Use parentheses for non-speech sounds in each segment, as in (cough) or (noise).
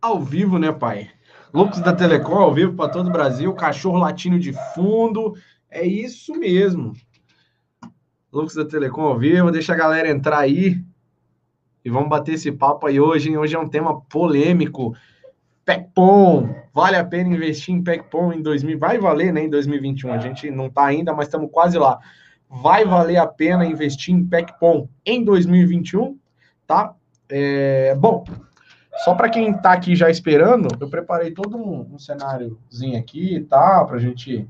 ao vivo, né, pai? Lucas da Telecom ao vivo para todo o Brasil, cachorro latino de fundo. É isso mesmo. Lucas da Telecom ao vivo, deixa a galera entrar aí e vamos bater esse papo aí hoje. Hein? Hoje é um tema polêmico. PECPOM, vale a pena investir em PECPOM em 2000? Vai valer, né, em 2021. A gente não está ainda, mas estamos quase lá. Vai valer a pena investir em PECPOM em 2021, tá? É, bom, só para quem está aqui já esperando, eu preparei todo um, um cenáriozinho aqui, tá? Para a gente,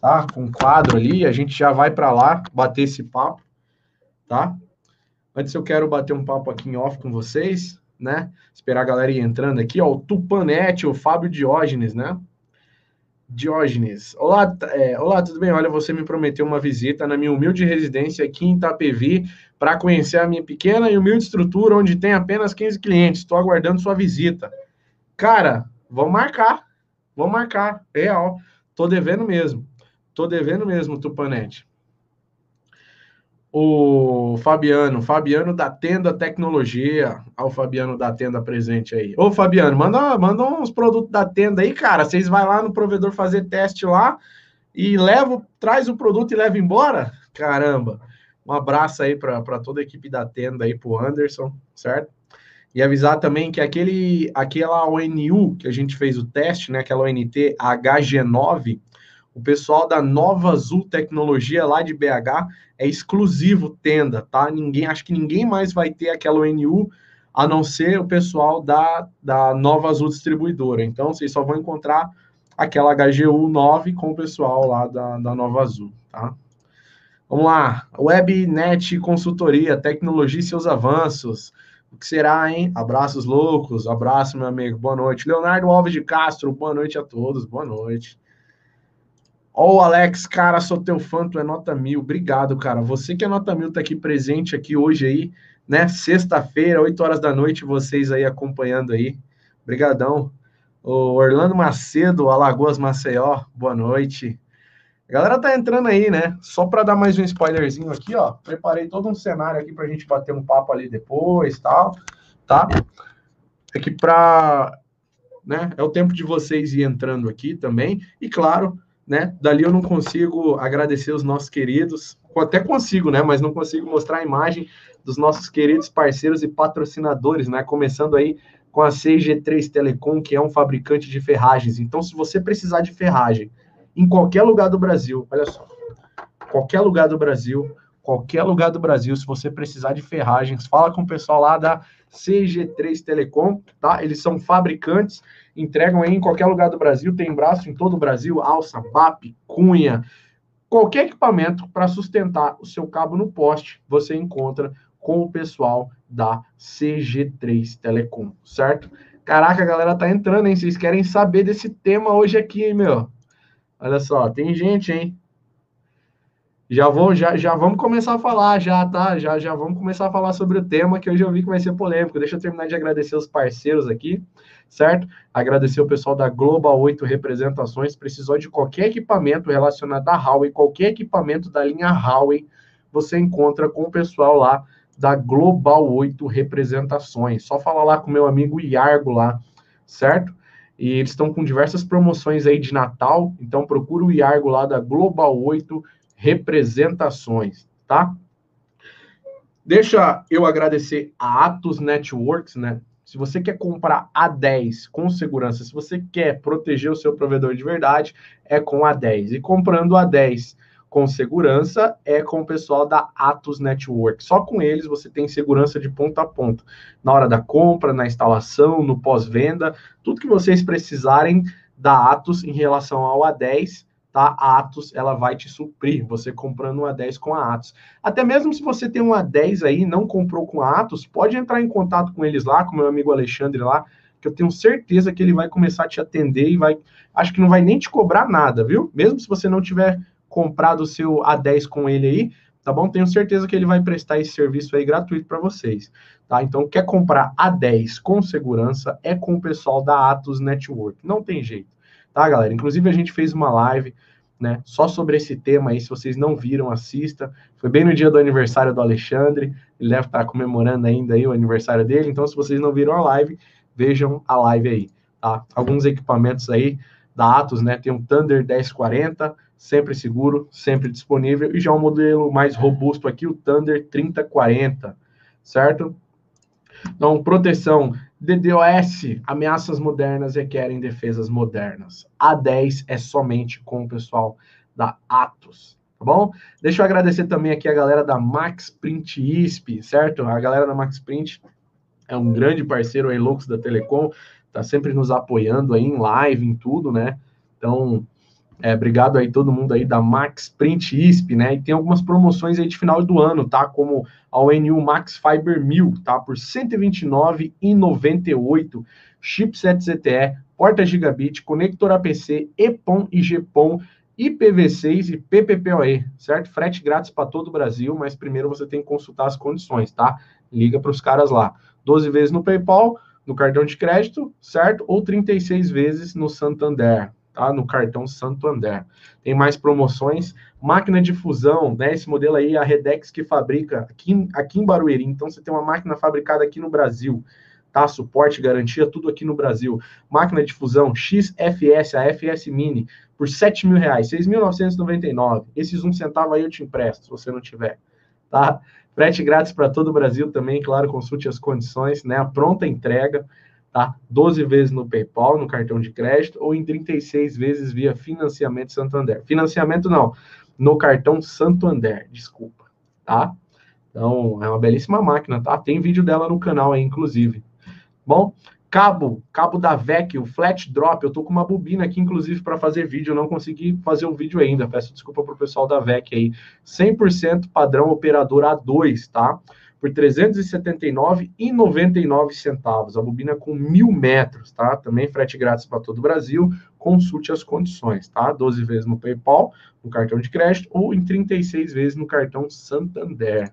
tá? Com um quadro ali, a gente já vai para lá bater esse papo, tá? Antes eu quero bater um papo aqui em off com vocês, né? Esperar a galera ir entrando aqui, ó. O Tupanete, o Fábio Diógenes, né? Diógenes. Olá, é, olá, tudo bem? Olha, você me prometeu uma visita na minha humilde residência aqui em Itapevi para conhecer a minha pequena e humilde estrutura onde tem apenas 15 clientes. Estou aguardando sua visita. Cara, vamos marcar. Vamos marcar. Real. Tô devendo mesmo. Tô devendo mesmo, Tupanete. O Fabiano, Fabiano da Tenda Tecnologia. Olha o Fabiano da Tenda presente aí. Ô, Fabiano, manda, manda uns produtos da tenda aí, cara. Vocês vai lá no provedor fazer teste lá e leva, traz o produto e leva embora? Caramba. Um abraço aí para toda a equipe da tenda aí, pro Anderson, certo? E avisar também que aquele, aquela ONU que a gente fez o teste, né? Aquela ONT HG9, o pessoal da Nova Azul Tecnologia lá de BH é exclusivo tenda, tá? Ninguém, acho que ninguém mais vai ter aquela ONU a não ser o pessoal da, da Nova Azul Distribuidora. Então, vocês só vão encontrar aquela HGU 9 com o pessoal lá da, da Nova Azul, tá? Vamos lá, Webnet Consultoria, tecnologia e seus avanços. O que será, hein? Abraços loucos, abraço, meu amigo, boa noite. Leonardo Alves de Castro, boa noite a todos, boa noite. Ó, oh, Alex, cara, sou teu fã, tu é nota mil. Obrigado, cara. Você que é nota mil tá aqui presente aqui hoje aí, né? Sexta-feira, 8 horas da noite, vocês aí acompanhando aí. Obrigadão. O Orlando Macedo, Alagoas Maceió, boa noite. A galera tá entrando aí, né? Só para dar mais um spoilerzinho aqui, ó. Preparei todo um cenário aqui pra gente bater um papo ali depois, tal, tá? É que para, né, é o tempo de vocês ir entrando aqui também. E claro, né, dali eu não consigo agradecer os nossos queridos, até consigo, né, mas não consigo mostrar a imagem dos nossos queridos parceiros e patrocinadores, né, começando aí com a CG3 Telecom, que é um fabricante de ferragens. Então, se você precisar de ferragem, em qualquer lugar do Brasil. Olha só. Qualquer lugar do Brasil, qualquer lugar do Brasil, se você precisar de ferragens, fala com o pessoal lá da CG3 Telecom, tá? Eles são fabricantes, entregam aí em qualquer lugar do Brasil, tem braço em todo o Brasil, alça, BAP, cunha, qualquer equipamento para sustentar o seu cabo no poste, você encontra com o pessoal da CG3 Telecom, certo? Caraca, a galera tá entrando, hein? Vocês querem saber desse tema hoje aqui, hein, meu? Olha só, tem gente, hein? Já vou, já, já vamos começar a falar, já, tá? Já, já vamos começar a falar sobre o tema que hoje eu vi que vai ser polêmico. Deixa eu terminar de agradecer os parceiros aqui, certo? Agradecer o pessoal da Global 8 Representações. Precisou de qualquer equipamento relacionado à Huawei, qualquer equipamento da linha Huawei, você encontra com o pessoal lá da Global 8 Representações. Só falar lá com meu amigo Iargo lá, certo? E eles estão com diversas promoções aí de Natal, então procura o Iargo lá da Global 8 Representações, tá? Deixa eu agradecer a Atos Networks, né? Se você quer comprar A10 com segurança, se você quer proteger o seu provedor de verdade, é com A10. E comprando A10 com segurança é com o pessoal da Atos Network. Só com eles você tem segurança de ponta a ponta. Na hora da compra, na instalação, no pós-venda, tudo que vocês precisarem da Atos em relação ao A10, tá? A Atos, ela vai te suprir, você comprando um A10 com a Atos. Até mesmo se você tem um A10 aí, não comprou com a Atos, pode entrar em contato com eles lá, com meu amigo Alexandre lá, que eu tenho certeza que ele vai começar a te atender e vai, acho que não vai nem te cobrar nada, viu? Mesmo se você não tiver comprado o seu A10 com ele aí, tá bom? Tenho certeza que ele vai prestar esse serviço aí gratuito para vocês, tá? Então, quer comprar A10 com segurança, é com o pessoal da Atos Network. Não tem jeito, tá, galera? Inclusive, a gente fez uma live, né, só sobre esse tema aí. Se vocês não viram, assista. Foi bem no dia do aniversário do Alexandre. Ele deve estar comemorando ainda aí o aniversário dele. Então, se vocês não viram a live, vejam a live aí, tá? Alguns equipamentos aí da Atos, né? Tem um Thunder 1040, sempre seguro, sempre disponível, e já um modelo mais robusto aqui, o Thunder 3040, certo? Então, proteção DDoS, ameaças modernas requerem defesas modernas. A10 é somente com o pessoal da Atos, tá bom? Deixa eu agradecer também aqui a galera da Max Print ISP, certo? A galera da Max Print é um grande parceiro aí, loucos da Telecom, tá sempre nos apoiando aí em live, em tudo, né? Então, é, obrigado aí todo mundo aí da Max Print ISP, né? E tem algumas promoções aí de final do ano, tá? Como a ONU Max Fiber 1000, tá? Por R$ 129,98, chipset ZTE, porta gigabit, conector APC, EPON e GPON, IPv6 e PPPoE, certo? Frete grátis para todo o Brasil, mas primeiro você tem que consultar as condições, tá? Liga para os caras lá. 12 vezes no PayPal, no cartão de crédito, certo? Ou 36 vezes no Santander, tá? No cartão Santander. Tem mais promoções. Máquina de fusão, né? Esse modelo aí, a Redex que fabrica aqui, aqui em Barueri. Então, você tem uma máquina fabricada aqui no Brasil, tá? Suporte, garantia, tudo aqui no Brasil. Máquina de fusão XFS, a FS Mini, por 7 mil reais, 6.999. Esses um centavo aí eu te empresto, se você não tiver, tá? Frete grátis para todo o Brasil também, claro, consulte as condições, né? A pronta entrega, tá? 12 vezes no PayPal, no cartão de crédito, ou em 36 vezes via financiamento Santander. Financiamento não, no cartão Santander, desculpa, tá? Então, é uma belíssima máquina, tá? Tem vídeo dela no canal aí, inclusive. Bom, Cabo, cabo da VEC, o flat drop, eu tô com uma bobina aqui, inclusive, para fazer vídeo, eu não consegui fazer o vídeo ainda, peço desculpa pro pessoal da VEC aí. 100% padrão operador A2, tá? Por R$ 379,99 centavos. A bobina com mil metros, tá? Também frete grátis para todo o Brasil. Consulte as condições, tá? 12 vezes no PayPal, no cartão de crédito, ou em 36 vezes no cartão Santander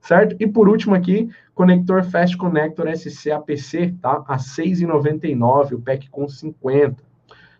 certo? E por último aqui, conector Fast Connector SC-APC, tá? A 6,99, o pack com 50,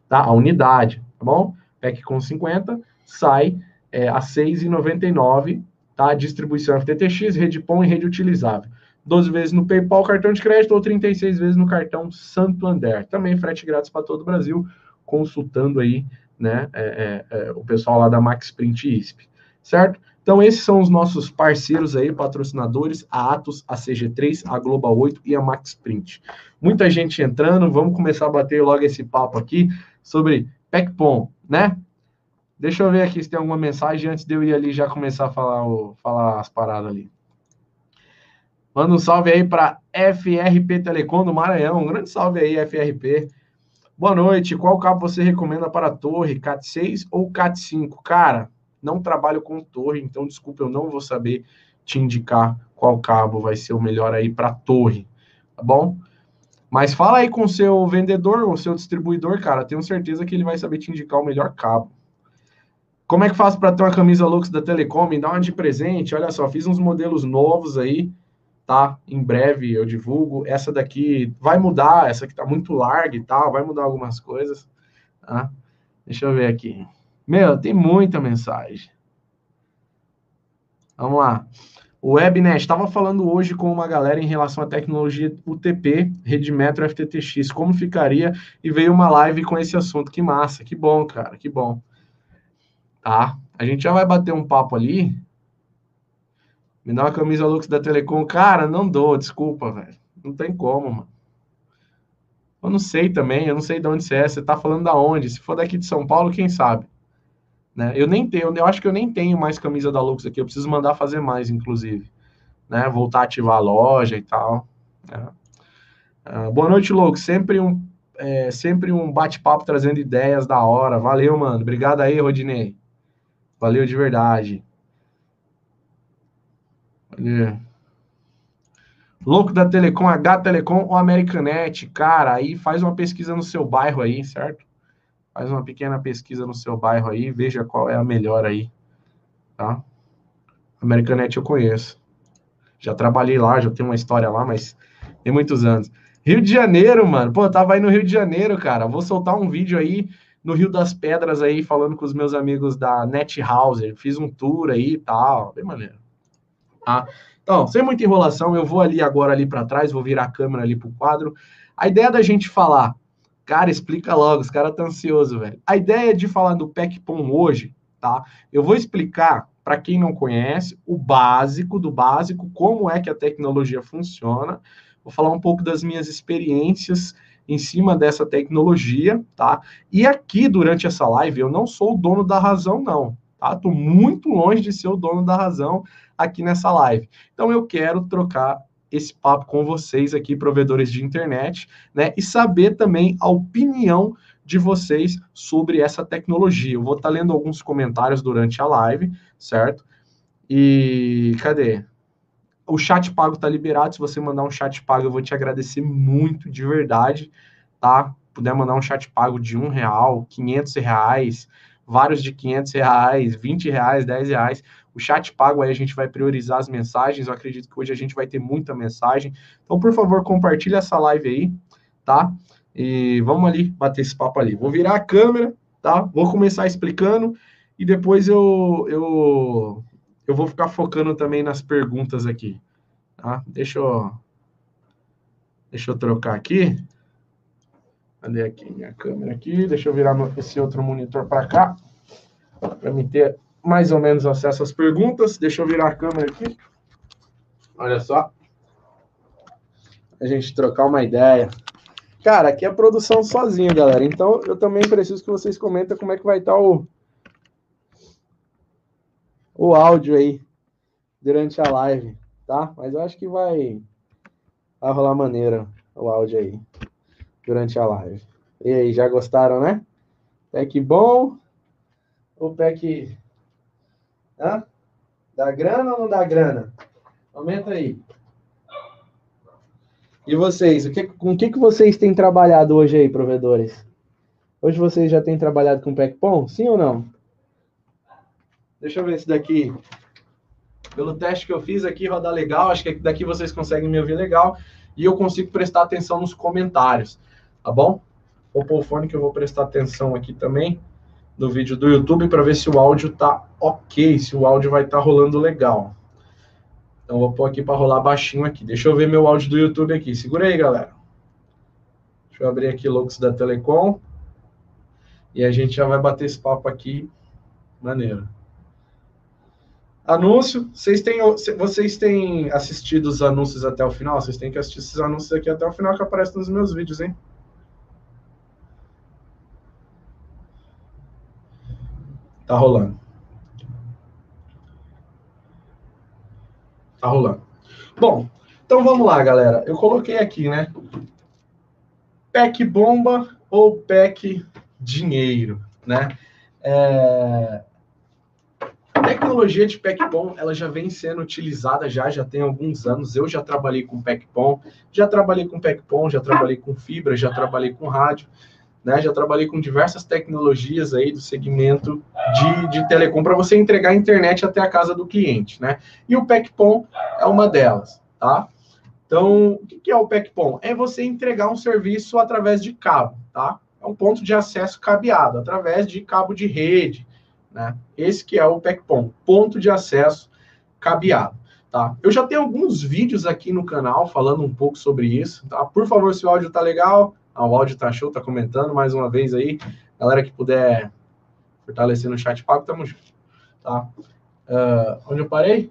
tá? A unidade, tá bom? Pack com 50 sai é, a 6,99, tá? Distribuição FTTX, rede POM e rede utilizável. 12 vezes no PayPal, cartão de crédito, ou 36 vezes no cartão Santander. Também frete grátis para todo o Brasil, consultando aí, né, é, é, é, o pessoal lá da Max Print ISP, certo? Então, esses são os nossos parceiros aí, patrocinadores, a Atos, a CG3, a Global 8 e a Max Print. Muita gente entrando, vamos começar a bater logo esse papo aqui sobre PECPOM, né? Deixa eu ver aqui se tem alguma mensagem antes de eu ir ali já começar a falar, o, falar as paradas ali. Manda um salve aí para FRP Telecom do Maranhão. Um grande salve aí, FRP. Boa noite. Qual cabo você recomenda para a torre? CAT6 ou CAT5? Cara, não trabalho com torre, então desculpa, eu não vou saber te indicar qual cabo vai ser o melhor aí para torre, tá bom? Mas fala aí com o seu vendedor ou seu distribuidor, cara, tenho certeza que ele vai saber te indicar o melhor cabo. Como é que faço para ter uma camisa Lux da Telecom? Me dá uma de presente. Olha só, fiz uns modelos novos aí, tá? Em breve eu divulgo. Essa daqui vai mudar, essa aqui tá muito larga e tal, vai mudar algumas coisas, tá? Deixa eu ver aqui. Meu, tem muita mensagem. Vamos lá. O Webnet estava falando hoje com uma galera em relação à tecnologia UTP, Rede Metro FTTX, como ficaria, e veio uma live com esse assunto. Que massa, que bom, cara, que bom. Tá? A gente já vai bater um papo ali. Me dá uma camisa Lux da Telecom. Cara, não dou, desculpa, velho. Não tem como, mano. Eu não sei também, eu não sei de onde você é. Você tá falando da onde? Se for daqui de São Paulo, quem sabe? Né? Eu nem tenho, eu acho que eu nem tenho mais camisa da Lux aqui, eu preciso mandar fazer mais, inclusive. Né? Voltar a ativar a loja e tal. Né? Uh, boa noite, Lux. Sempre um, é, sempre um bate-papo trazendo ideias da hora. Valeu, mano. Obrigado aí, Rodinei. Valeu de verdade. Valeu. Louco da Telecom, H Telecom ou Americanet? Cara, aí faz uma pesquisa no seu bairro aí, certo? faz uma pequena pesquisa no seu bairro aí, veja qual é a melhor aí, tá? Americanet eu conheço. Já trabalhei lá, já tenho uma história lá, mas tem muitos anos. Rio de Janeiro, mano. Pô, eu tava aí no Rio de Janeiro, cara. Vou soltar um vídeo aí no Rio das Pedras aí, falando com os meus amigos da Net House. Fiz um tour aí e tal. Bem maneiro. Tá? Então, sem muita enrolação, eu vou ali agora ali para trás, vou virar a câmera ali para o quadro. A ideia da gente falar, cara, explica logo, os caras estão ansiosos, velho. A ideia de falar do PECPOM hoje, tá? Eu vou explicar para quem não conhece o básico do básico, como é que a tecnologia funciona. Vou falar um pouco das minhas experiências em cima dessa tecnologia, tá? E aqui durante essa live eu não sou o dono da razão, não, tá? Tô muito longe de ser o dono da razão aqui nessa live. Então eu quero trocar esse papo com vocês aqui, provedores de internet, né? E saber também a opinião de vocês sobre essa tecnologia. Eu vou estar tá lendo alguns comentários durante a live, certo? E cadê? O chat pago está liberado. Se você mandar um chat pago, eu vou te agradecer muito, de verdade, tá? Puder mandar um chat pago de um real, quinhentos reais, vários de quinhentos reais, vinte reais, dez reais. O chat pago aí a gente vai priorizar as mensagens. Eu acredito que hoje a gente vai ter muita mensagem. Então, por favor, compartilhe essa live aí, tá? E vamos ali bater esse papo ali. Vou virar a câmera, tá? Vou começar explicando e depois eu, eu, eu vou ficar focando também nas perguntas aqui, tá? Deixa eu, deixa eu trocar aqui. Cadê aqui minha câmera aqui? Deixa eu virar esse outro monitor para cá, para me ter mais ou menos acesso às perguntas. Deixa eu virar a câmera aqui. Olha só. A gente trocar uma ideia. Cara, aqui é produção sozinho, galera. Então eu também preciso que vocês comentem como é que vai estar tá o, o áudio aí durante a live, tá? Mas eu acho que vai, vai rolar maneira o áudio aí durante a live. E aí, já gostaram, né? Pack bom ou pack Hã? Dá grana ou não dá grana? Aumenta aí. E vocês, o que, com o que, que vocês têm trabalhado hoje aí, provedores? Hoje vocês já têm trabalhado com PECPOM? Sim ou não? Deixa eu ver se daqui, pelo teste que eu fiz aqui, rodar legal. Acho que daqui vocês conseguem me ouvir legal. E eu consigo prestar atenção nos comentários, tá bom? Vou pôr o fone que eu vou prestar atenção aqui também no vídeo do YouTube para ver se o áudio tá ok, se o áudio vai estar tá rolando legal. Então vou pôr aqui para rolar baixinho aqui. Deixa eu ver meu áudio do YouTube aqui. Segura aí, galera. Deixa eu abrir aqui Lux da Telecom. E a gente já vai bater esse papo aqui. Maneiro. Anúncio. Vocês têm, vocês têm assistido os anúncios até o final? Vocês têm que assistir esses anúncios aqui até o final que aparecem nos meus vídeos, hein? Tá rolando. Tá rolando. Bom, então vamos lá, galera. Eu coloquei aqui, né? PEC bomba ou PEC dinheiro, né? É... Tecnologia de PEC-POM, ela já vem sendo utilizada já, já tem alguns anos. Eu já trabalhei com PEC-POM, já trabalhei com PEC-POM, já trabalhei com fibra, já trabalhei com rádio né? Já trabalhei com diversas tecnologias aí do segmento de, de telecom para você entregar a internet até a casa do cliente, né? E o PECPOM é uma delas, tá? Então, o que é o PECPOM? É você entregar um serviço através de cabo, tá? É um ponto de acesso cabeado, através de cabo de rede, né? Esse que é o PECPOM, ponto de acesso cabeado. Tá? Eu já tenho alguns vídeos aqui no canal falando um pouco sobre isso. Tá? Por favor, se o áudio tá legal, ah, o áudio tá show, tá comentando mais uma vez aí. Galera que puder fortalecer no chat pago, tamo junto. Tá? Uh, onde eu parei?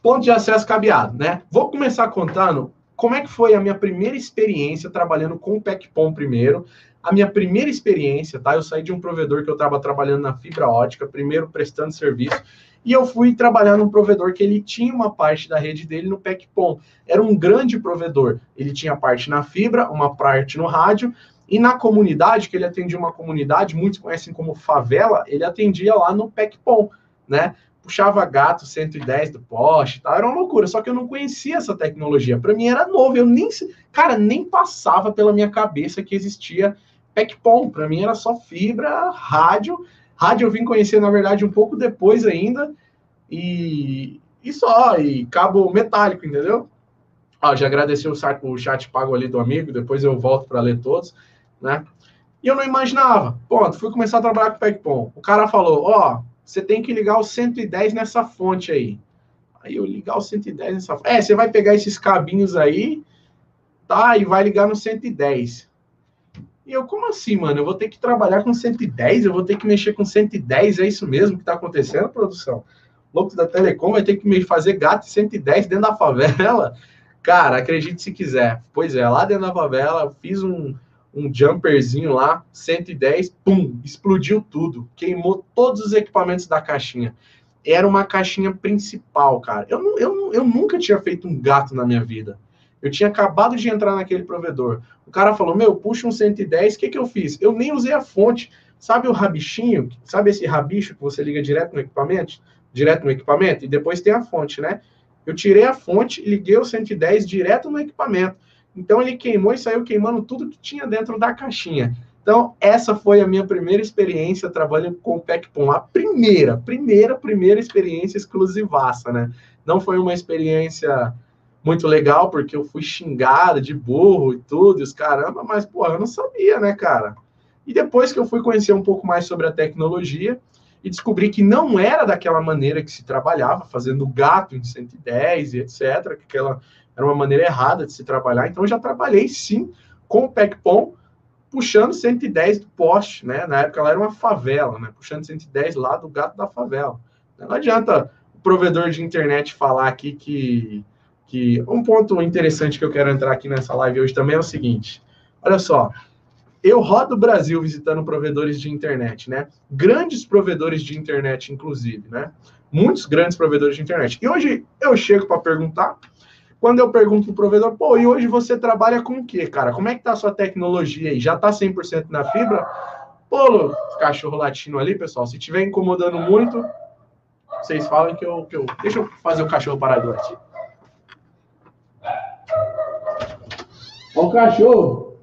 Ponto de acesso cabeado, né? Vou começar contando como é que foi a minha primeira experiência trabalhando com o PECPOM primeiro. A minha primeira experiência, tá? Eu saí de um provedor que eu estava trabalhando na fibra ótica, primeiro prestando serviço, e eu fui trabalhar num provedor que ele tinha uma parte da rede dele no PECPOM. Era um grande provedor. Ele tinha parte na fibra, uma parte no rádio, e na comunidade, que ele atendia uma comunidade, muitos conhecem como favela, ele atendia lá no PECPOM, né? Puxava gato 110 do poste, tá? Era uma loucura, só que eu não conhecia essa tecnologia. Para mim era novo, eu nem, cara, nem passava pela minha cabeça que existia PECPOM. Para mim era só fibra, rádio Rádio eu vim conhecer, na verdade, um pouco depois ainda, e, e só, e cabo metálico, entendeu? Ó, já agradeci o, o chat pago ali do amigo, depois eu volto para ler todos, né? E eu não imaginava. Ponto, fui começar a trabalhar com o PECPOM. O cara falou, ó, você tem que ligar o 110 nessa fonte aí. Aí eu ligar o 110 nessa. É, você vai pegar esses cabinhos aí, tá? E vai ligar no 110. E eu, como assim, mano? Eu vou ter que trabalhar com 110? Eu vou ter que mexer com 110? É isso mesmo que tá acontecendo, produção? Loucos da Telecom vai ter que fazer gato 110 dentro da favela? Cara, acredite se quiser. Pois é, lá dentro da favela, fiz um, um jumperzinho lá, 110, pum, explodiu tudo, queimou todos os equipamentos da caixinha. Era uma caixinha principal, cara. Eu, eu, eu nunca tinha feito um gato na minha vida. Eu tinha acabado de entrar naquele provedor. O cara falou: Meu, puxa um 110, o que, que eu fiz? Eu nem usei a fonte. Sabe o rabichinho? Sabe esse rabicho que você liga direto no equipamento? Direto no equipamento? E depois tem a fonte, né? Eu tirei a fonte, liguei o 110 direto no equipamento. Então ele queimou e saiu queimando tudo que tinha dentro da caixinha. Então, essa foi a minha primeira experiência trabalhando com o PECPOM. A primeira, primeira, primeira experiência exclusivaça, né? Não foi uma experiência muito legal, porque eu fui xingado de burro e tudo, e os caramba, mas, pô, eu não sabia, né, cara? E depois que eu fui conhecer um pouco mais sobre a tecnologia e descobri que não era daquela maneira que se trabalhava, fazendo gato em 110 e etc., que aquela era uma maneira errada de se trabalhar. Então, eu já trabalhei sim com o PECPOM, puxando 110 do poste, né? Na época ela era uma favela, né? Puxando 110 lá do gato da favela. Não adianta o provedor de internet falar aqui que, que. Um ponto interessante que eu quero entrar aqui nessa live hoje também é o seguinte: olha só. Eu rodo o Brasil visitando provedores de internet, né? Grandes provedores de internet, inclusive, né? Muitos grandes provedores de internet. E hoje eu chego para perguntar quando eu pergunto pro provedor, pô, e hoje você trabalha com o quê, cara? Como é que tá a sua tecnologia aí? Já tá 100% na fibra? Pô, cachorro latino ali, pessoal, se tiver incomodando muito, vocês falam que eu, que eu... Deixa eu fazer o cachorro parar de Ó o cachorro.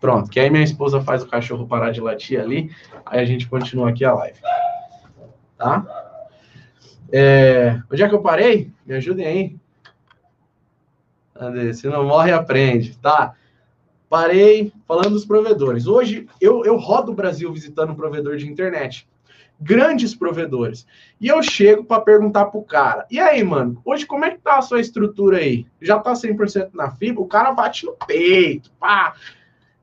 Pronto, que aí minha esposa faz o cachorro parar de latir ali, aí a gente continua aqui a live. Tá? É, onde é que eu parei? Me ajudem aí. Cadê? Se não morre, aprende. Tá. Parei falando dos provedores. Hoje eu, eu rodo o Brasil visitando um provedor de internet. Grandes provedores. E eu chego para perguntar pro cara: e aí, mano, hoje como é que tá a sua estrutura aí? Já tá 100% na fibra? O cara bate no peito, pá.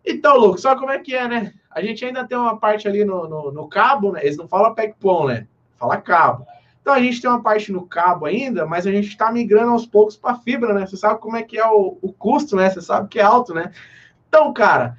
Então, louco, sabe como é que é, né? A gente ainda tem uma parte ali no, no, no cabo, né? Eles não falam PECPOM, né? Fala cabo. Então a gente tem uma parte no cabo ainda, mas a gente está migrando aos poucos para fibra, né? Você sabe como é que é o, o custo, né? Você sabe que é alto, né? Então, cara,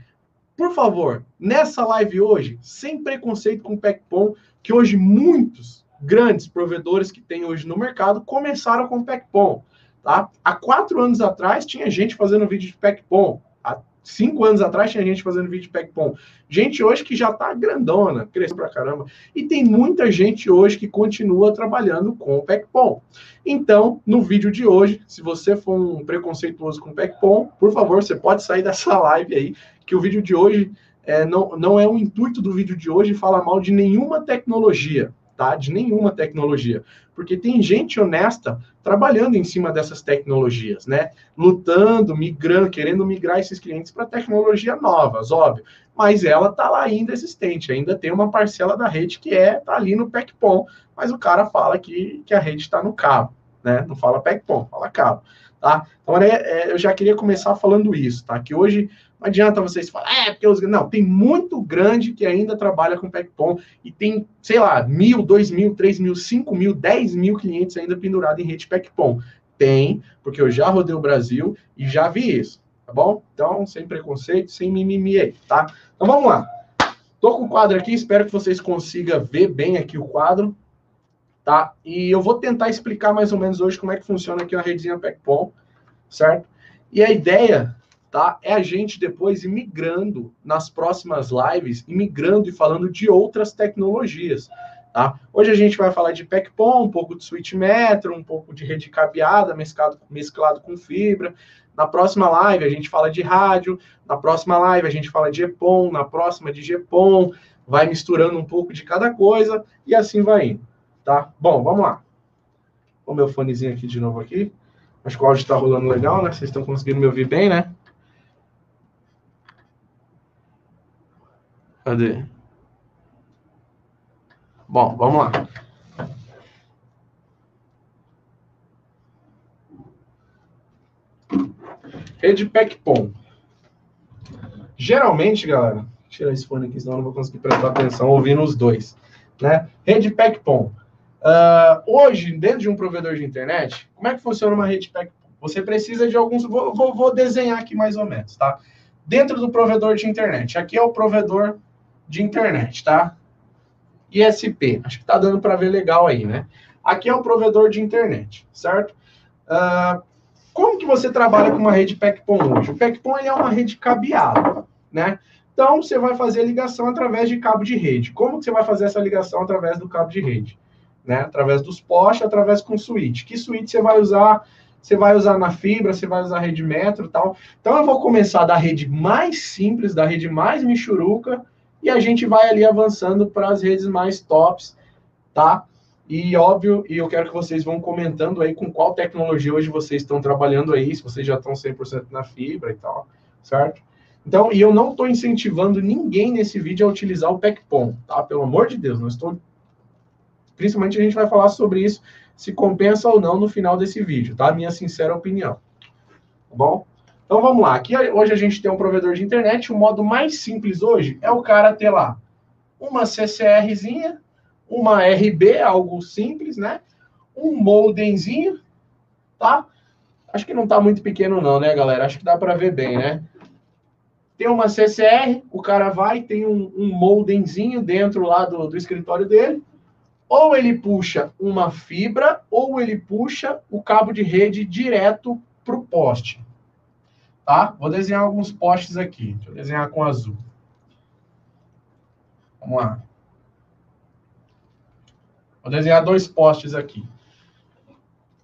por favor, nessa live hoje, sem preconceito com o PECPOM, que hoje muitos grandes provedores que tem hoje no mercado começaram com o PECPOM. Tá? Há quatro anos atrás tinha gente fazendo vídeo de PECPOM. Há Cinco anos atrás tinha gente fazendo vídeo de PECPOM. Gente hoje que já tá grandona, cresceu pra caramba. E tem muita gente hoje que continua trabalhando com o PECPOM. Então, no vídeo de hoje, se você for um preconceituoso com o PECPOM, por favor, você pode sair dessa (laughs) live aí, que o vídeo de hoje é, não, não é o intuito do vídeo de hoje falar mal de nenhuma tecnologia tá? De nenhuma tecnologia. Porque tem gente honesta trabalhando em cima dessas tecnologias, né? Lutando, migrando, querendo migrar esses clientes para tecnologias novas, óbvio. Mas ela tá lá ainda existente, ainda tem uma parcela da rede que é tá ali no PECPOM, mas o cara fala que, que a rede está no cabo, né? Não fala PECPOM, fala cabo, tá? Então, é, é, eu já queria começar falando isso, tá? Que hoje não adianta vocês falarem, é, porque os. Não, tem muito grande que ainda trabalha com PECPOM e tem, sei lá, mil, dois mil, três mil, cinco mil, dez mil clientes ainda pendurados em rede PECPOM. Tem, porque eu já rodei o Brasil e já vi isso, tá bom? Então, sem preconceito, sem mimimi aí, tá? Então vamos lá. Tô com o quadro aqui, espero que vocês consigam ver bem aqui o quadro, tá? E eu vou tentar explicar mais ou menos hoje como é que funciona aqui a redezinha PECPOM, certo? E a ideia tá? É a gente depois ir migrando nas próximas lives, e migrando e falando de outras tecnologias, tá? Hoje a gente vai falar de PECPOM, um pouco de switch metro, um pouco de rede cabeada mesclado, mesclado com fibra. Na próxima live a gente fala de rádio, na próxima live a gente fala de EPOM, na próxima de GPOM, vai misturando um pouco de cada coisa e assim vai indo, tá? Bom, vamos lá. O meu fonezinho aqui de novo aqui. Acho que o áudio está rolando legal, né? Vocês estão conseguindo me ouvir bem, né? Cadê? Bom, vamos lá. Rede PECPOM. Geralmente, galera, tirar esse fone aqui, senão eu não vou conseguir prestar atenção ouvindo os dois. Né? Rede PECPOM. Uh, hoje, dentro de um provedor de internet, como é que funciona uma rede PECPOM? Você precisa de alguns. Vou, vou, vou desenhar aqui mais ou menos, tá? Dentro do provedor de internet. Aqui é o provedor de internet, tá? ISP. Acho que tá dando para ver legal aí, né? Aqui é o provedor de internet, certo? Uh, como que você trabalha com uma rede PECPOM hoje? O PECPOM é uma rede cabeada, né? Então, você vai fazer a ligação através de cabo de rede. Como que você vai fazer essa ligação através do cabo de rede? Né? Através dos postes, através com switch. Que switch você vai usar? Você vai usar na fibra, você vai usar rede metro tal. Então, eu vou começar da rede mais simples, da rede mais michuruca, e a gente vai ali avançando para as redes mais tops, tá? E óbvio, e eu quero que vocês vão comentando aí com qual tecnologia hoje vocês estão trabalhando aí, se vocês já estão 100% na fibra e tal, certo? Então, e eu não estou incentivando ninguém nesse vídeo a utilizar o PECPOM, tá? Pelo amor de Deus, não estou. Principalmente a gente vai falar sobre isso, se compensa ou não no final desse vídeo, tá? Minha sincera opinião. Tá bom? Então vamos lá. Aqui hoje a gente tem um provedor de internet. O modo mais simples hoje é o cara ter lá uma CCRzinha uma RB, algo simples, né? Um modemzinho, tá? Acho que não tá muito pequeno não, né, galera? Acho que dá para ver bem, né? Tem uma CCR, o cara vai, tem um, um dentro lá do, do escritório dele, ou ele puxa uma fibra, ou ele puxa o cabo de rede direto para o poste. Tá? Vou desenhar alguns postes aqui. Deixa eu desenhar com azul. Vamos lá. Vou desenhar dois postes aqui.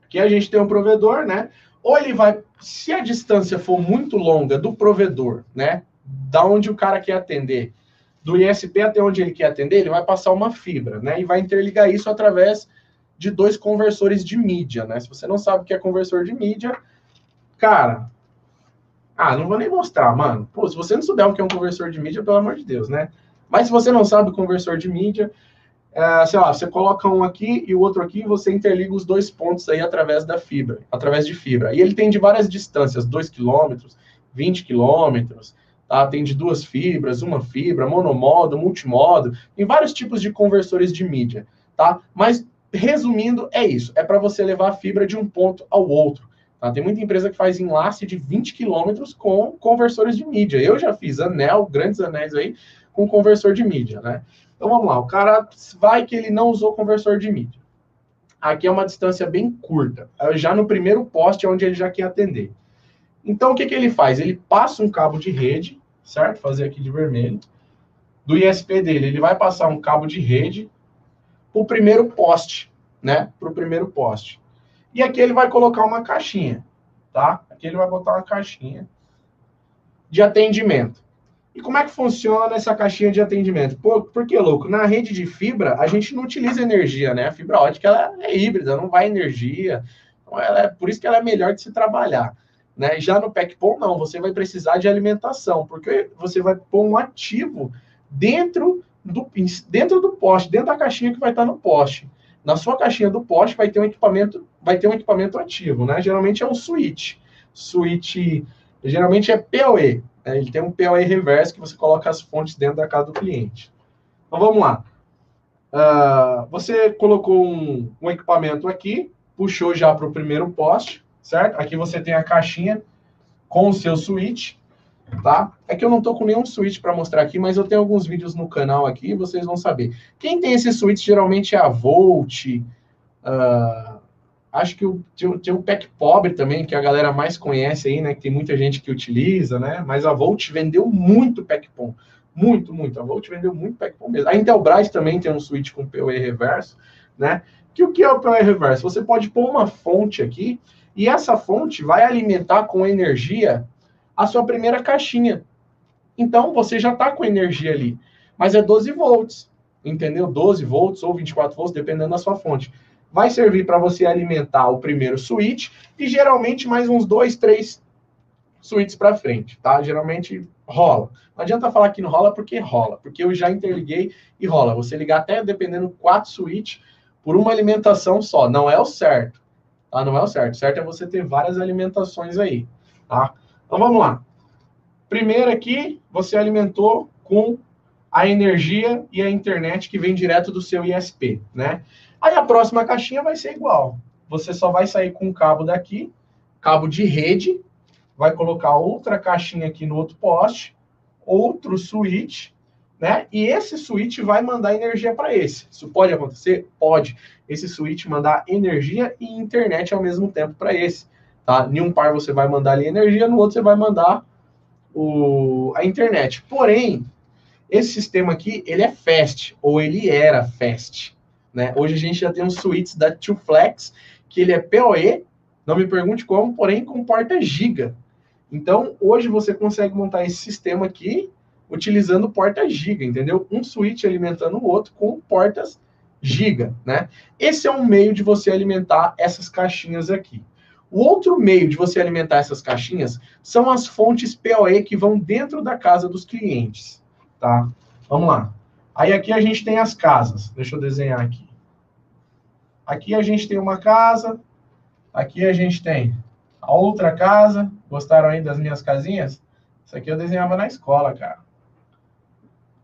Aqui a gente tem um provedor, né? Ou ele vai, se a distância for muito longa do provedor, né? Da onde o cara quer atender, do ISP até onde ele quer atender, ele vai passar uma fibra, né? E vai interligar isso através de dois conversores de mídia, né? Se você não sabe o que é conversor de mídia, cara, ah, não vou nem mostrar, mano. Pô, se você não souber o que é um conversor de mídia, pelo amor de Deus, né? Mas se você não sabe o conversor de mídia, é, sei lá, você coloca um aqui e o outro aqui, você interliga os dois pontos aí através da fibra, através de fibra. E ele tem de várias distâncias, 2 km, 20 km, tá? Tem de duas fibras, uma fibra, monomodo, multimodo, tem vários tipos de conversores de mídia, tá? Mas resumindo, é isso, é para você levar a fibra de um ponto ao outro. Tá? Tem muita empresa que faz enlace de 20 km com conversores de mídia. Eu já fiz anel, grandes anéis aí, com conversor de mídia, né? Então vamos lá, o cara vai que ele não usou conversor de mídia. Aqui é uma distância bem curta, é já no primeiro poste onde ele já quer atender. Então o que, que ele faz? Ele passa um cabo de rede, certo? Fazer aqui de vermelho. Do ISP dele, ele vai passar um cabo de rede para o primeiro poste, né? Para o primeiro poste. E aqui ele vai colocar uma caixinha, tá? Aqui ele vai botar uma caixinha de atendimento. E como é que funciona essa caixinha de atendimento? Por, porque, louco, na rede de fibra, a gente não utiliza energia, né? A fibra ótica ela é híbrida, não vai energia. Então, ela é, por isso que ela é melhor de se trabalhar. Né? Já no PECPOM, não, você vai precisar de alimentação, porque você vai pôr um ativo dentro do, dentro do poste, dentro da caixinha que vai estar no poste. Na sua caixinha do poste vai ter um equipamento, vai ter um equipamento ativo, né? Geralmente é um switch. Switch, geralmente é PoE, é, ele tem um POE reverso que você coloca as fontes dentro da casa do cliente. Então vamos lá. Uh, você colocou um, um, equipamento aqui, puxou já para o primeiro poste, certo? Aqui você tem a caixinha com o seu switch, tá? É que eu não estou com nenhum switch para mostrar aqui, mas eu tenho alguns vídeos no canal aqui vocês vão saber. Quem tem esse switch geralmente é a Volt, uh, Acho que o, tem, tem um pack pobre também, que a galera mais conhece aí, né? Que tem muita gente que utiliza, né? Mas a Volt vendeu muito pack POM. Muito, muito. A Volt vendeu muito pack POM mesmo. A Intelbras também tem um switch com PoE reverso, né? Que o que é o PoE reverso? Você pode pôr uma fonte aqui e essa fonte vai alimentar com energia a sua primeira caixinha. Então, você já está com energia ali. Mas é 12 volts, entendeu? 12 volts ou 24 volts, dependendo da sua fonte vai servir para você alimentar o primeiro switch e geralmente mais uns dois, três switches para frente, tá? Geralmente rola. Não adianta falar que não rola porque rola, porque eu já interliguei e rola. Você ligar até dependendo quatro switches por uma alimentação só, não é o certo, tá? Não é o certo. O certo é você ter várias alimentações aí, tá? Então vamos lá. Primeiro aqui, você alimentou com a energia e a internet que vem direto do seu ISP, né? Aí a próxima caixinha vai ser igual. Você só vai sair com o cabo daqui, cabo de rede, vai colocar outra caixinha aqui no outro poste, outro switch, né? E esse switch vai mandar energia para esse. Isso pode acontecer? Pode. Esse switch mandar energia e internet ao mesmo tempo para esse. Tá? Em um par você vai mandar ali energia, no outro você vai mandar o, a internet. Porém, esse sistema aqui, ele é fast, ou ele era fast. Né? Hoje a gente já tem um switch da Flex, que ele é PoE, não me pergunte como, porém comporta giga. Então, hoje você consegue montar esse sistema aqui utilizando porta giga, entendeu? Um switch alimentando o outro com portas giga, né? Esse é um meio de você alimentar essas caixinhas aqui. O outro meio de você alimentar essas caixinhas são as fontes PoE que vão dentro da casa dos clientes, tá? Vamos lá. Aí aqui a gente tem as casas. Deixa eu desenhar aqui. Aqui a gente tem uma casa. Aqui a gente tem a outra casa. Gostaram aí das minhas casinhas? Isso aqui eu desenhava na escola, cara.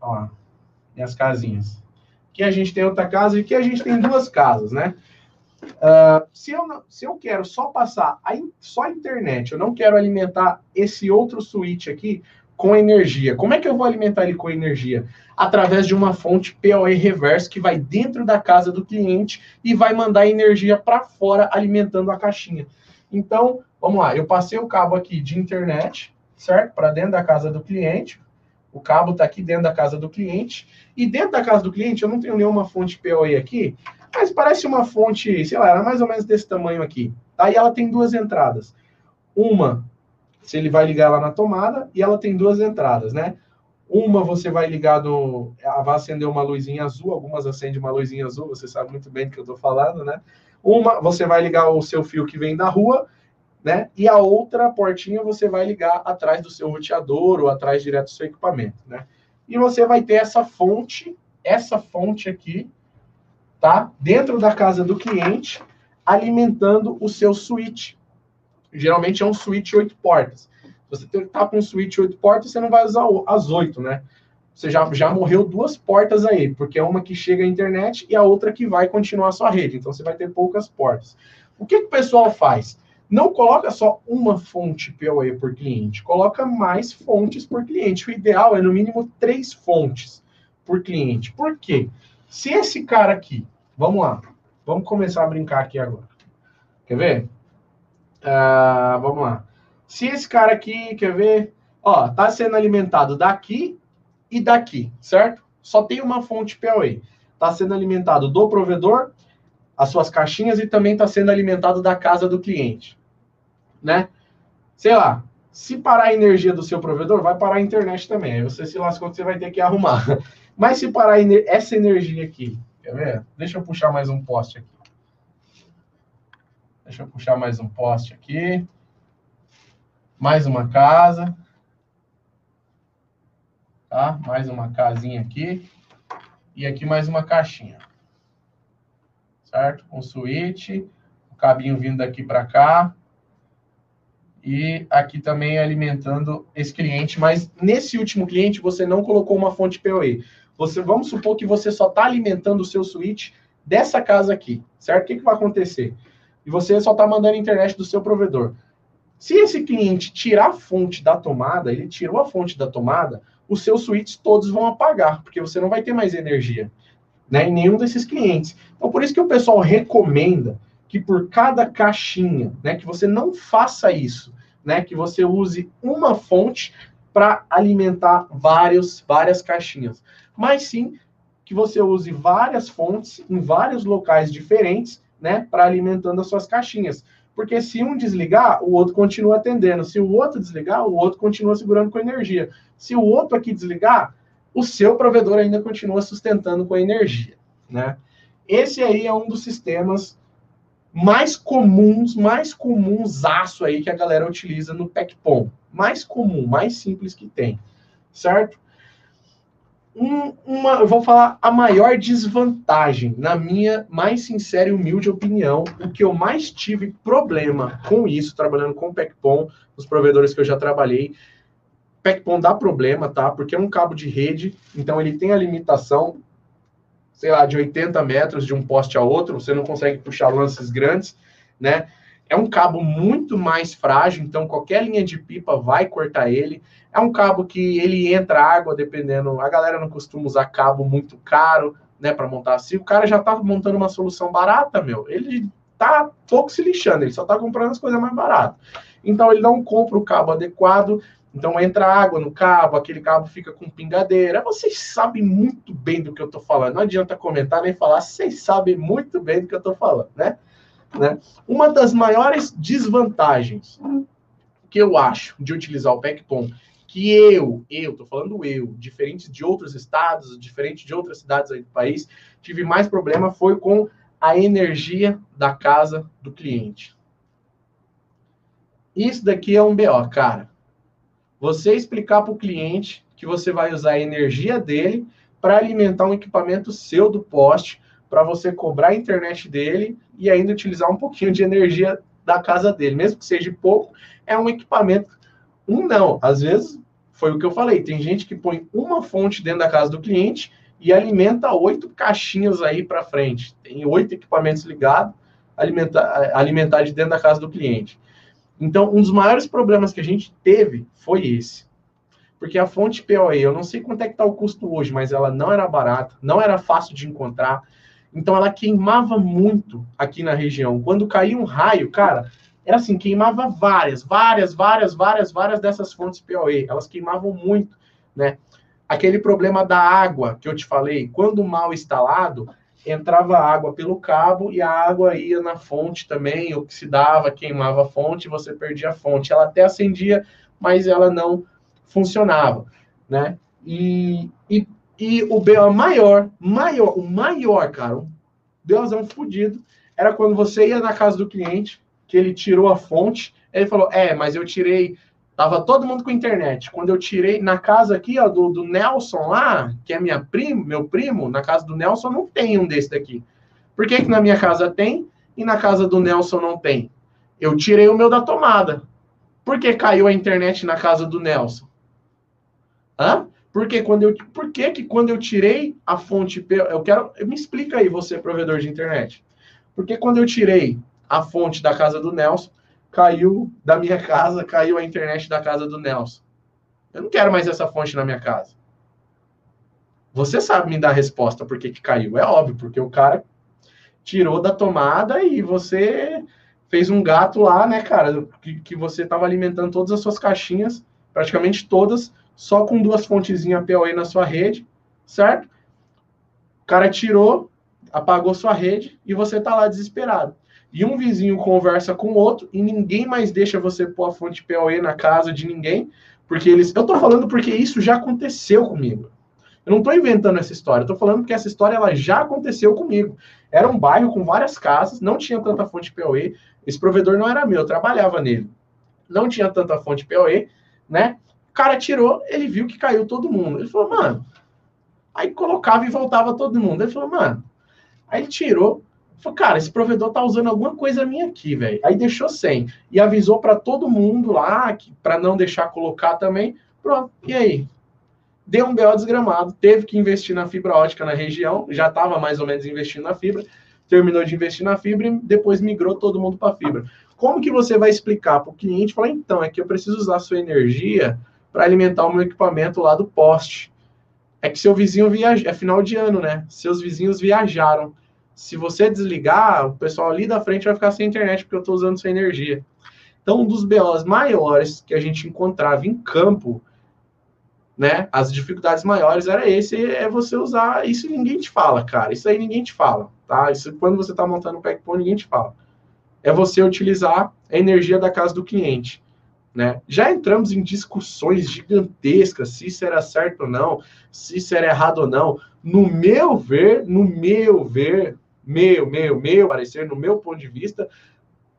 Ó, minhas casinhas. Aqui a gente tem outra casa e aqui a gente tem duas casas, né? Uh, se, eu se eu quero só passar a, só a internet, eu não quero alimentar esse outro switch aqui com energia. Como é que eu vou alimentar ele com energia? Através de uma fonte PoE reverso que vai dentro da casa do cliente e vai mandar energia para fora alimentando a caixinha. Então, vamos lá, eu passei o cabo aqui de internet, certo? Para dentro da casa do cliente. O cabo está aqui dentro da casa do cliente. E dentro da casa do cliente, eu não tenho nenhuma fonte PoE aqui, mas parece uma fonte, sei lá, era mais ou menos desse tamanho aqui. E ela tem duas entradas. Uma, se ele vai ligar lá na tomada, e ela tem duas entradas, né? Uma você vai ligar no. Ela vai acender uma luzinha azul, algumas acendem uma luzinha azul, você sabe muito bem do que eu estou falando, né? Uma, você vai ligar o seu fio que vem da rua, né? E a outra portinha você vai ligar atrás do seu roteador ou atrás direto do seu equipamento, né? E você vai ter essa fonte, essa fonte aqui, tá? Dentro da casa do cliente, alimentando o seu switch. Geralmente é um switch 8 portas. Você está com um switch 8 portas, você não vai usar as 8, né? Você já, já morreu duas portas aí, porque é uma que chega à internet e a outra que vai continuar a sua rede. Então você vai ter poucas portas. O que, que o pessoal faz? Não coloca só uma fonte PoE por cliente, coloca mais fontes por cliente. O ideal é no mínimo três fontes por cliente. Por quê? Se esse cara aqui, vamos lá, vamos começar a brincar aqui agora. Quer ver? Uh, vamos lá. Se esse cara aqui, quer ver? Ó, tá sendo alimentado daqui e daqui, certo? Só tem uma fonte PoE. Tá sendo alimentado do provedor, as suas caixinhas e também está sendo alimentado da casa do cliente, né? Sei lá, se parar a energia do seu provedor, vai parar a internet também. Aí você se lascou que você vai ter que arrumar. (laughs) Mas se parar essa energia aqui, quer ver? Deixa eu puxar mais um poste aqui. Deixa eu puxar mais um poste aqui. Mais uma casa. Tá? Mais uma casinha aqui. E aqui mais uma caixinha. Certo? Um switch. O cabinho vindo daqui para cá. E aqui também alimentando esse cliente. Mas nesse último cliente, você não colocou uma fonte PoE. Você, vamos supor que você só está alimentando o seu switch dessa casa aqui, certo? O que, que vai acontecer? E você só está mandando a internet do seu provedor. Se esse cliente tirar a fonte da tomada, ele tirou a fonte da tomada, os seus switches todos vão apagar, porque você não vai ter mais energia né, em nenhum desses clientes. Então, por isso que o pessoal recomenda que por cada caixinha, né, que você não faça isso, né, que você use uma fonte para alimentar vários, várias caixinhas mas sim que você use várias fontes em vários locais diferentes, né, para alimentando as suas caixinhas. Porque se um desligar, o outro continua atendendo. Se o outro desligar, o outro continua segurando com energia. Se o outro aqui desligar, o seu provedor ainda continua sustentando com energia, né? Esse aí é um dos sistemas mais comuns, mais comuns aço aí que a galera utiliza no PECPOM. Mais comum, mais simples que tem, certo? Um, uma, eu vou falar a maior desvantagem, na minha mais sincera e humilde opinião, o que eu mais tive problema com isso, trabalhando com o PECPOM, os provedores que eu já trabalhei. PECPOM dá problema, tá? Porque é um cabo de rede, então ele tem a limitação, sei lá, de 80 metros de um poste a outro, você não consegue puxar lances grandes, né? É um cabo muito mais frágil, então qualquer linha de pipa vai cortar ele. É um cabo que ele entra água, dependendo. A galera não costuma usar cabo muito caro, né, para montar assim. O cara já tá montando uma solução barata, meu. Ele tá pouco se lixando, ele só tá comprando as coisas mais baratas. Então ele não compra o cabo adequado, então entra água no cabo, aquele cabo fica com pingadeira. Vocês sabem muito bem do que eu tô falando. Não adianta comentar nem falar, vocês sabem muito bem do que eu tô falando, né? Né? Uma das maiores desvantagens que eu acho de utilizar o PECPOM, que eu, eu, tô falando eu, diferente de outros estados, diferente de outras cidades aí do país, tive mais problema foi com a energia da casa do cliente. Isso daqui é um BO, cara. Você explicar para o cliente que você vai usar a energia dele para alimentar um equipamento seu do poste, para você cobrar a internet dele e ainda utilizar um pouquinho de energia da casa dele, mesmo que seja pouco, é um equipamento. Um não, às vezes foi o que eu falei. Tem gente que põe uma fonte dentro da casa do cliente e alimenta oito caixinhas aí para frente. Tem oito equipamentos ligados, alimentar, alimentar de dentro da casa do cliente. Então, um dos maiores problemas que a gente teve foi esse. Porque a fonte PoE, eu não sei quanto é que está o custo hoje, mas ela não era barata, não era fácil de encontrar. Então ela queimava muito aqui na região. Quando caía um raio, cara, era assim, queimava várias, várias, várias, várias, várias dessas fontes PoE. Elas queimavam muito, né? Aquele problema da água que eu te falei, quando mal instalado, entrava água pelo cabo e a água ia na fonte também, oxidava, queimava a fonte, você perdia a fonte. Ela até acendia, mas ela não funcionava, né? E, e e o BO maior, maior, o maior, cara, o BOzão fudido, era quando você ia na casa do cliente, que ele tirou a fonte, ele falou, é, mas eu tirei, tava todo mundo com internet. Quando eu tirei, na casa aqui, ó, do, do Nelson lá, que é minha primo, meu primo, na casa do Nelson não tem um desse daqui. Por que que na minha casa tem e na casa do Nelson não tem? Eu tirei o meu da tomada. Por que caiu a internet na casa do Nelson? Hã? Porque quando eu, por que, que quando eu tirei a fonte, eu quero, me explica aí você, provedor de internet. Porque quando eu tirei a fonte da casa do Nelson, caiu da minha casa, caiu a internet da casa do Nelson. Eu não quero mais essa fonte na minha casa. Você sabe me dar a resposta por que, que caiu. É óbvio, porque o cara tirou da tomada e você fez um gato lá, né, cara? Que, que você estava alimentando todas as suas caixinhas, praticamente todas, só com duas fontezinhas PoE na sua rede, certo? O cara tirou, apagou sua rede e você tá lá desesperado. E um vizinho conversa com o outro e ninguém mais deixa você pôr a fonte PoE na casa de ninguém, porque eles. Eu tô falando porque isso já aconteceu comigo. Eu não tô inventando essa história, tô falando porque essa história ela já aconteceu comigo. Era um bairro com várias casas, não tinha tanta fonte PoE. Esse provedor não era meu, eu trabalhava nele. Não tinha tanta fonte PoE, né? O cara tirou, ele viu que caiu todo mundo. Ele falou, mano. Aí colocava e voltava todo mundo. Ele falou, mano. Aí ele tirou. Falou, cara, esse provedor tá usando alguma coisa minha aqui, velho. Aí deixou sem. E avisou para todo mundo lá, para não deixar colocar também. Pronto. E aí? Deu um BO desgramado. Teve que investir na fibra ótica na região. Já estava mais ou menos investindo na fibra. Terminou de investir na fibra e depois migrou todo mundo para fibra. Como que você vai explicar para o cliente? Falar, então, é que eu preciso usar sua energia para alimentar o meu equipamento lá do poste. É que seu vizinho viaja, é final de ano, né? Seus vizinhos viajaram. Se você desligar, o pessoal ali da frente vai ficar sem internet porque eu estou usando sua energia. Então, um dos BOs maiores que a gente encontrava em campo, né? As dificuldades maiores era esse, é você usar. Isso ninguém te fala, cara. Isso aí ninguém te fala, tá? Isso quando você está montando o packpoint, ninguém te fala. É você utilizar a energia da casa do cliente. Né? Já entramos em discussões gigantescas se isso era certo ou não, se isso era errado ou não. No meu ver, no meu ver, meu, meu, meu parecer, no meu ponto de vista,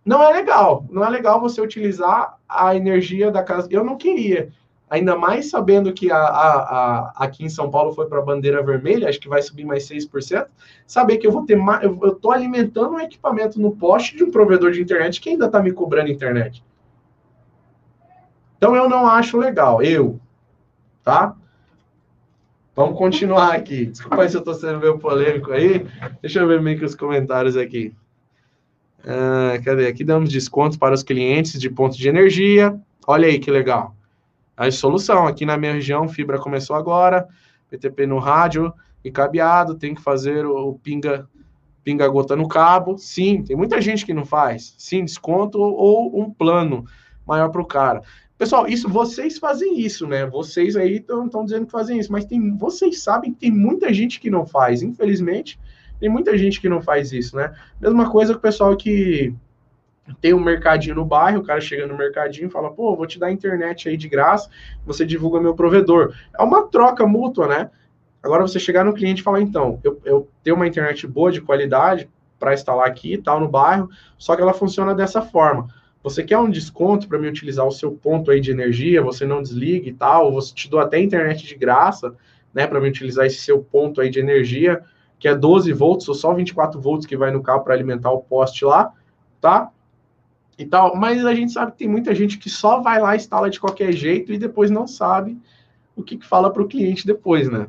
não é legal. Não é legal você utilizar a energia da casa. Eu não queria ainda mais sabendo que a, a, a aqui em São Paulo foi para a bandeira vermelha, acho que vai subir mais 6%, saber que eu vou ter mais, eu estou alimentando um equipamento no poste de um provedor de internet que ainda está me cobrando internet. Então eu não acho legal, eu, tá? Vamos continuar aqui. Desculpa se eu estou sendo meio polêmico aí. Deixa eu ver meio que os comentários aqui. Uh, cadê? Aqui damos descontos para os clientes de ponto de energia. Olha aí que legal. A solução aqui na minha região, fibra começou agora, PTP no rádio e cabeado, tem que fazer o pinga pinga gota no cabo. Sim, tem muita gente que não faz. Sim, desconto ou um plano maior para o cara. Pessoal, isso vocês fazem isso, né? Vocês aí estão dizendo que fazem isso, mas tem, vocês sabem que tem muita gente que não faz. Infelizmente, tem muita gente que não faz isso, né? Mesma coisa com o pessoal que tem um mercadinho no bairro, o cara chega no mercadinho e fala, pô, vou te dar internet aí de graça, você divulga meu provedor. É uma troca mútua, né? Agora você chegar no cliente e falar, então, eu, eu tenho uma internet boa de qualidade para instalar aqui e tal no bairro, só que ela funciona dessa forma. Você quer um desconto para me utilizar o seu ponto aí de energia, você não desliga e tal, você te dou até internet de graça, né, para me utilizar esse seu ponto aí de energia, que é 12 volts ou só 24 volts que vai no carro para alimentar o poste lá, tá? e tal, mas a gente sabe que tem muita gente que só vai lá, instala de qualquer jeito e depois não sabe o que, que fala para o cliente depois, né?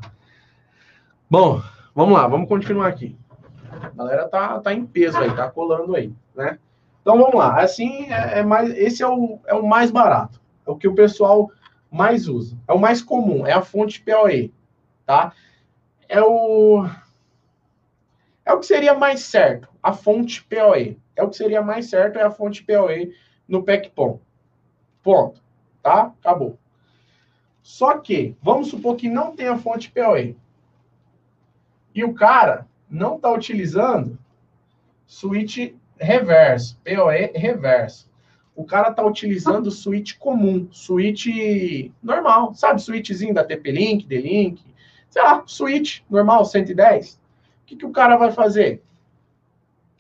Bom, vamos lá, vamos continuar aqui. A galera tá, tá em peso aí, tá colando aí, né? Então vamos lá, assim é, é mais, esse é o, é o mais barato, é o que o pessoal mais usa, é o mais comum, é a fonte PoE, tá? É o é o que seria mais certo, a fonte PoE. É o que seria mais certo, é a fonte PoE no PECPOM. Ponto. Tá? Acabou. Só que, vamos supor que não tem a fonte PoE. E o cara não está utilizando switch reverso, PoE reverso. O cara está utilizando switch comum, switch normal, sabe? Switchzinho da TP-Link, D-Link, sei lá, switch normal, 110. O que, que o cara vai fazer?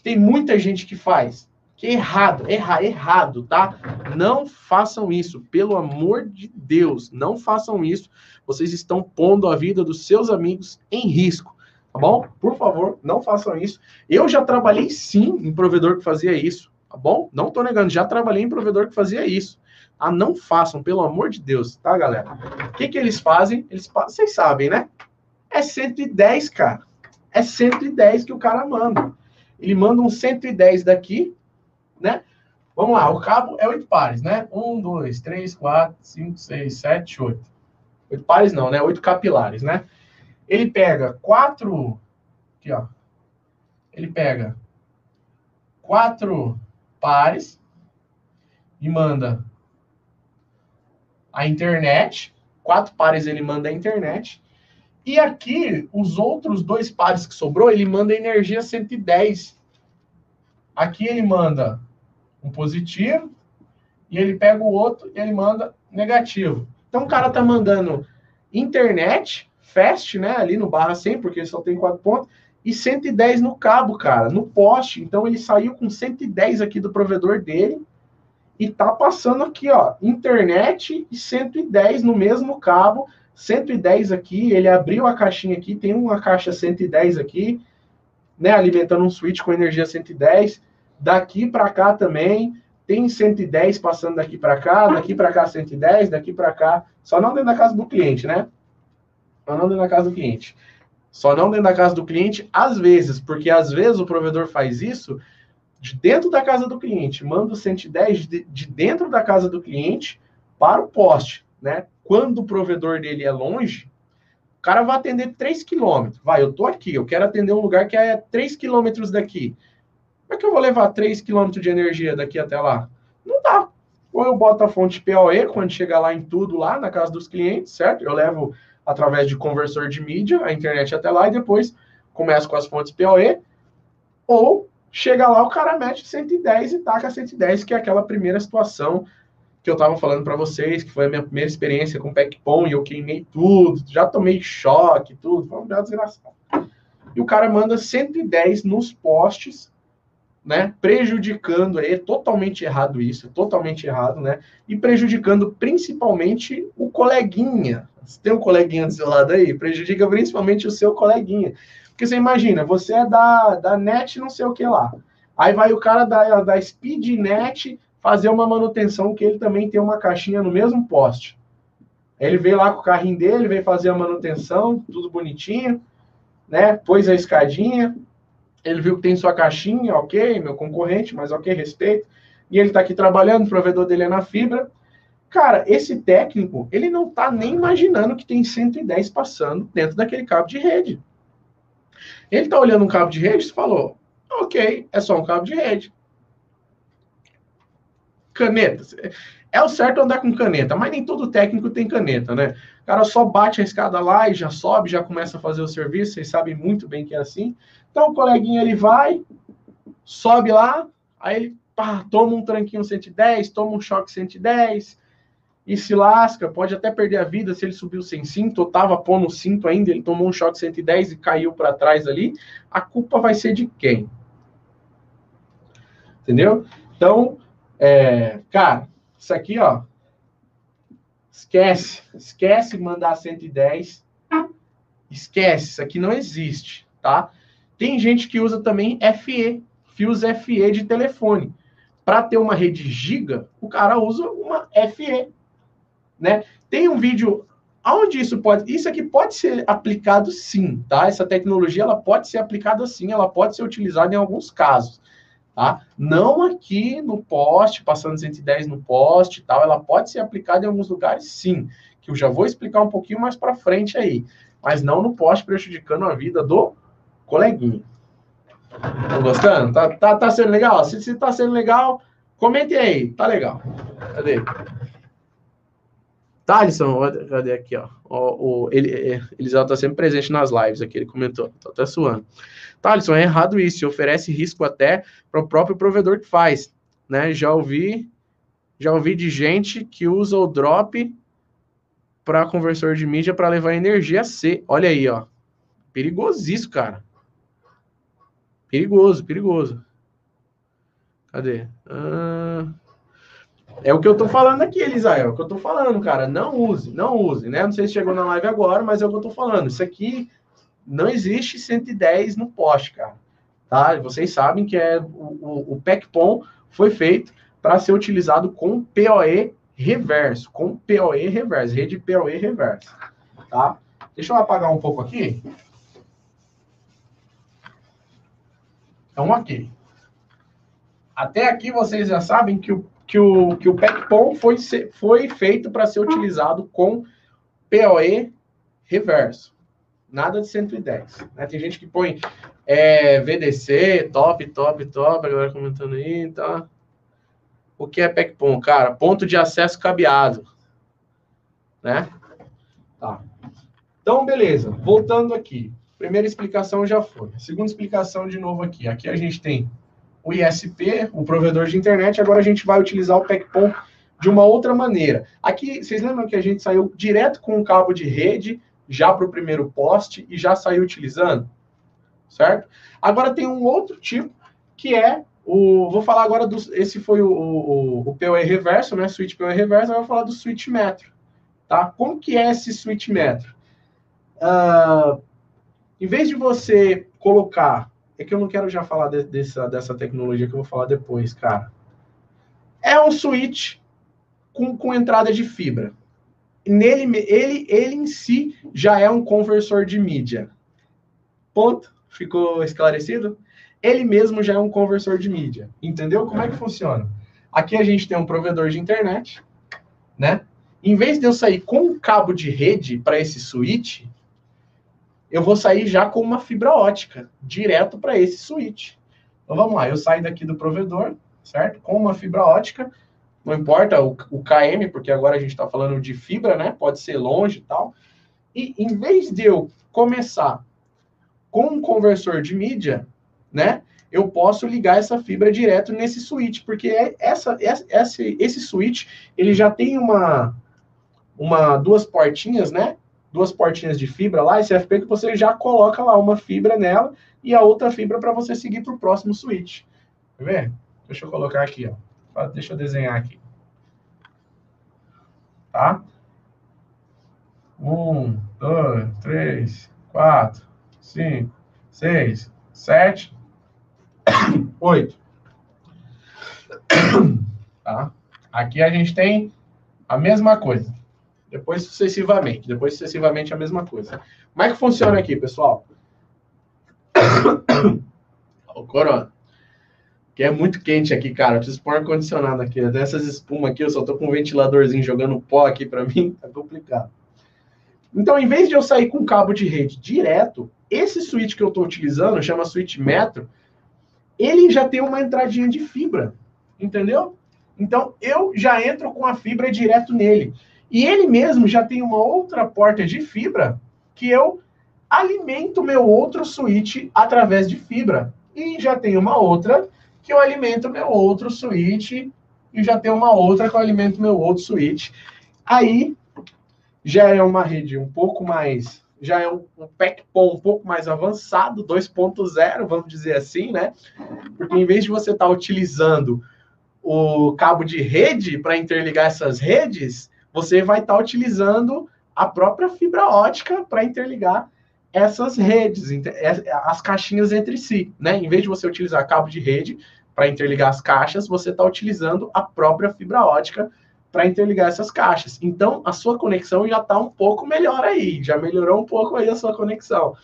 Tem muita gente que faz. Que errado, erra, errado, tá? Não façam isso, pelo amor de Deus, não façam isso. Vocês estão pondo a vida dos seus amigos em risco, tá bom? Por favor, não façam isso. Eu já trabalhei sim em provedor que fazia isso, tá bom? Não tô negando, já trabalhei em provedor que fazia isso. Ah, não façam, pelo amor de Deus, tá, galera? O que que eles fazem? Eles, vocês sabem, né? É 110, cara. É 110 que o cara manda ele manda um 110 daqui, né? Vamos lá, o cabo é oito pares, né? Um, dois, três, quatro, cinco, seis, sete, oito. Oito pares não, né? Oito capilares, né? Ele pega quatro. Aqui, ó. Ele pega quatro pares e manda a internet. Quatro pares ele manda a internet. E aqui, os outros dois pares que sobrou, ele manda energia 110. Aqui ele manda um positivo, e ele pega o outro e ele manda negativo. Então o cara tá mandando internet, fast, né, ali no barra 100, porque ele só tem quatro pontos, e 110 no cabo, cara, no poste. Então ele saiu com 110 aqui do provedor dele, e tá passando aqui, ó, internet e 110 no mesmo cabo, 110 aqui, ele abriu a caixinha aqui, tem uma caixa 110 aqui, né, alimentando um switch com energia 110. Daqui para cá também tem 110 passando daqui para cá, daqui para cá 110, daqui para cá, só não dentro da casa do cliente, né? Só não dentro da casa do cliente. Só não dentro da casa do cliente, às vezes, porque às vezes o provedor faz isso de dentro da casa do cliente, manda o 110 de, de dentro da casa do cliente para o poste, né? quando o provedor dele é longe, o cara vai atender 3 quilômetros. Vai, eu tô aqui, eu quero atender um lugar que é 3 quilômetros daqui. Como é que eu vou levar 3 quilômetros de energia daqui até lá? Não dá. Ou eu boto a fonte PoE quando chegar lá em tudo, lá na casa dos clientes, certo? Eu levo através de conversor de mídia a internet até lá e depois começo com as fontes PoE. Ou chega lá, o cara mete 110 e taca 110, que é aquela primeira situação que eu estava falando para vocês, que foi a minha primeira experiência com Packpon e eu queimei tudo, já tomei choque, tudo, foi um belo desgraçado. E o cara manda 110 nos postes né, prejudicando, é totalmente errado isso, é totalmente errado, né, e prejudicando principalmente o coleguinha. Você tem um coleguinha do seu lado aí? Prejudica principalmente o seu coleguinha. Porque você imagina, você é da, da net não sei o que lá. Aí vai o cara da, da SpeedNet fazer uma manutenção que ele também tem uma caixinha no mesmo poste. Ele veio lá com o carrinho dele, veio fazer a manutenção, tudo bonitinho, né? Pôs a escadinha, ele viu que tem sua caixinha, ok, meu concorrente, mas ok, respeito. E ele está aqui trabalhando, o provedor dele é na fibra. Cara, esse técnico, ele não está nem imaginando que tem 110 passando dentro daquele cabo de rede. Ele está olhando um cabo de rede e falou, ok, é só um cabo de rede. Caneta. É o certo andar com caneta, mas nem todo técnico tem caneta, né? O cara só bate a escada lá e já sobe, já começa a fazer o serviço, vocês sabem muito bem que é assim. Então o coleguinha ele vai, sobe lá, aí ele pá, toma um tranquinho 110, toma um choque 110 e se lasca, pode até perder a vida se ele subiu sem cinto, ou tava pondo cinto ainda, ele tomou um choque 110 e caiu para trás ali, a culpa vai ser de quem? Entendeu? Então, é, cara, isso aqui, ó, esquece, esquece mandar 110, esquece, isso aqui não existe, tá? Tem gente que usa também FE, fios FE de telefone. Para ter uma rede giga, o cara usa uma FE, né? Tem um vídeo aonde isso pode, isso aqui pode ser aplicado sim, tá? Essa tecnologia ela pode ser aplicada sim, ela pode ser utilizada em alguns casos, tá? Não aqui no poste, passando 110 no poste, tal, ela pode ser aplicada em alguns lugares sim, que eu já vou explicar um pouquinho mais para frente aí, mas não no poste prejudicando a vida do coleguinha. Estão gostando? Tá, tá, tá sendo legal? Se, se tá sendo legal, comente aí. Tá legal. Cadê? Thalisson, cadê aqui, ó? O, o, ele, é, Eliseu tá sempre presente nas lives aqui, ele comentou, tá até suando. Thalisson, é errado isso, oferece risco até para o próprio provedor que faz, né? Já ouvi, já ouvi de gente que usa o drop para conversor de mídia para levar energia C. Olha aí, ó. Perigosíssimo, cara. Perigoso, perigoso. Cadê? Ah, é o que eu tô falando aqui, Elisael. É o que eu tô falando, cara. Não use, não use, né? Não sei se chegou na live agora, mas é o que eu tô falando. Isso aqui não existe 110 no poste, cara. Tá? Vocês sabem que é o, o, o PECPOM foi feito para ser utilizado com PoE reverso, com PoE reverso, rede PoE reverso, tá? Deixa eu apagar um pouco aqui. Então, ok. Até aqui vocês já sabem que o, que o, que o PECPOM foi, foi feito para ser utilizado com PoE reverso. Nada de 110. Né? Tem gente que põe é, VDC, top, top, top, galera comentando aí, então... O que é PECPOM? Cara, ponto de acesso cabeado. Né? Tá. Então, beleza. Voltando aqui. Primeira explicação já foi. Segunda explicação de novo aqui. Aqui a gente tem o ISP, o provedor de internet, agora a gente vai utilizar o PECPOM de uma outra maneira. Aqui, vocês lembram que a gente saiu direto com o cabo de rede, já para o primeiro poste, e já saiu utilizando? Certo? Agora tem um outro tipo, que é o... Vou falar agora do... Esse foi o, o, o PoE reverso, né? Switch PoE reverso, agora vou falar do switch metro. Tá? Como que é esse switch metro? Uh, em vez de você colocar, é que eu não quero já falar de, dessa, dessa tecnologia que eu vou falar depois, cara. É um switch com, com entrada de fibra. Nele, ele, ele em si já é um conversor de mídia. Ponto. Ficou esclarecido? Ele mesmo já é um conversor de mídia. Entendeu como é que funciona? Aqui a gente tem um provedor de internet, né? Em vez de eu sair com um cabo de rede para esse switch, eu vou sair já com uma fibra ótica, direto para esse switch. Então vamos lá, eu saio daqui do provedor, certo? Com uma fibra ótica, não importa o, o KM, porque agora a gente está falando de fibra, né? Pode ser longe e tal. E em vez de eu começar com um conversor de mídia, né? Eu posso ligar essa fibra direto nesse switch, porque é essa, essa, esse switch ele já tem uma, uma duas portinhas, né? Duas portinhas de fibra lá, esse FP que você já coloca lá uma fibra nela e a outra fibra para você seguir para o próximo switch. Quer ver? Deixa eu colocar aqui, ó. Deixa eu desenhar aqui. Tá? Um, dois, três, quatro, cinco, seis, sete, (coughs) oito. (coughs) Tá? Aqui a gente tem a mesma coisa. Depois sucessivamente. Depois sucessivamente a mesma coisa. Como é que funciona aqui, pessoal? (coughs) o corona. Que é muito quente aqui, cara. Eu preciso pôr ar-condicionado aqui. Dessas espumas aqui, eu só tô com um ventiladorzinho jogando pó aqui para mim. Tá complicado. Então, em vez de eu sair com cabo de rede direto, esse switch que eu estou utilizando, chama switch metro, ele já tem uma entradinha de fibra, entendeu? Então, eu já entro com a fibra direto nele. E ele mesmo já tem uma outra porta de fibra que eu alimento meu outro switch através de fibra. E já tem uma outra que eu alimento meu outro switch e já tem uma outra que eu alimento meu outro switch. Aí já é uma rede um pouco mais, já é um, PECPOM um pouco mais avançado, 2.0, vamos dizer assim, né? Porque em vez de você estar tá utilizando o cabo de rede para interligar essas redes, você vai estar tá utilizando a própria fibra ótica para interligar essas redes, é, as caixinhas entre si, né? Em vez de você utilizar cabo de rede para interligar as caixas, você está utilizando a própria fibra ótica para interligar essas caixas. Então, a sua conexão já está um pouco melhor aí, já melhorou um pouco aí a sua conexão,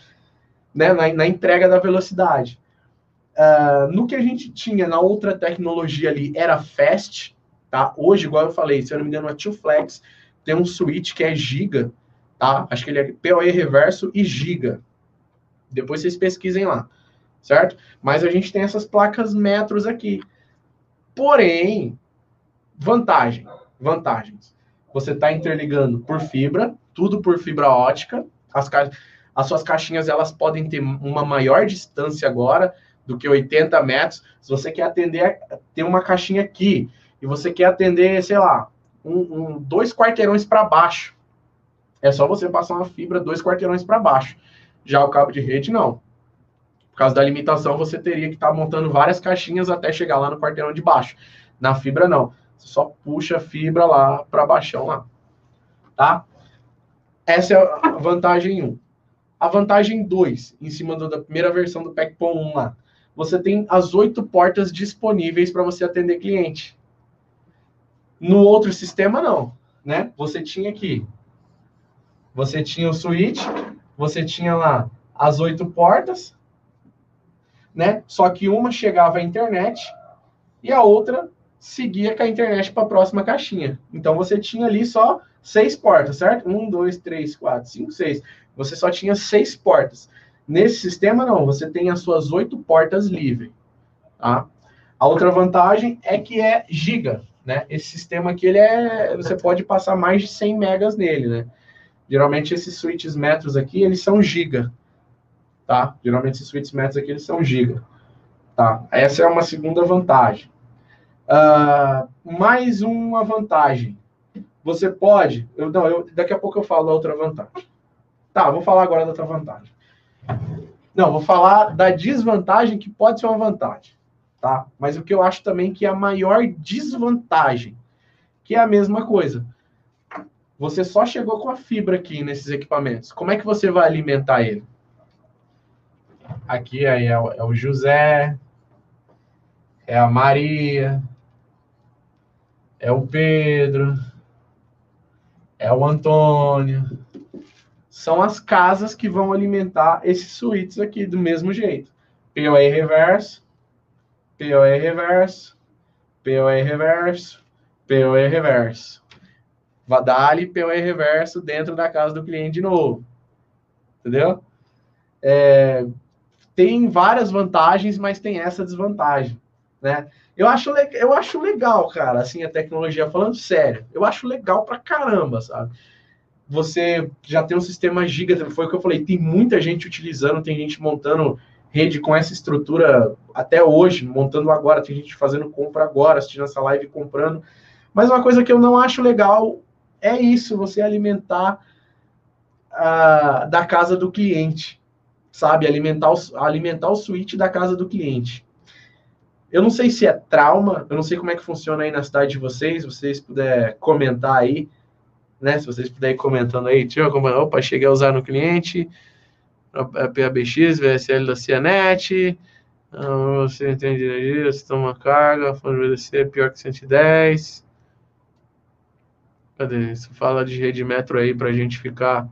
né, na, na entrega da velocidade. Uh, no que a gente tinha na outra tecnologia ali era fast, tá? Hoje, igual eu falei, se eu não me engano, a Tio Flex tem um switch que é giga, tá? Acho que ele é PoE reverso e giga. Depois vocês pesquisem lá, certo? Mas a gente tem essas placas metros aqui. Porém, vantagem vantagens. Você está interligando por fibra, tudo por fibra ótica. As, ca... as suas caixinhas elas podem ter uma maior distância agora do que 80 metros. Se você quer atender, tem uma caixinha aqui e você quer atender, sei lá, um, um dois quarteirões para baixo. É só você passar uma fibra dois quarteirões para baixo. Já o cabo de rede, não. Por causa da limitação, você teria que estar tá montando várias caixinhas até chegar lá no quarteirão de baixo. Na fibra, não. Você só puxa a fibra lá para baixão lá. Tá? Essa é a vantagem 1. A vantagem 2, em cima da primeira versão do PECPOM 1 lá, você tem as oito portas disponíveis para você atender cliente. No outro sistema, não. Né? Você tinha aqui, você tinha o switch, você tinha lá as oito portas, né? Só que uma chegava à internet e a outra seguia com a internet para a próxima caixinha. Então você tinha ali só seis portas, certo? Um, dois, três, quatro, cinco, seis. Você só tinha seis portas. Nesse sistema, não, você tem as suas oito portas livres. Tá? A outra vantagem é que é giga, né? Esse sistema aqui, ele é, você pode passar mais de 100 megas nele, né? Geralmente esses switches metros aqui, eles são giga, tá? Geralmente esses switches metros aqui, eles são giga, tá? Essa é uma segunda vantagem. Uh, mais uma vantagem. Você pode. Eu, não, eu, daqui a pouco eu falo da outra vantagem. Tá, vou falar agora da outra vantagem. Não, vou falar da desvantagem que pode ser uma vantagem. Tá? Mas o que eu acho também que é a maior desvantagem, que é a mesma coisa. Você só chegou com a fibra aqui nesses equipamentos. Como é que você vai alimentar ele? Aqui aí é o, é o José, é a Maria, é o Pedro, é o Antônio. São as casas que vão alimentar esses suítes aqui do mesmo jeito. POE reverso, POE reverso, POE reverso, POE reverso. Vadali POE reverso dentro da casa do cliente de novo. Entendeu? É, tem várias vantagens, mas tem essa desvantagem, né? Eu acho, eu acho legal, cara, assim, a tecnologia, falando sério, eu acho legal pra caramba, sabe? Você já tem um sistema giga, foi o que eu falei, tem muita gente utilizando, tem gente montando rede com essa estrutura até hoje, montando agora, tem gente fazendo compra agora, assistindo essa live comprando. Mas uma coisa que eu não acho legal é isso, você alimentar da casa do cliente, sabe? Alimentar o, alimentar o switch da casa do cliente. Eu não sei se é trauma, eu não sei como é que funciona aí na cidade de vocês, vocês puderem comentar aí, né? Se vocês puderem ir comentando aí, tio, opa, cheguei a usar no cliente, a PABX, VSL da Cianet, você entende energia, você toma carga, fonte VDC é pior que 110. Cadê? Isso fala de rede metro aí para a gente ficar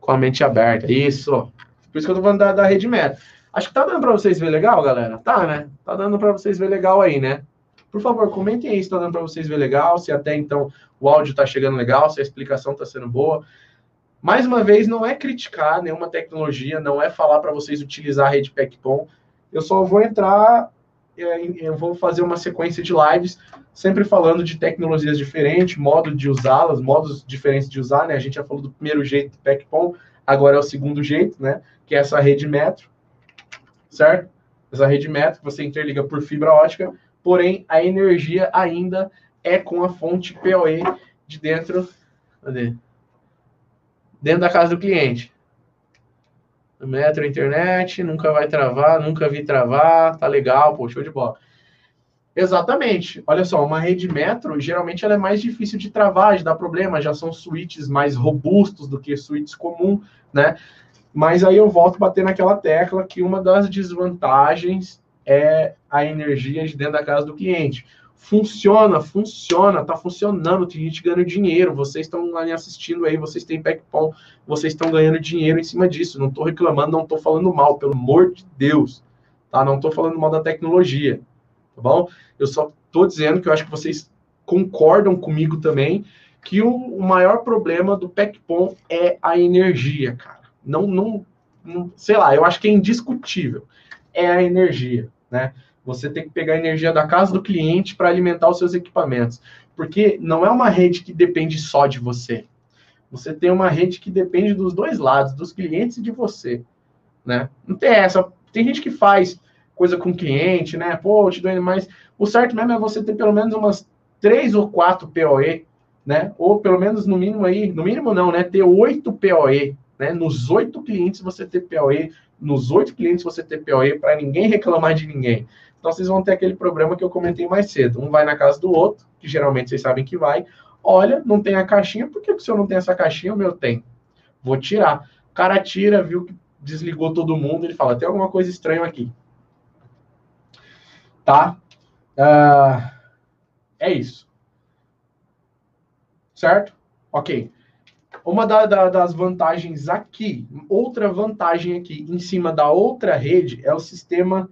com a mente aberta. Isso. Por isso que eu tô falando da, da rede metro. Acho que tá dando para vocês ver legal, galera. Tá, né? Tá dando para vocês ver legal aí, né? Por favor, comentem aí se tá dando para vocês ver legal, se até então o áudio tá chegando legal, se a explicação tá sendo boa. Mais uma vez, não é criticar nenhuma tecnologia, não é falar para vocês utilizar a rede PECPOM. Eu só vou entrar, é, eu vou fazer uma sequência de lives sempre falando de tecnologias diferentes, modo de usá-las, modos diferentes de usar, né? A gente já falou do primeiro jeito do PECPOM, agora é o segundo jeito, né? Que é essa rede metro, certo? Essa rede metro que você interliga por fibra ótica, porém a energia ainda é com a fonte PoE de dentro, cadê? Dentro da casa do cliente. Metro internet, nunca vai travar, nunca vi travar, tá legal, pô, show de bola. Exatamente. Olha só, uma rede metro, geralmente ela é mais difícil de travar, de dar problema, já são switches mais robustos do que switches comum, né? Mas aí eu volto a bater naquela tecla que uma das desvantagens é a energia de dentro da casa do cliente. Funciona, funciona, tá funcionando, tem gente ganhando dinheiro, vocês estão lá assistindo aí, vocês têm PECPOM, vocês estão ganhando dinheiro em cima disso. Não estou reclamando, não estou falando mal, pelo amor de Deus, tá? Não estou falando mal da tecnologia, tá bom? Eu só estou dizendo que eu acho que vocês concordam comigo também que o, maior problema do PECPOM é a energia, cara. Não, não, não, sei lá, eu acho que é indiscutível. É a energia, né? Você tem que pegar a energia da casa do cliente para alimentar os seus equipamentos. Porque não é uma rede que depende só de você. Você tem uma rede que depende dos dois lados, dos clientes e de você. Né? Não tem essa. Tem gente que faz coisa com cliente, né? Pô, te dou mais. O certo mesmo é você ter pelo menos umas três ou quatro POE, né? Ou pelo menos no mínimo aí, no mínimo não, né? Ter oito POE, né? Nos oito clientes você ter POE, nos oito clientes você ter POE para ninguém reclamar de ninguém. Então vocês vão ter aquele problema que eu comentei mais cedo. Um vai na casa do outro, que geralmente vocês sabem que vai. Olha, não tem a caixinha, por que o senhor não tem essa caixinha? O meu tem. Vou tirar. O cara tira, viu que desligou todo mundo, ele fala, tem alguma coisa estranha aqui. Tá? Uh, é isso. Certo? Ok. Uma da, da, das vantagens aqui, outra vantagem aqui, em cima da outra rede, é o sistema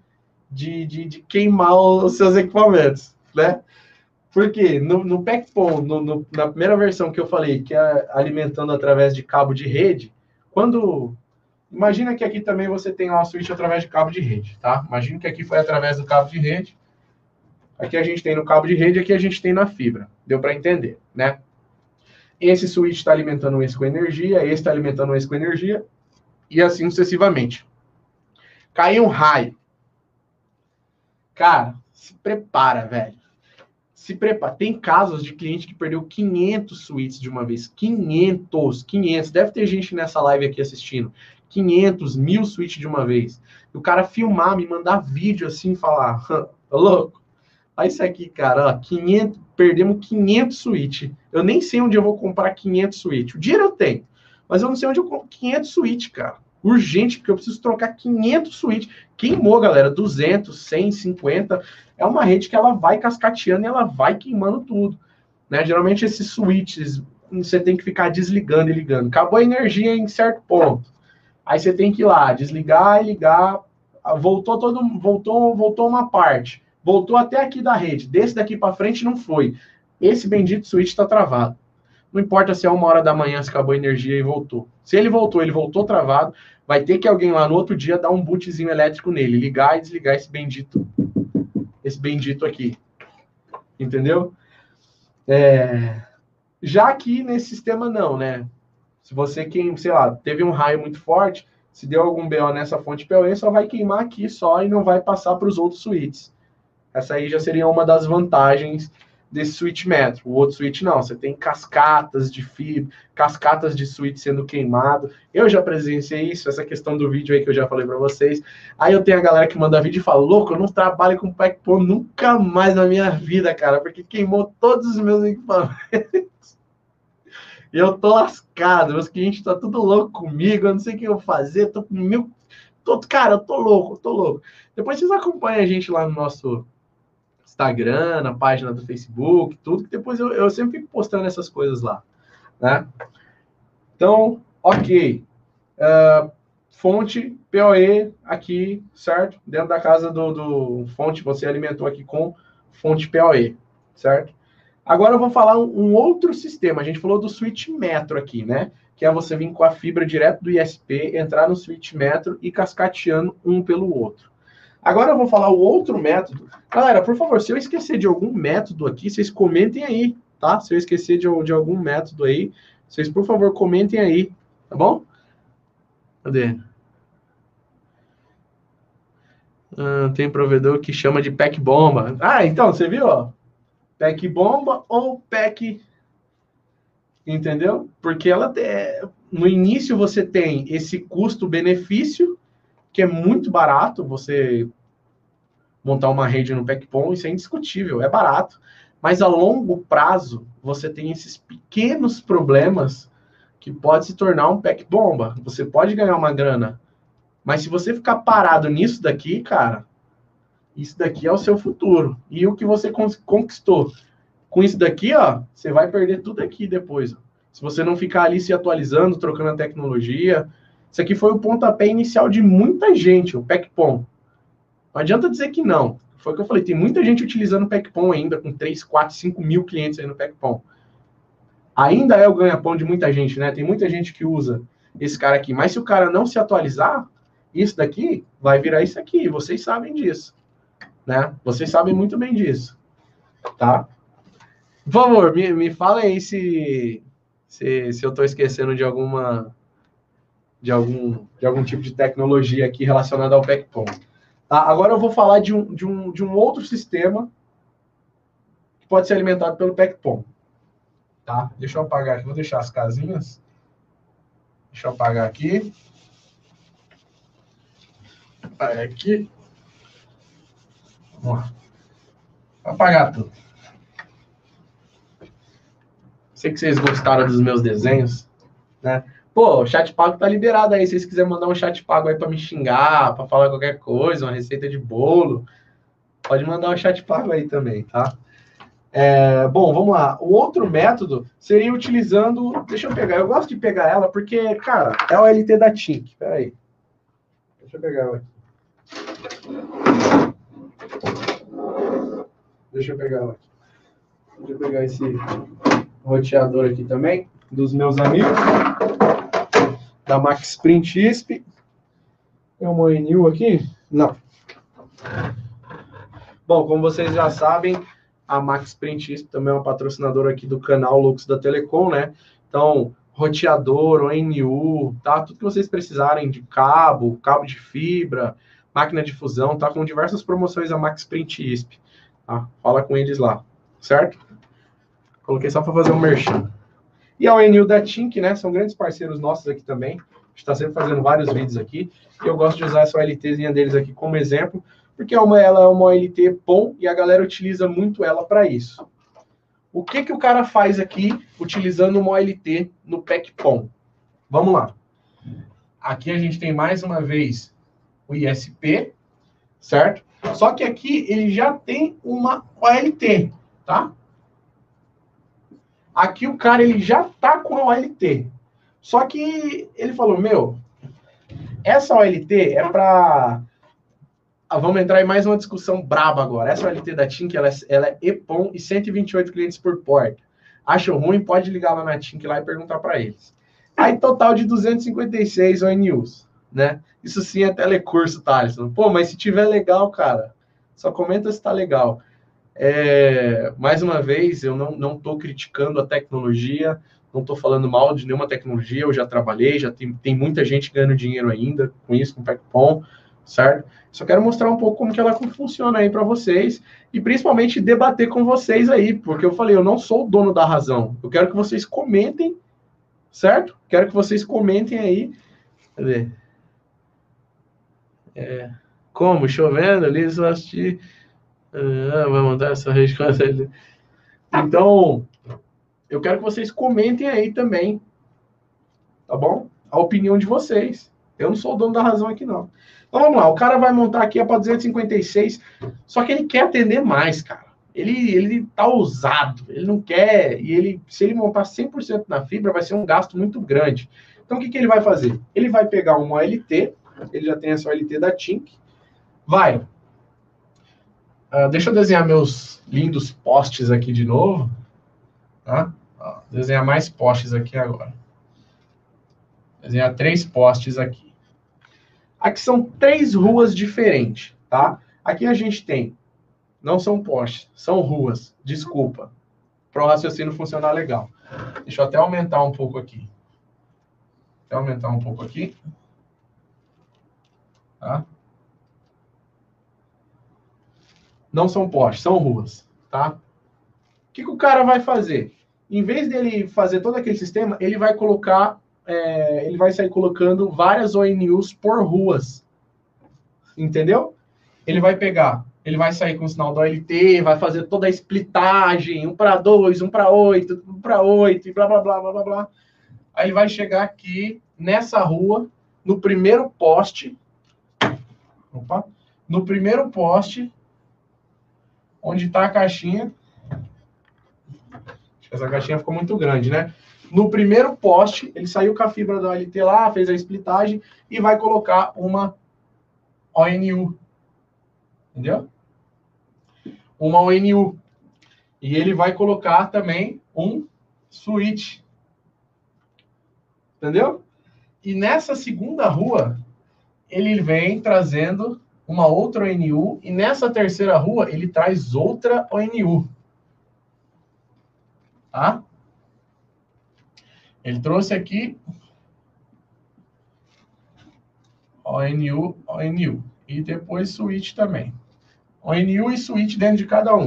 de, de, de queimar os seus equipamentos, né? Porque no, no PECPON, no, no, na primeira versão que eu falei, que é alimentando através de cabo de rede, quando. Imagina que aqui também você tem uma switch através de cabo de rede, tá? Imagina que aqui foi através do cabo de rede. Aqui a gente tem no cabo de rede, aqui a gente tem na fibra. Deu para entender, né? Esse switch está alimentando esse com energia, esse está alimentando esse com energia, e assim sucessivamente. Cai um raio. Cara, se prepara, velho. Se prepara. Tem casos de cliente que perdeu 500 suítes de uma vez. 500, 500. Deve ter gente nessa live aqui assistindo. 500, mil suítes de uma vez. E o cara filmar, me mandar vídeo assim, falar, tá louco? Olha isso aqui, cara, ó, 500, perdemos 500 suítes. Eu nem sei onde eu vou comprar 500 suítes. O dinheiro eu tenho, mas eu não sei onde eu compro 500 suítes, cara urgente, porque eu preciso trocar 500 switches. Queimou, galera, 200, 150. É uma rede que ela vai cascateando e ela vai queimando tudo. Né? Geralmente esses switches você tem que ficar desligando e ligando. Acabou a energia em certo ponto. Aí você tem que ir lá, desligar e ligar. Voltou todo, voltou, voltou uma parte. Voltou até aqui da rede. Desse daqui para frente não foi. Esse bendito switch está travado. Não importa se é uma hora da manhã, se acabou a energia e voltou. Se ele voltou, ele voltou travado vai ter que alguém lá no outro dia dar um bootzinho elétrico nele, ligar e desligar esse bendito, esse bendito aqui. Entendeu? É... Já aqui nesse sistema não, né? Se você quem, sei lá, teve um raio muito forte, se deu algum BO nessa fonte PoE, só vai queimar aqui só e não vai passar para os outros switches. Essa aí já seria uma das vantagens desse switch metro. O outro switch não, você tem cascatas de fibra, cascatas de switch sendo queimado. Eu já presenciei isso, essa questão do vídeo aí que eu já falei para vocês. Aí eu tenho a galera que manda vídeo e fala: "Louco, eu não trabalho com PECPON nunca mais na minha vida, cara, porque queimou todos os meus equipamentos". E (laughs) eu tô lascado, meus clientes tá tudo louco comigo, eu não sei o que eu fazer, tô com mil. Tô, cara, eu tô louco, eu tô louco. Depois vocês acompanham a gente lá no nosso Instagram, na página do Facebook, tudo, que depois eu, eu sempre fico postando essas coisas lá, né? Então, ok. Uh, fonte POE aqui, certo? Dentro da casa do, do fonte, você alimentou aqui com fonte POE, certo? Agora eu vou falar um, outro sistema. A gente falou do switch metro aqui, né? Que é você vir com a fibra direto do ISP, entrar no switch metro e cascateando um pelo outro. Agora eu vou falar o outro método. Galera, por favor, se eu esquecer de algum método aqui, vocês comentem aí, tá? Se eu esquecer de, de algum método aí, vocês, por favor, comentem aí, tá bom? Cadê? Ah, tem provedor que chama de pack bomba. Ah, então, você viu? Pack bomba ou pack. Entendeu? Porque ela no início você tem esse custo-benefício que é muito barato você montar uma rede no PECPOM, isso é indiscutível, é barato. Mas a longo prazo, você tem esses pequenos problemas que pode se tornar um PEC bomba. Você pode ganhar uma grana. Mas se você ficar parado nisso daqui, cara, isso daqui é o seu futuro. E o que você conquistou com isso daqui, ó, você vai perder tudo aqui depois. Se você não ficar ali se atualizando, trocando a tecnologia, isso aqui foi o pontapé inicial de muita gente, o PECPOM. Não adianta dizer que não. Foi o que eu falei, tem muita gente utilizando o PECPOM ainda, com 3, 4, 5 mil clientes aí no PECPOM. Ainda é o ganha-pão de muita gente, né? Tem muita gente que usa esse cara aqui. Mas se o cara não se atualizar, isso daqui vai virar isso aqui. Vocês sabem disso. Né? Vocês sabem muito bem disso. Tá? Por favor, me, me falem aí se, se, se eu estou esquecendo de alguma de algum, de algum tipo de tecnologia aqui relacionada ao PECPOM. Tá? Agora eu vou falar de um, de, um, de um outro sistema que pode ser alimentado pelo PECPOM. Tá? Deixa eu apagar aqui, vou deixar as casinhas. Deixa eu apagar aqui. Aqui. Vamos lá. Vou apagar tudo. Sei que vocês gostaram dos meus desenhos, né? Pô, o chat pago tá liberado aí. Se vocês quiserem mandar um chat pago aí para me xingar, para falar qualquer coisa, uma receita de bolo, pode mandar um chat pago aí também, tá? É, bom, vamos lá. O outro método seria utilizando. Deixa eu pegar. Eu gosto de pegar ela porque, cara, é o LT da Tink. Pera aí. Deixa eu pegar ela aqui. Deixa eu pegar ela aqui. Deixa eu pegar esse roteador aqui também, dos meus amigos da Max Print ISP. Tem uma ONU aqui? Não. Bom, como vocês já sabem, a Max Print ISP também é uma patrocinadora aqui do canal Lux da Telecom, né? Então, roteador, ONU, tá? Tudo que vocês precisarem de cabo, cabo de fibra, máquina de fusão, tá? Com diversas promoções a Max Print ISP, tá? Fala com eles lá, certo? Coloquei só para fazer um merchan. E a ONU da Tink, né? São grandes parceiros nossos aqui também. Está sempre fazendo vários vídeos aqui. E eu gosto de usar essa OLTzinha deles aqui como exemplo, porque uma, ela é uma OLT bom e a galera utiliza muito ela para isso. O que, que o cara faz aqui utilizando uma OLT no PEC-POM? Vamos lá. Aqui a gente tem mais uma vez o ISP, certo? Só que aqui ele já tem uma OLT, tá? Aqui o cara ele já tá com a OLT. Só que ele falou: Meu, essa OLT é para. Ah, vamos entrar em mais uma discussão braba agora. Essa OLT da Tink ela, é, ela é EPOM e 128 clientes por porta. Achou ruim? Pode ligar lá na Tink lá e perguntar para eles. Aí, total de 256 ONUs, né? Isso sim é telecurso, Thaleson. Pô, mas se tiver legal, cara, só comenta se tá legal. É, mais uma vez, eu não estou criticando a tecnologia, não estou falando mal de nenhuma tecnologia, eu já trabalhei, já tem, tem muita gente ganhando dinheiro ainda com isso, com o PECPOM, certo? Só quero mostrar um pouco como que ela funciona aí para vocês e principalmente debater com vocês aí, porque eu falei, eu não sou o dono da razão. Eu quero que vocês comentem, certo? Quero que vocês comentem aí. Cadê? É, como? Chovendo ali, só assistir. Ah, vai montar essa rede. Então, eu quero que vocês comentem aí também, tá bom? A opinião de vocês. Eu não sou o dono da razão aqui, não. Então vamos lá, o cara vai montar aqui é para 256, só que ele quer atender mais, cara. Ele, ele tá ousado, ele não quer, e ele, se ele montar 100% na fibra, vai ser um gasto muito grande. Então o que, que ele vai fazer? Ele vai pegar uma OLT, ele já tem essa OLT da Tink, vai. Uh, deixa eu desenhar meus lindos postes aqui de novo. Tá? Ó, desenhar mais postes aqui agora. Desenhar três postes aqui. Aqui são três ruas diferentes, tá? Aqui a gente tem, não são postes, são ruas, desculpa. Para o raciocínio funcionar legal. Deixa eu até aumentar um pouco aqui. Até aumentar um pouco aqui. Tá? Não são postes, são ruas, tá? O que, que o cara vai fazer? Em vez dele fazer todo aquele sistema, ele vai colocar é, ele vai sair colocando várias ONUs por ruas. Entendeu? Ele vai pegar, ele vai sair com o sinal do OLT, vai fazer toda a splitagem, um para dois, um para oito, um para oito, e blá, blá, blá, blá, blá, blá. Aí ele vai chegar aqui nessa rua, no primeiro poste. Opa! No primeiro poste, onde está a caixinha. Acho que essa caixinha ficou muito grande, né? No primeiro poste, ele saiu com a fibra da OLT lá, fez a splitagem e vai colocar uma ONU. Entendeu? Uma ONU. E ele vai colocar também um switch. Entendeu? E nessa segunda rua, ele vem trazendo uma outra ONU. E nessa terceira rua, ele traz outra ONU. Tá? Ele trouxe aqui ONU, ONU. E depois switch também. ONU e switch dentro de cada um.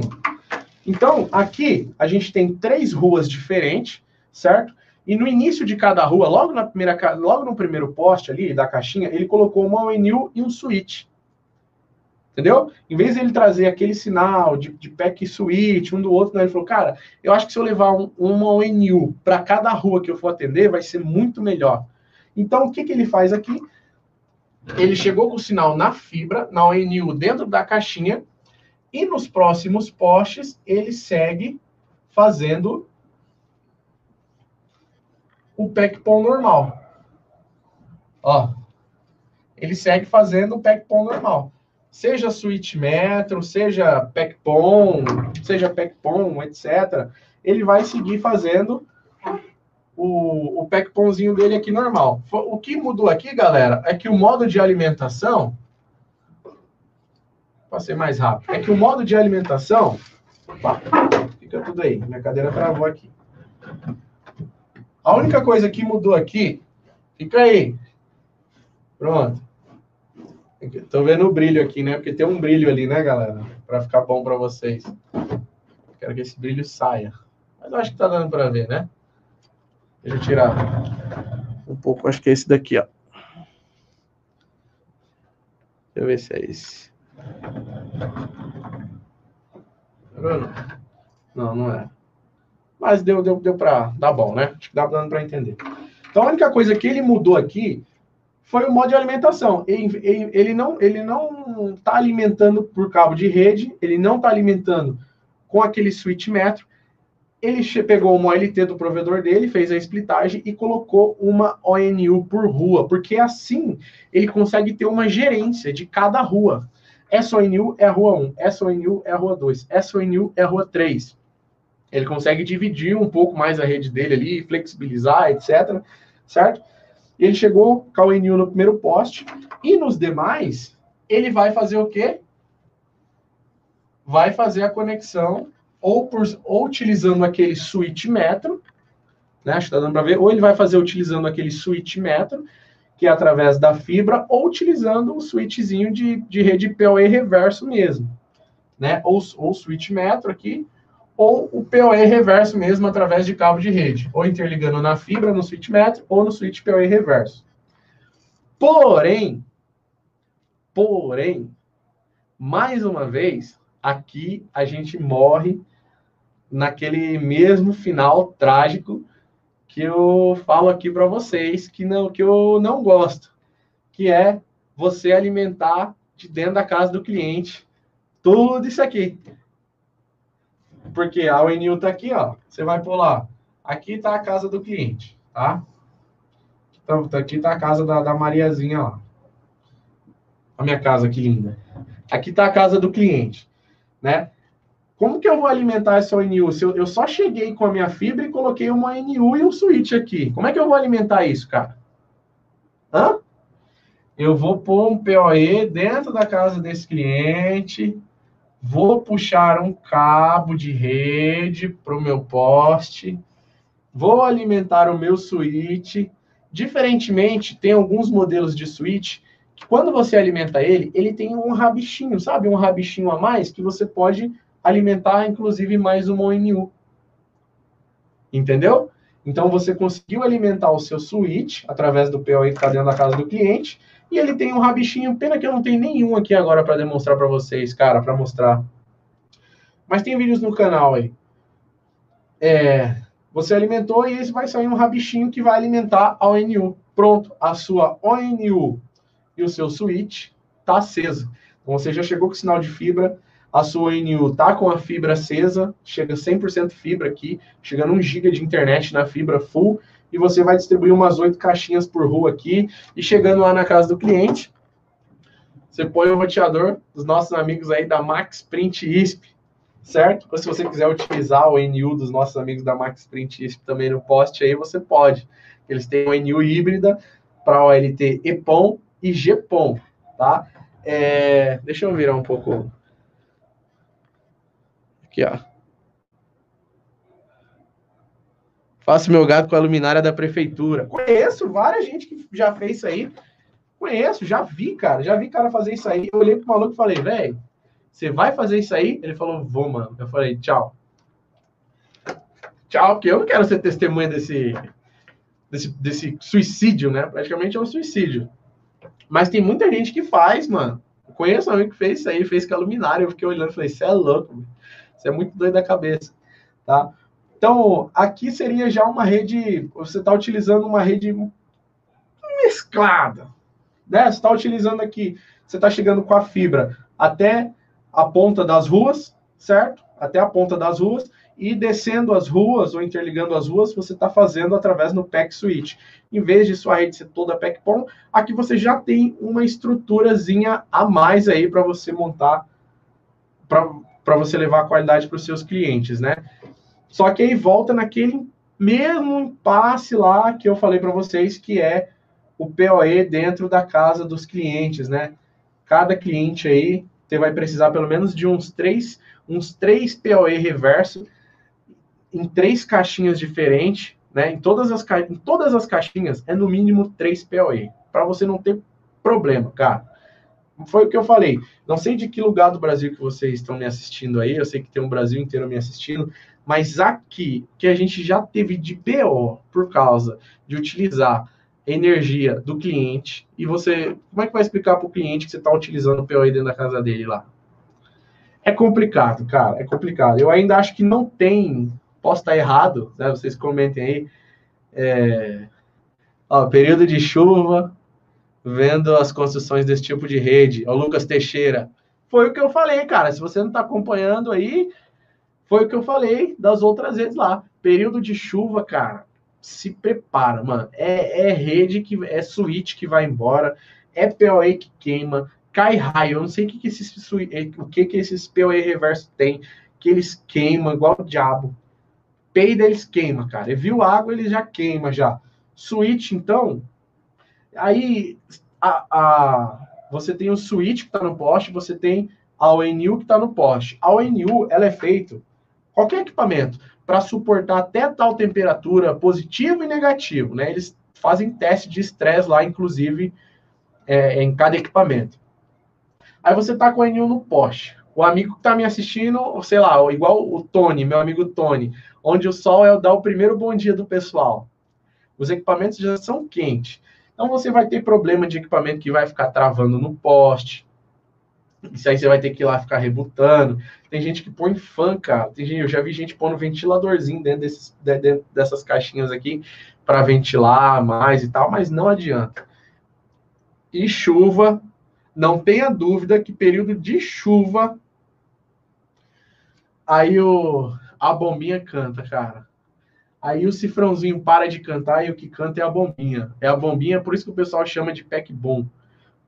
Então, aqui a gente tem três ruas diferentes, certo? E no início de cada rua, logo, na primeira, logo no primeiro poste ali da caixinha, ele colocou uma ONU e um switch. Entendeu? Em vez de ele trazer aquele sinal de, de pack switch, um do outro, né, ele falou, cara, eu acho que se eu levar um, uma ONU para cada rua que eu for atender, vai ser muito melhor. Então, o que, que ele faz aqui? Ele chegou com o sinal na fibra, na ONU dentro da caixinha, e nos próximos postes, ele segue fazendo o PECPON normal. Ó, ele segue fazendo o PECPON normal seja switch metro, seja PECPON, seja PECPON, etc., ele vai seguir fazendo o, o dele aqui normal. O que mudou aqui, galera, é que o modo de alimentação, para ser mais rápido, é que o modo de alimentação, opa, fica tudo aí, minha cadeira travou aqui. A única coisa que mudou aqui, fica aí, pronto. Estou vendo o brilho aqui, né? Porque tem um brilho ali, né, galera? Para ficar bom para vocês. Quero que esse brilho saia. Mas eu acho que tá dando para ver, né? Deixa eu tirar um pouco. Acho que é esse daqui, ó. Deixa eu ver se é esse. Bruno? Não, não é. Mas deu, deu, deu para dar bom, né? Acho que dá dando para entender. Então, a única coisa que ele mudou aqui foi o modo de alimentação. Ele, ele, não ele não está alimentando por cabo de rede, ele não está alimentando com aquele switch metro. Ele pegou uma OLT do provedor dele, fez a splitagem e colocou uma ONU por rua, porque assim ele consegue ter uma gerência de cada rua. Essa ONU é a rua 1, essa ONU é a rua 2, essa ONU é a rua 3. Ele consegue dividir um pouco mais a rede dele ali, flexibilizar, etc. Certo? Ele chegou a ONU no primeiro poste. E nos demais, ele vai fazer o quê? Vai fazer a conexão ou, por, ou utilizando aquele switch metro, né? Acho que tá dando para ver. Ou ele vai fazer utilizando aquele switch metro, que é através da fibra, ou utilizando o switchzinho de, de rede PoE reverso mesmo, né? Ou, ou switch metro aqui, ou o PoE reverso mesmo através de cabo de rede, ou interligando na fibra no switch metro ou no switch PoE reverso. Porém, porém, mais uma vez, aqui a gente morre naquele mesmo final trágico que eu falo aqui para vocês que não que eu não gosto, que é você alimentar de dentro da casa do cliente tudo isso aqui. Porque a ONU está aqui, ó. Você vai pular. Aqui está a casa do cliente, tá? Então, aqui está a casa da, da Mariazinha, ó. A minha casa, que linda. Aqui está a casa do cliente, né? Como que eu vou alimentar essa ONU? Se eu, eu, só cheguei com a minha fibra e coloquei uma ONU e um switch aqui. Como é que eu vou alimentar isso, cara? Hã? Eu vou pôr um PoE dentro da casa desse cliente, vou puxar um cabo de rede para o meu poste, vou alimentar o meu switch. Diferentemente, tem alguns modelos de switch que quando você alimenta ele, ele tem um rabichinho, sabe? Um rabichinho a mais que você pode alimentar, inclusive, mais uma ONU. Entendeu? Então, você conseguiu alimentar o seu switch através do POE que está dentro da casa do cliente, e ele tem um rabichinho, pena que eu não tenho nenhum aqui agora para demonstrar para vocês, cara, para mostrar. Mas tem vídeos no canal aí. É, você alimentou e esse vai sair um rabichinho que vai alimentar a ONU. Pronto, a sua ONU e o seu switch está aceso. Então você já chegou com sinal de fibra, a sua NU tá com a fibra acesa, chega 100% fibra aqui, chegando 1 GB de internet na fibra full, e você vai distribuir umas oito caixinhas por rua aqui, e chegando lá na casa do cliente, você põe o roteador dos nossos amigos aí da Max Print ISP, certo? Ou se você quiser utilizar o NU dos nossos amigos da Max Print ISP também no post aí, você pode. Eles têm uma NU híbrida para OLT EPOM e GPOM, tá? É, deixa eu virar um pouco Aqui, ó. Faço meu gato com a luminária da prefeitura. Conheço várias gente que já fez isso aí. Conheço, já vi, cara. Já vi cara fazer isso aí. Eu olhei pro maluco e falei, velho, você vai fazer isso aí? Ele falou, vou, mano. Eu falei, tchau. Tchau, porque eu não quero ser testemunha desse, desse, desse suicídio, né? Praticamente é um suicídio. Mas tem muita gente que faz, mano. Conheço um amigo que fez isso aí, fez com a luminária. Eu fiquei olhando e falei, você é louco. Você é muito doido da cabeça, tá? Então, aqui seria já uma rede, você está utilizando uma rede mesclada, né? Você está utilizando aqui, você está chegando com a fibra até a ponta das ruas, certo? Até a ponta das ruas, e descendo as ruas ou interligando as ruas, você está fazendo através do PAC Switch. Em vez de sua rede ser toda PAC-POM, aqui você já tem uma estruturazinha a mais aí para você montar, para você levar a qualidade para os seus clientes, né? Só que aí volta naquele mesmo impasse lá que eu falei para vocês, que é o POE dentro da casa dos clientes, né? Cada cliente aí, você vai precisar pelo menos de uns três, uns três POE reverso em três caixinhas diferentes, né? Em todas as, ca... em todas as caixinhas é no mínimo três POE, para você não ter problema, cara foi o que eu falei. Não sei de que lugar do Brasil que vocês estão me assistindo aí, eu sei que tem um Brasil inteiro me assistindo, mas aqui, que a gente já teve de BO por causa de utilizar energia do cliente, e você, como é que vai explicar para o cliente que você está utilizando o PO dentro da casa dele lá? É complicado, cara, é complicado. Eu ainda acho que não tem, posso estar errado, né? Vocês comentem aí. É... Ó, período de chuva, vendo as construções desse tipo de rede. O Lucas Teixeira. Foi o que eu falei, cara. Se você não está acompanhando aí, foi o que eu falei das outras redes lá. Período de chuva, cara, se prepara, mano. É, é rede que é switch que vai embora, é PoE que queima, cai raio. Eu não sei o que, que esses o que, que esses PoE reverso tem, que eles queimam igual o diabo. Peida eles queima, cara. Viu água, ele já queima já. Switch, então, Aí a, a, você tem o switch que está no poste, você tem a ONU que está no poste. A ONU ela é feita, qualquer equipamento, para suportar até tal temperatura positivo e negativo, né? Eles fazem teste de estresse lá, inclusive, é, em cada equipamento. Aí você tá com o N1 no poste. O amigo que tá me assistindo, sei lá, igual o Tony, meu amigo Tony, onde o sol é dar o primeiro bom dia do pessoal. Os equipamentos já são quentes. Então você vai ter problema de equipamento que vai ficar travando no poste. Isso aí você vai ter que ir lá ficar rebutando. Tem gente que põe fã, cara. Tem gente, eu já vi gente pondo ventiladorzinho dentro, desses, dentro dessas caixinhas aqui para ventilar mais e tal, mas não adianta. E chuva, não tenha dúvida que período de chuva aí o, a bombinha canta, cara. Aí o cifrãozinho para de cantar e o que canta é a bombinha. É a bombinha, por isso que o pessoal chama de pack bom.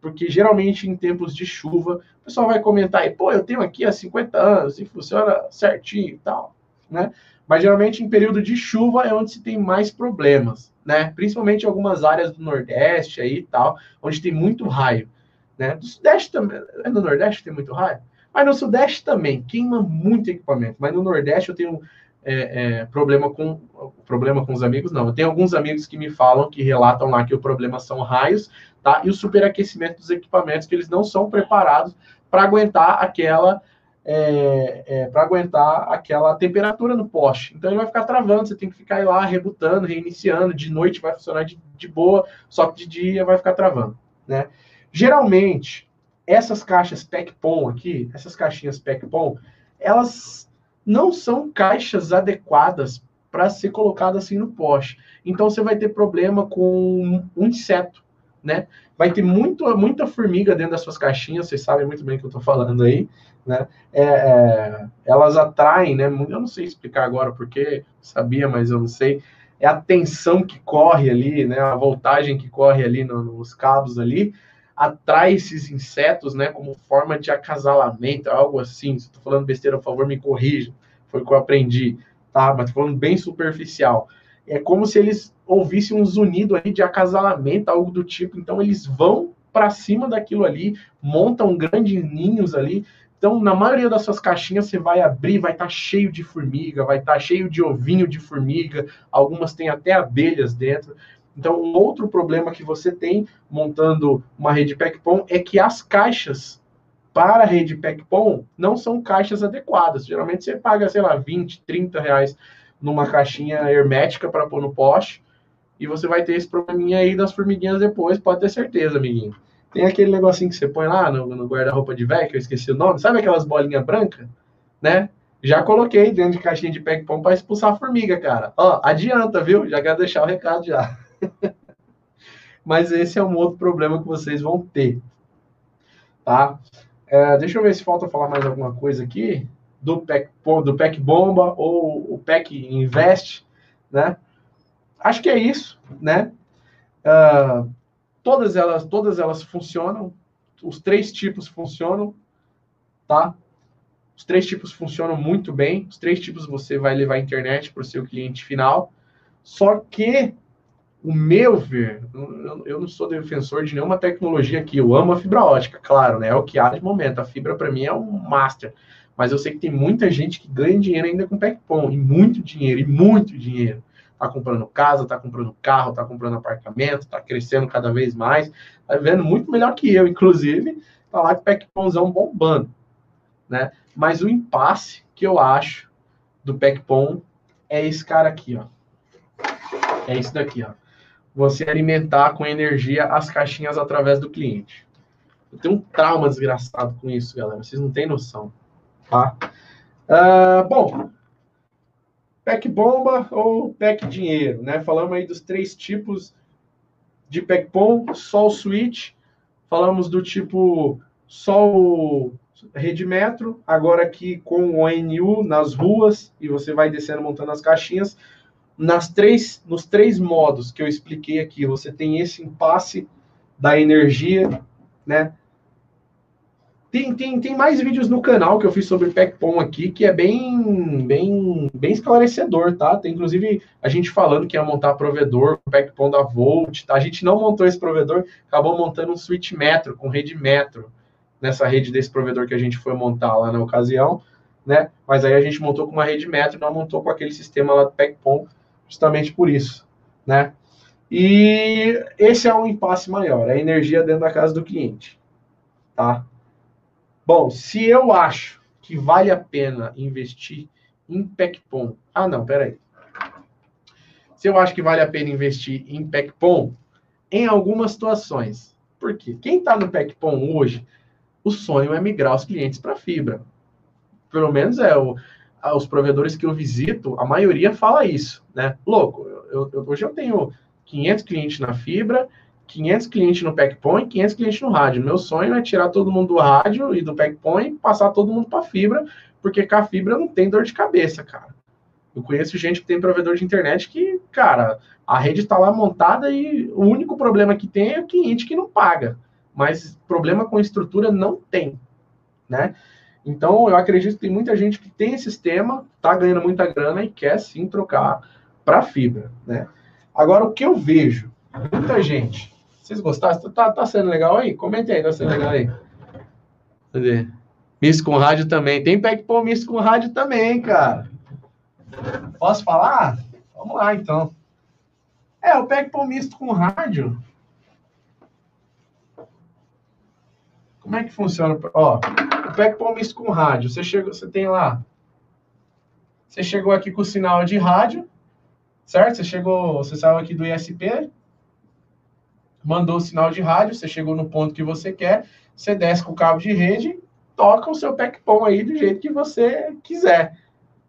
Porque geralmente em tempos de chuva, o pessoal vai comentar aí, pô, eu tenho aqui há 50 anos e funciona certinho e tal, né? Mas geralmente em período de chuva é onde se tem mais problemas, né? Principalmente em algumas áreas do Nordeste aí e tal, onde tem muito raio, né? Do Sudeste também, é no Nordeste tem muito raio? Mas no Sudeste também, queima muito equipamento. Mas no Nordeste eu tenho é, é, problema com problema com os amigos, não. Tenho alguns amigos que me falam, que relatam lá que o problema são raios, tá? E o superaquecimento dos equipamentos, que eles não são preparados para aguentar aquela é, é, para aguentar aquela temperatura no poste. Então ele vai ficar travando, você tem que ficar lá rebutando, reiniciando. De noite vai funcionar de, de boa, só que de dia vai ficar travando, né? Geralmente, essas caixas PECPOM aqui, essas caixinhas PECPOM, elas não são caixas adequadas para ser colocada assim no poste. Então você vai ter problema com um inseto, né? Vai ter muito, muita formiga dentro das suas caixinhas, vocês sabem muito bem o que eu estou falando aí, né? É, é, elas atraem, né? Eu não sei explicar agora porque sabia, mas eu não sei. É a tensão que corre ali, né? A voltagem que corre ali no, nos cabos ali, atrai esses insetos, né, como forma de acasalamento, algo assim. Se estou falando besteira, por favor, me corrija. Foi o que eu aprendi, tá? Mas tô falando bem superficial. É como se eles ouvissem um zunido aí de acasalamento, algo do tipo. Então eles vão para cima daquilo ali, montam grandes ninhos ali. Então, na maioria das suas caixinhas, você vai abrir, vai estar tá cheio de formiga, vai estar tá cheio de ovinho de formiga, algumas têm até abelhas dentro. Então, um outro problema que você tem montando uma rede PECPOM é que as caixas para a rede PECPOM não são caixas adequadas. Geralmente você paga, sei lá, 20, 30 reais numa caixinha hermética para pôr no poste e você vai ter esse probleminha aí das formiguinhas depois, pode ter certeza, amiguinho. Tem aquele negocinho que você põe lá no, no guarda-roupa de velho, que eu esqueci o nome, sabe aquelas bolinhas brancas, né? Já coloquei dentro de caixinha de PECPOM para expulsar a formiga, cara. Ó, adianta, viu? Já quero deixar o recado já. (laughs) Mas esse é um outro problema que vocês vão ter. Tá? É, deixa eu ver se falta falar mais alguma coisa aqui do PEC, do PEC Bomba ou o PEC Invest, né? Acho que é isso, né? Uh, todas elas, todas elas funcionam, os três tipos funcionam, tá? Os três tipos funcionam muito bem. Os três tipos você vai levar a internet para o seu cliente final. Só que o meu ver, eu não sou defensor de nenhuma tecnologia aqui. Eu amo a fibra ótica, claro, né? É o que há de momento. A fibra para mim é um master. Mas eu sei que tem muita gente que ganha dinheiro ainda com PECPOM, e muito dinheiro, e muito dinheiro. Tá comprando casa, tá comprando carro, tá comprando apartamento, tá crescendo cada vez mais, tá vendo muito melhor que eu, inclusive, tá lá com PECPOMzão bombando, né? Mas o impasse que eu acho do PECPOM é esse cara aqui, ó. É isso daqui, ó você alimentar com energia as caixinhas através do cliente. Eu tenho um trauma desgraçado com isso, galera. Vocês não têm noção. Tá? Uh, bom, pack bomba ou pack dinheiro, né? Falamos aí dos três tipos de pack pom, sol switch. Falamos do tipo sol rede metro, agora aqui com o ONU nas ruas e você vai descendo montando as caixinhas nas três, nos três modos que eu expliquei aqui, você tem esse impasse da energia, né? Tem, tem, tem mais vídeos no canal que eu fiz sobre PECPOM aqui, que é bem, bem, bem esclarecedor, tá? Tem inclusive a gente falando que ia montar provedor PECPOM da Volt, tá? A gente não montou esse provedor, acabou montando um switch metro, com rede metro, nessa rede desse provedor que a gente foi montar lá na ocasião, né? Mas aí a gente montou com uma rede metro, não montou com aquele sistema lá do PECPOM, justamente por isso, né? E esse é um impasse maior, é a energia dentro da casa do cliente. Tá? Bom, se eu acho que vale a pena investir em PECPOM. Ah, não, peraí. Se eu acho que vale a pena investir em PECPOM, em algumas situações. Por quê? Quem está no PECPOM hoje, o sonho é migrar os clientes para fibra. Pelo menos é o, os provedores que eu visito, a maioria fala isso, né? Louco, eu, eu, hoje eu tenho 500 clientes na fibra, 500 clientes no e 500 clientes no rádio. Meu sonho é tirar todo mundo do rádio e do e passar todo mundo para fibra, porque com a fibra não tem dor de cabeça, cara. Eu conheço gente que tem provedor de internet que, cara, a rede está lá montada e o único problema que tem é o cliente que não paga. Mas problema com estrutura não tem, né? Então, eu acredito que tem muita gente que tem esse sistema, está ganhando muita grana e quer sim trocar para fibra, né? Agora, o que eu vejo, muita gente. Vocês gostaram? Tá, tá sendo legal aí? Comente aí, tá sendo legal aí. Cadê? Misto com rádio também. Tem pack pô misto com rádio também, cara. Posso falar? Vamos lá, então. É, o pack pô misto com rádio. Como é que funciona? Ó, pô misto com rádio. Você chegou, você tem lá. Você chegou aqui com o sinal de rádio, certo? Você chegou, você saiu aqui do ISP, mandou o sinal de rádio, você chegou no ponto que você quer, você desce com o cabo de rede toca o seu PECPOM aí do jeito que você quiser,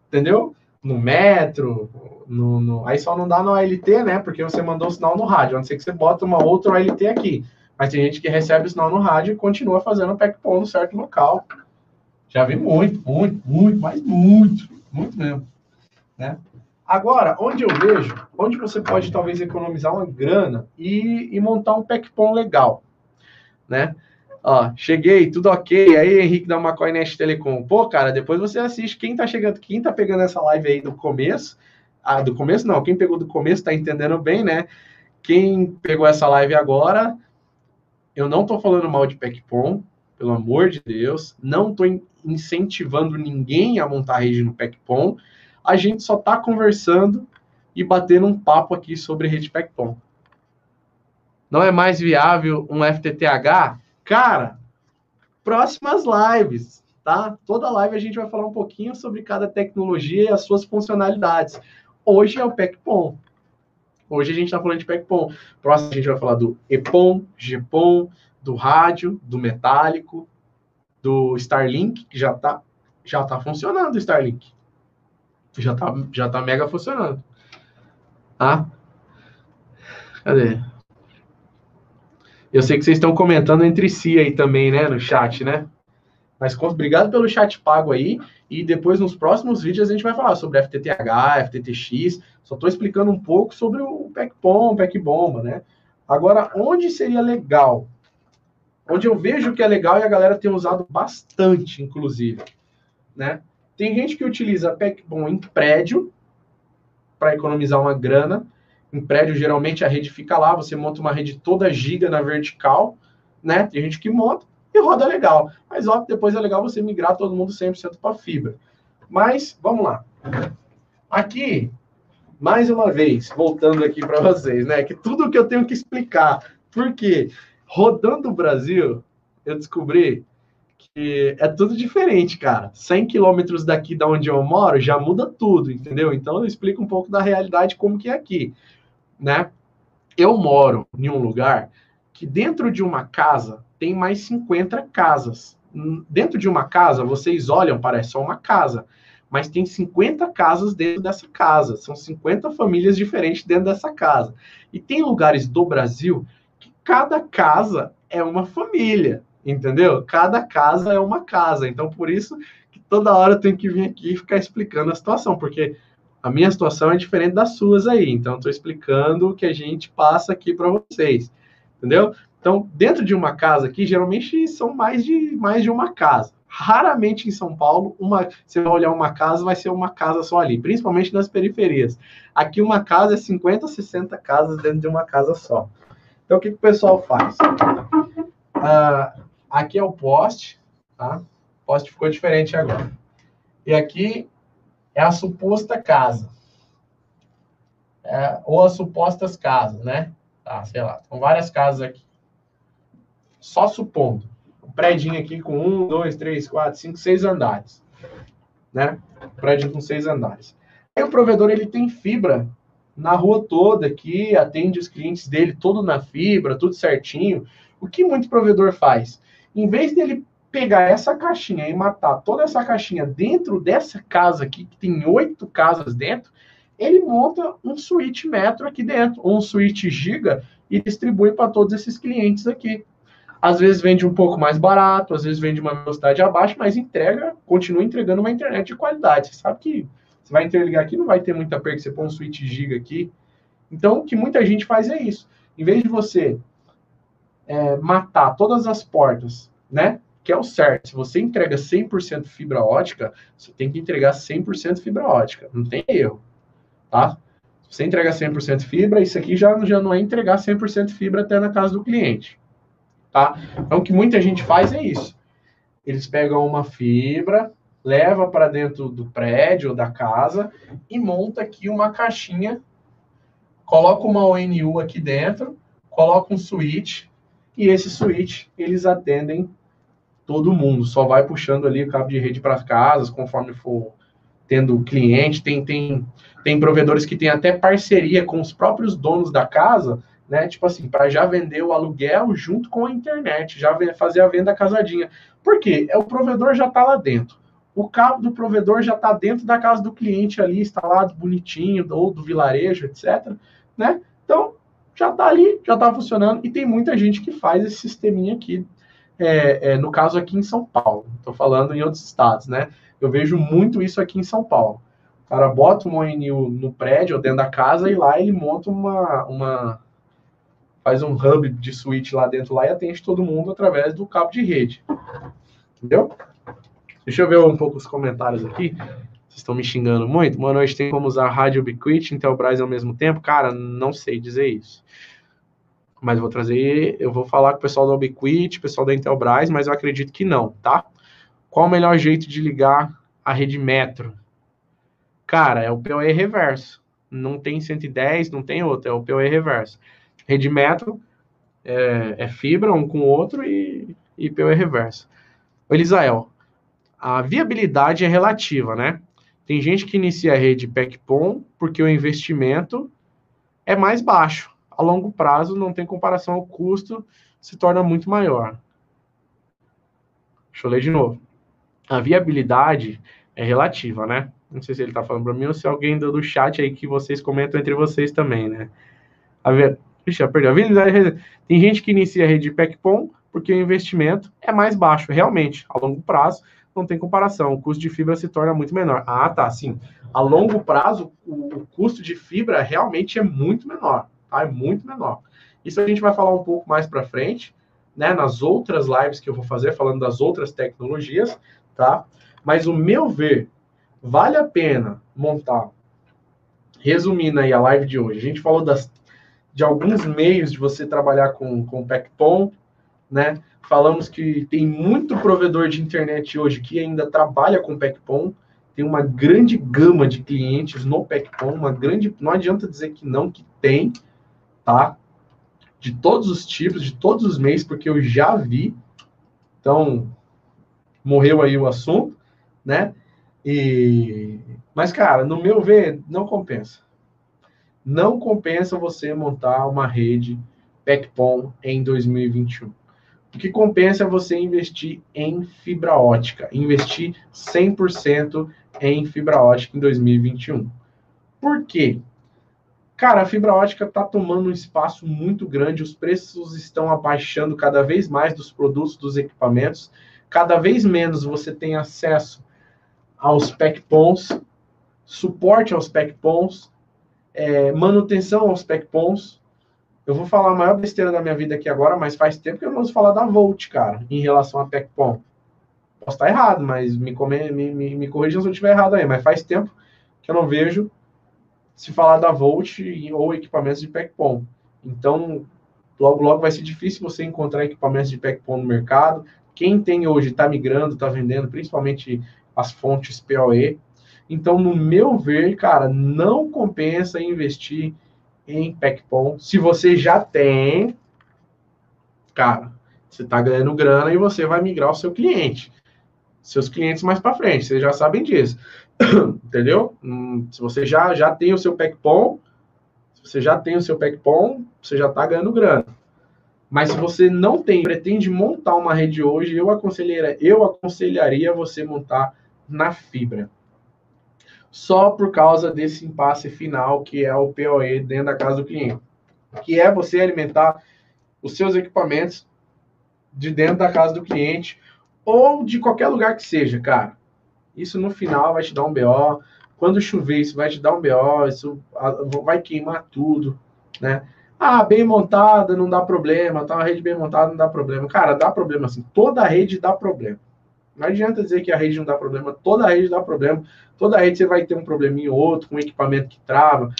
entendeu? No metro, no, no, aí só não dá no ALT, né? Porque você mandou o sinal no rádio, a não ser que você bota uma outra ALT aqui. Mas tem gente que recebe o sinal no rádio e continua fazendo o PECPOM no certo local. Já vi muito, muito, muito, mas muito, muito mesmo, né? Agora, onde eu vejo, onde você pode talvez economizar uma grana e, e montar um PECPOM legal, né? Ó, cheguei, tudo ok. Aí, Henrique da McCoy Nest Telecom. Pô, cara, depois você assiste. Quem tá chegando, quem tá pegando essa live aí do começo, ah, do começo não, quem pegou do começo tá entendendo bem, né? Quem pegou essa live agora, eu não tô falando mal de PECPOM, pelo amor de Deus. Não tô incentivando ninguém a montar rede no PECPOM. A gente só tá conversando e batendo um papo aqui sobre rede PECPOM. Não é mais viável um FTTH? Cara, próximas lives, tá? Toda live a gente vai falar um pouquinho sobre cada tecnologia e as suas funcionalidades. Hoje é o PECPOM. Hoje a gente está falando de PECPOM. Próximo a gente vai falar do EPOM, GPOM, do rádio, do metálico, do Starlink, que já está já tá funcionando o Starlink. Já está já tá mega funcionando. Tá? Cadê? Eu sei que vocês estão comentando entre si aí também, né, no chat, né? Mas obrigado pelo chat pago aí. E depois, nos próximos vídeos, a gente vai falar sobre FTTH, FTTX. Só estou explicando um pouco sobre o PECPOM, PECBomba, né? Agora, onde seria legal? Onde eu vejo que é legal e a galera tem usado bastante, inclusive, né? Tem gente que utiliza PECBom em prédio para economizar uma grana em prédio, geralmente a rede fica lá, você monta uma rede toda giga na vertical, né? Tem gente que monta e roda legal. Mas, óbvio, depois é legal você migrar todo mundo 100% para fibra. Mas, vamos lá. Aqui, mais uma vez, voltando aqui para vocês, né? Que tudo que eu tenho que explicar. Porque rodando o Brasil, eu descobri que é tudo diferente, cara. 100 quilômetros daqui da onde eu moro já muda tudo, entendeu? Então eu explico um pouco da realidade como que é aqui né? Eu moro em um lugar que dentro de uma casa tem mais 50 casas. Dentro de uma casa, vocês olham, parece só uma casa, mas tem 50 casas dentro dessa casa. São 50 famílias diferentes dentro dessa casa. E tem lugares do Brasil cada casa é uma família, entendeu? Cada casa é uma casa. Então, por isso que toda hora eu tenho que vir aqui e ficar explicando a situação, porque a minha situação é diferente das suas aí, então estou explicando o que a gente passa aqui para vocês, entendeu? Então, dentro de uma casa aqui, geralmente são mais de, mais de uma casa. Raramente em São Paulo, uma, você vai olhar uma casa, vai ser uma casa só ali, principalmente nas periferias. Aqui uma casa é 50, 60 casas dentro de uma casa só. Então, o que, que o pessoal faz? Ah, aqui é o poste, tá? O poste ficou diferente agora. E aqui é a suposta casa. é, ou as supostas casas, né? Tá, sei lá, são várias casas aqui. Só supondo, um prédio aqui com um, dois, três, quatro, cinco, seis andares, né? Um prédio com seis andares. Aí o provedor ele tem fibra na rua toda aqui, atende os clientes dele todo na fibra, tudo certinho. O que muito provedor faz? Em vez dele pegar essa caixinha e matar toda essa caixinha dentro dessa casa aqui, que tem oito casas dentro, ele monta um switch metro aqui dentro, um switch giga, e distribui para todos esses clientes aqui. Às vezes vende um pouco mais barato, às vezes vende uma velocidade abaixo, mas entrega, continua entregando uma internet de qualidade. Você sabe que você vai interligar aqui, não vai ter muita perda, você põe um switch giga aqui. Então, o que muita gente faz é isso. Em vez de você é, matar todas as portas, né? Que é o certo. Se você entrega 100% fibra ótica, você tem que entregar 100% fibra ótica. Não tem erro tá? Se você entrega 100% fibra, isso aqui já, já não é entregar 100% fibra até na casa do cliente, tá? Então, o que muita gente faz é isso. Eles pegam uma fibra, leva para dentro do prédio da casa e monta aqui uma caixinha, coloca uma ONU aqui dentro, coloca um switch e esse switch eles atendem todo mundo, só vai puxando ali o cabo de rede para as casas conforme for tendo cliente, tem, tem, tem provedores que têm até parceria com os próprios donos da casa, né? Tipo assim, para já vender o aluguel junto com a internet, já fazer a venda casadinha. Por quê? É, o provedor já está lá dentro. O cabo do provedor já está dentro da casa do cliente ali, instalado bonitinho, ou do vilarejo, etc. Né? Então, já está ali, já está funcionando, e tem muita gente que faz esse sisteminha aqui. É, é, no caso aqui em São Paulo, estou falando em outros estados, né? Eu vejo muito isso aqui em São Paulo. O cara bota um ONU no prédio ou dentro da casa e lá ele monta uma, uma faz um hub de switch lá dentro lá e atende todo mundo através do cabo de rede. Entendeu? Deixa eu ver um pouco os comentários aqui. Vocês estão me xingando muito. Boa noite, tem como usar Rádio Ubiquiti e Intelbras ao mesmo tempo? Cara, não sei dizer isso. Mas vou trazer, eu vou falar com o pessoal da Ubiquiti, pessoal da Intelbras, mas eu acredito que não, tá? Qual o melhor jeito de ligar a rede metro? Cara, é o PoE reverso. Não tem 110, não tem outro, é o PoE reverso. Rede metro é, é fibra um com o outro e, e PoE reverso. Elisael, a viabilidade é relativa, né? Tem gente que inicia a rede PECPOM porque o investimento é mais baixo. A longo prazo, não tem comparação, o custo se torna muito maior. Deixa eu ler de novo a viabilidade é relativa, né? Não sei se ele está falando para mim ou se alguém do, chat aí que vocês comentam entre vocês também, né? A ver... Ixi, perdeu. A viabilidade... Tem gente que inicia a rede de PECPOM porque o investimento é mais baixo, realmente. A longo prazo, não tem comparação. O custo de fibra se torna muito menor. Ah, tá, sim. A longo prazo, o, o custo de fibra realmente é muito menor, tá? É muito menor. Isso a gente vai falar um pouco mais para frente, né? Nas outras lives que eu vou fazer, falando das outras tecnologias, tá? Mas o meu ver, vale a pena montar. Resumindo aí a live de hoje, a gente falou das, de alguns meios de você trabalhar com, com PECPOM, né? Falamos que tem muito provedor de internet hoje que ainda trabalha com PECPOM, tem uma grande gama de clientes no PECPOM, uma grande, não adianta dizer que não, que tem, tá? De todos os tipos, de todos os meios, porque eu já vi. Então, morreu aí o assunto, né? E mas cara, no meu ver, não compensa. Não compensa você montar uma rede PECPOM em 2021. O que compensa é você investir em fibra ótica, investir 100% em fibra ótica em 2021. Por quê? Cara, a fibra ótica está tomando um espaço muito grande, os preços estão abaixando cada vez mais dos produtos, dos equipamentos cada vez menos você tem acesso aos PECPONs, suporte aos PECPONs, é, manutenção aos PECPONs. Eu vou falar a maior besteira da minha vida aqui agora, mas faz tempo que eu não ouço falar da Volt, cara, em relação a PECPON. Posso estar errado, mas me, come, me, me, me corrijam se eu estiver errado aí. Mas faz tempo que eu não vejo se falar da Volt ou equipamentos de PECPON. Então, logo, logo vai ser difícil você encontrar equipamentos de PECPON no mercado. Quem tem hoje está migrando, está vendendo, principalmente as fontes PoE. Então, no meu ver, cara, não compensa investir em PECPOM se você já tem, cara, você está ganhando grana e você vai migrar o seu cliente. Seus clientes mais para frente, vocês já sabem disso. (clears throat) Entendeu? Hum, se você já, já tem o seu PECPOM, se você já tem o seu PECPOM, você já está ganhando grana. Mas se você não tem, pretende montar uma rede hoje, eu aconselharia, eu aconselharia você montar na fibra. Só por causa desse impasse final que é o PoE dentro da casa do cliente, que é você alimentar os seus equipamentos de dentro da casa do cliente ou de qualquer lugar que seja, cara. Isso no final vai te dar um BO. Quando chover, isso vai te dar um BO, isso vai queimar tudo, né? Ah, bem montada, não dá problema. Tá uma rede bem montada, não dá problema. Cara, dá problema assim. Toda rede dá problema. Não adianta dizer que a rede não dá problema. Toda rede dá problema. Toda rede você vai ter um probleminha ou outro, com um equipamento que trava.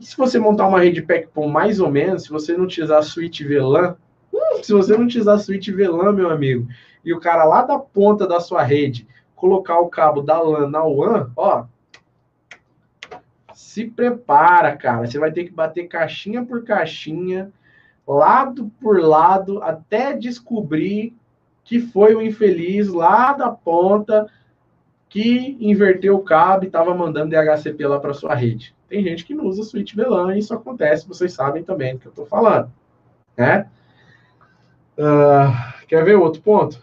E se você montar uma rede PECPOM mais ou menos, se você não utilizar a suíte VLAN, hum, se você não utilizar a suíte VLAN, meu amigo, e o cara lá da ponta da sua rede colocar o cabo da LAN na WAN, ó, se prepara, cara. Você vai ter que bater caixinha por caixinha, lado por lado, até descobrir que foi o infeliz lá da ponta que inverteu o cabo e estava mandando DHCP lá para sua rede. Tem gente que não usa switch VLAN e isso acontece, vocês sabem também do que eu estou falando, né? Uh, quer ver outro ponto?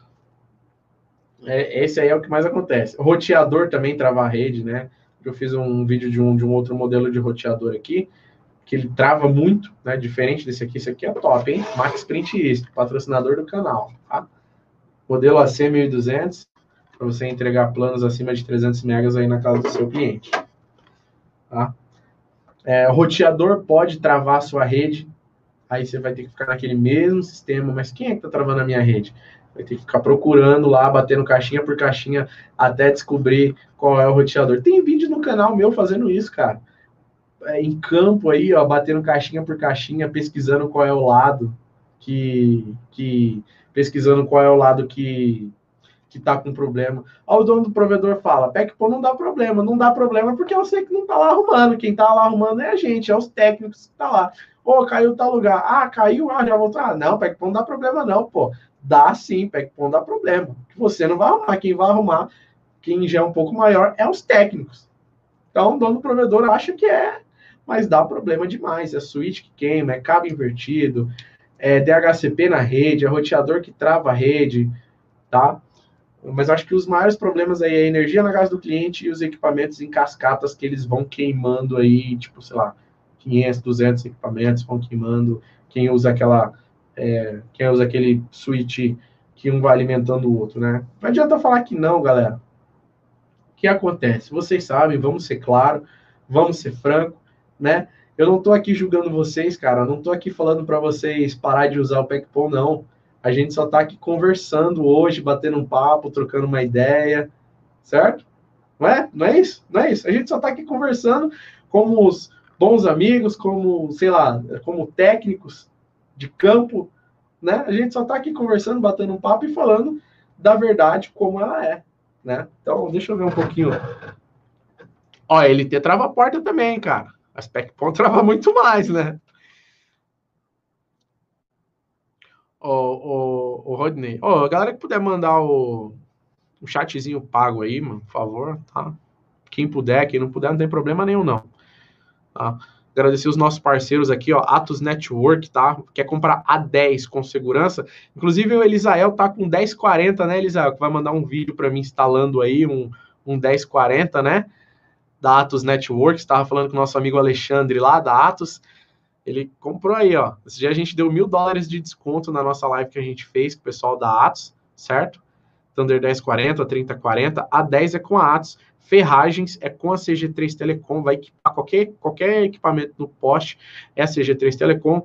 É, esse aí é o que mais acontece. O roteador também trava a rede, né? Eu fiz um vídeo de um, de um outro modelo de roteador aqui, que ele trava muito, né? Diferente desse aqui, esse aqui é top, hein? Max Print patrocinador do canal, tá? Modelo AC 1200, para você entregar planos acima de 300 megas aí na casa do seu cliente, tá? É, o roteador pode travar a sua rede, aí você vai ter que ficar naquele mesmo sistema, mas quem é que está travando a minha rede? Vai ter que ficar procurando lá, batendo caixinha por caixinha, até descobrir qual é o roteador. Tem vídeo no canal meu fazendo isso, cara. É, em campo aí, ó, batendo caixinha por caixinha, pesquisando qual é o lado que, que pesquisando qual é o lado que que tá com problema. Aí o dono do provedor fala, PECPO não dá problema, não dá problema porque eu sei que não tá lá arrumando, quem tá lá arrumando é a gente, é os técnicos que tá lá. Ô, caiu tal lugar. Ah, caiu, ah, já voltou. Ah, não, PECPO não dá problema não, pô. Dá sim, não dá problema. Você não vai arrumar, quem vai arrumar, quem já é um pouco maior, é os técnicos. Então, o dono do provedor acha que é, mas dá problema demais. É switch que queima, é cabo invertido, é DHCP na rede, é roteador que trava a rede, tá? Mas acho que os maiores problemas aí é a energia na casa do cliente e os equipamentos em cascatas que eles vão queimando aí, tipo, sei lá, 500, 200 equipamentos vão queimando. Quem usa aquela, é, quem usa aquele switch que um vai alimentando o outro, né? Não adianta falar que não, galera. O que acontece? Vocês sabem, vamos ser claro, vamos ser franco, né? Eu não estou aqui julgando vocês, cara. não estou aqui falando para vocês parar de usar o PECPOM, não. A gente só está aqui conversando hoje, batendo um papo, trocando uma ideia, certo? Não é? Não é isso? Não é isso. A gente só está aqui conversando como os bons amigos, como, sei lá, como técnicos de campo, né? A gente só está aqui conversando, batendo um papo e falando da verdade como ela é, né? Então, deixa eu ver um pouquinho. Ó, LT trava a porta também, cara. A SpecPon trava (laughs) muito mais, né? Ô, ô, ô Rodney, a galera que puder mandar o, o chatzinho pago aí, mano, por favor, tá? Quem puder, quem não puder, não tem problema nenhum, não. Tá? Agradecer os nossos parceiros aqui, ó, Atos Network, tá? Quer comprar A10 com segurança? Inclusive o Elisael tá com 1040, né, Elisael? Que vai mandar um vídeo para mim instalando aí um, um 1040, né? Da Atos Network, estava falando com o nosso amigo Alexandre lá da Atos. Ele comprou aí, ó. Esse dia a gente deu mil dólares de desconto na nossa live que a gente fez com o pessoal da Atos, certo? Thunder 1040, 3040, a 10 é com a Atos, ferragens é com a CG3 Telecom, vai equipar qualquer, qualquer equipamento no poste, é a CG3 Telecom.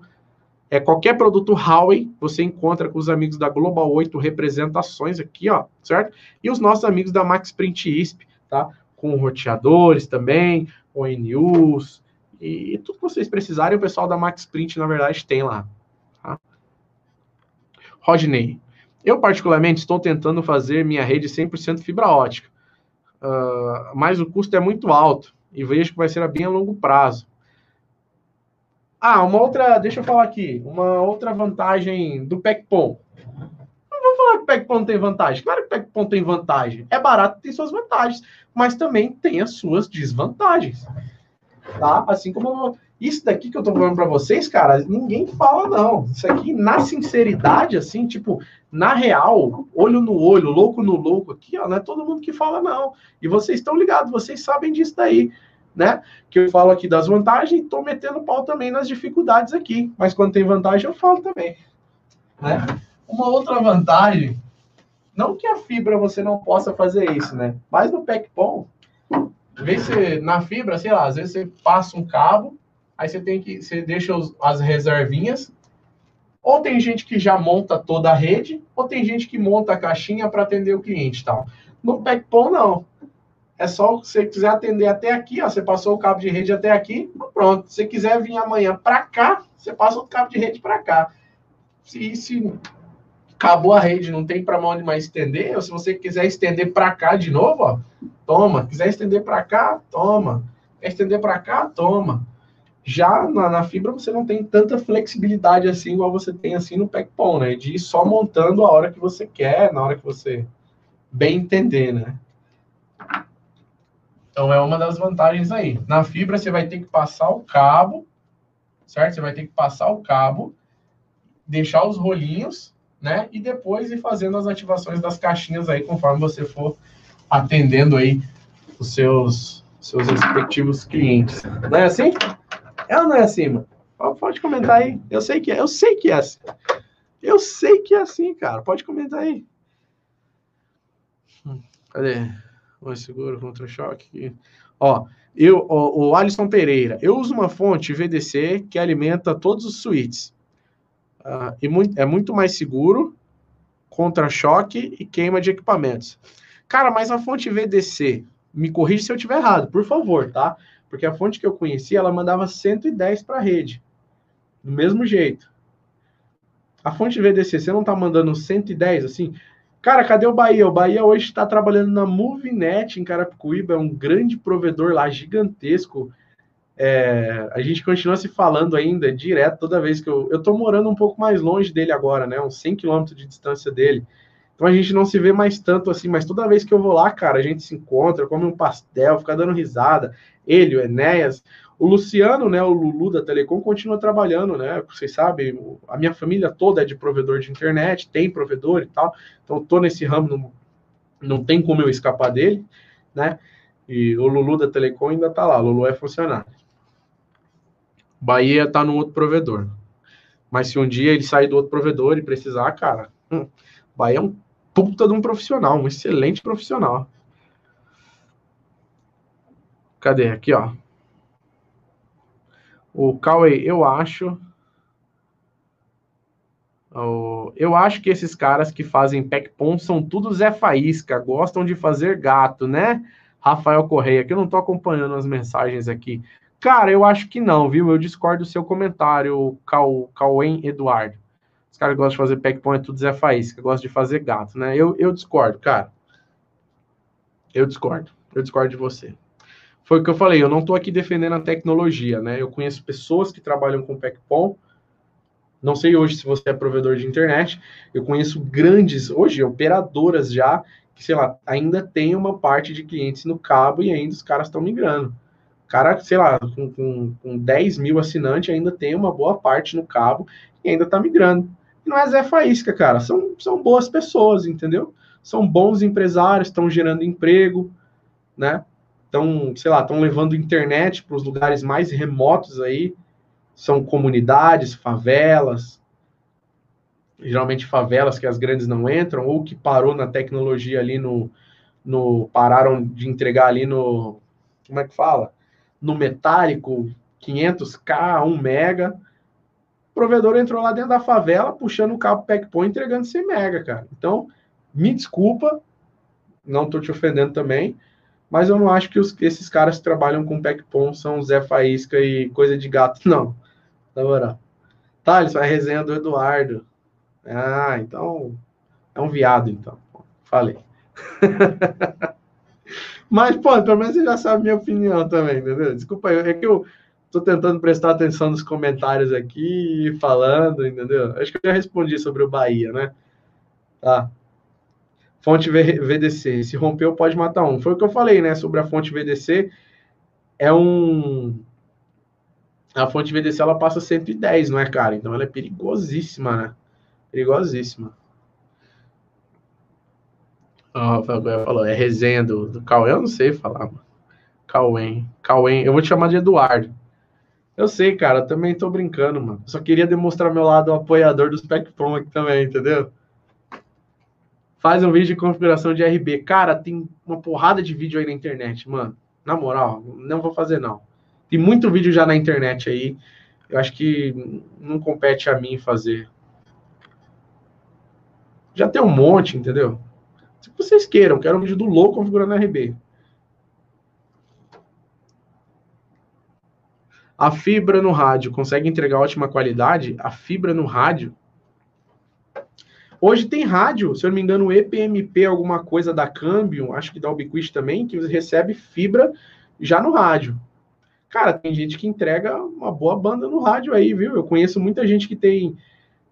É qualquer produto Huawei, você encontra com os amigos da Global 8 representações aqui, ó, certo? E os nossos amigos da Max Print ISP, tá? Com roteadores também, ONUs, e, e, tudo que vocês precisarem, o pessoal da Max Print, na verdade, tem lá. Tá? Rodney, eu particularmente estou tentando fazer minha rede 100% fibra ótica. uh, mas o custo é muito alto e vejo que vai ser a bem a longo prazo. Ah, uma outra, deixa eu falar aqui, uma outra vantagem do PECPOM. Falar que o PECPOM tem vantagem. Claro que o PECPOM tem vantagem. É barato, tem suas vantagens, mas também tem as suas desvantagens. Tá? Assim como isso daqui que eu tô falando para vocês, cara, ninguém fala não. Isso aqui na sinceridade assim, tipo, na real, olho no olho, louco no louco aqui, ó, não é todo mundo que fala não. E vocês estão ligados, vocês sabem disso daí né? Que eu falo aqui das vantagens e estou metendo pau também nas dificuldades aqui. Mas quando tem vantagem, eu falo também. Né? Uma outra vantagem, não que a fibra você não possa fazer isso, né? Mas no PECPOM, vê se na fibra, sei lá, às vezes você passa um cabo, aí você tem que, você deixa os, as reservinhas. Ou tem gente que já monta toda a rede, ou tem gente que monta a caixinha para atender o cliente, tal. No PECPOM não é só se você quiser atender até aqui, ó, você passou o cabo de rede até aqui, pronto. Se você quiser vir amanhã para cá, você passa o cabo de rede para cá. Se, se acabou a rede, não tem para onde mais estender, ou se você quiser estender para cá de novo, ó, toma. Quiser estender para cá, toma. Quer estender para cá, toma. Já na, na, fibra você não tem tanta flexibilidade assim igual você tem assim no PECPON, né? De ir só montando a hora que você quer, na hora que você bem entender, né? Então é uma das vantagens aí. Na fibra você vai ter que passar o cabo, certo? Você vai ter que passar o cabo, deixar os rolinhos, né? E depois ir fazendo as ativações das caixinhas aí conforme você for atendendo aí os seus seus respectivos clientes. Não é assim? É ou não é assim, mano? Pode comentar aí. Eu sei que é. Eu sei que é assim. Eu sei que é assim, cara. Pode comentar aí. Hum, cadê? mais seguro contra o choque. Ó, eu, o, o Alisson Pereira, eu uso uma fonte VDC que alimenta todos os suítes. Uh, e muito, é muito mais seguro contra choque e queima de equipamentos. Cara, mas a fonte VDC, me corrija se eu estiver errado, por favor, tá? Porque a fonte que eu conheci, ela mandava 110 para a rede. Do mesmo jeito. A fonte VDC, você não tá mandando 110 assim? Cara, cadê o Bahia? O Bahia hoje está trabalhando na Movinet em Carapicuíba, é um grande provedor lá, gigantesco. É, a gente continua se falando ainda direto toda vez que eu. Eu tô morando um pouco mais longe dele agora, né? Uns 100 quilômetros de distância dele. Então a gente não se vê mais tanto assim, mas toda vez que eu vou lá, cara, a gente se encontra, come um pastel, fica dando risada. Ele, o Enéas, o Luciano, né, o Lulu da Telecom, continua trabalhando, né? Vocês sabem, a minha família toda é de provedor de internet, tem provedor e tal. Então, tô nesse ramo, não, não tem como eu escapar dele, né? E o Lulu da Telecom ainda tá lá, o Lulu é funcionário. Bahia tá no outro provedor. Mas se um dia ele sair do outro provedor e precisar, cara, hum, Bahia é um puta de um profissional, um excelente profissional. Cadê? Aqui, ó. O Cauê, eu acho. Eu acho que esses caras que fazem PECPOM são tudo Zé Faísca, gostam de fazer gato, né? Rafael Correia, que eu não tô acompanhando as mensagens aqui. Cara, eu acho que não, viu? Eu discordo do seu comentário, Cauê Eduardo. Os caras gostam de fazer é tudo Zé Faísca, gostam de fazer gato, né? Eu, eu discordo, cara. Eu discordo. Eu discordo de você foi o que eu falei, eu não estou aqui defendendo a tecnologia, né? Eu conheço pessoas que trabalham com PECPOM, não sei hoje se você é provedor de internet, eu conheço grandes, hoje, operadoras já, que, sei lá, ainda tem uma parte de clientes no cabo e ainda os caras estão migrando. Cara, sei lá, com, com, com 10 mil assinantes, ainda tem uma boa parte no cabo e ainda está migrando. E não é Zé Faísca, cara, são, são boas pessoas, entendeu? São bons empresários, estão gerando emprego, né? estão, sei lá, estão levando internet para os lugares mais remotos aí, são comunidades, favelas, geralmente favelas que as grandes não entram, ou que parou na tecnologia ali no, no pararam de entregar ali no, como é que fala? No metálico, 500k, 1 mega, o provedor entrou lá dentro da favela, puxando o cabo PECPON, entregando 100 mega, cara. Então, me desculpa, não estou te ofendendo também, mas eu não acho que os, esses caras que trabalham com PECPOM são Zé Faísca e coisa de gato, (laughs) não. Na moral. Tá, eles vai resenha do Eduardo. Ah, então. É um viado, então. Falei. (laughs) Mas, pô, pelo menos você já sabe minha opinião também, entendeu? Desculpa, é que eu tô tentando prestar atenção nos comentários aqui e falando, entendeu? Acho que eu já respondi sobre o Bahia, né? Tá. Fonte VDC. Se rompeu, pode matar um. Foi o que eu falei, né? Sobre a fonte VDC. É um. A fonte VDC ela passa 110, não é, cara? Então ela é perigosíssima, né? Perigosíssima. O Rafael falou, é resenha do, do Cauê. Eu não sei falar, mano. Cauê. Cauê. Eu vou te chamar de Eduardo. Eu sei, cara. Eu também tô brincando, mano. Só queria demonstrar meu lado apoiador do Spectrum aqui também, entendeu? Faz um vídeo de configuração de RB. Cara, tem uma porrada de vídeo aí na internet, mano. Na moral, não vou fazer, não. Tem muito vídeo já na internet aí. Eu acho que não compete a mim fazer. Já tem um monte, entendeu? Se vocês queiram, quero um vídeo do louco configurando RB. A fibra no rádio consegue entregar ótima qualidade? A fibra no rádio. Hoje tem rádio, se eu não me engano, EPMP, alguma coisa da Cambium, acho que da Ubiquiti também, que recebe fibra já no rádio. Cara, tem gente que entrega uma boa banda no rádio aí, viu? Eu conheço muita gente que tem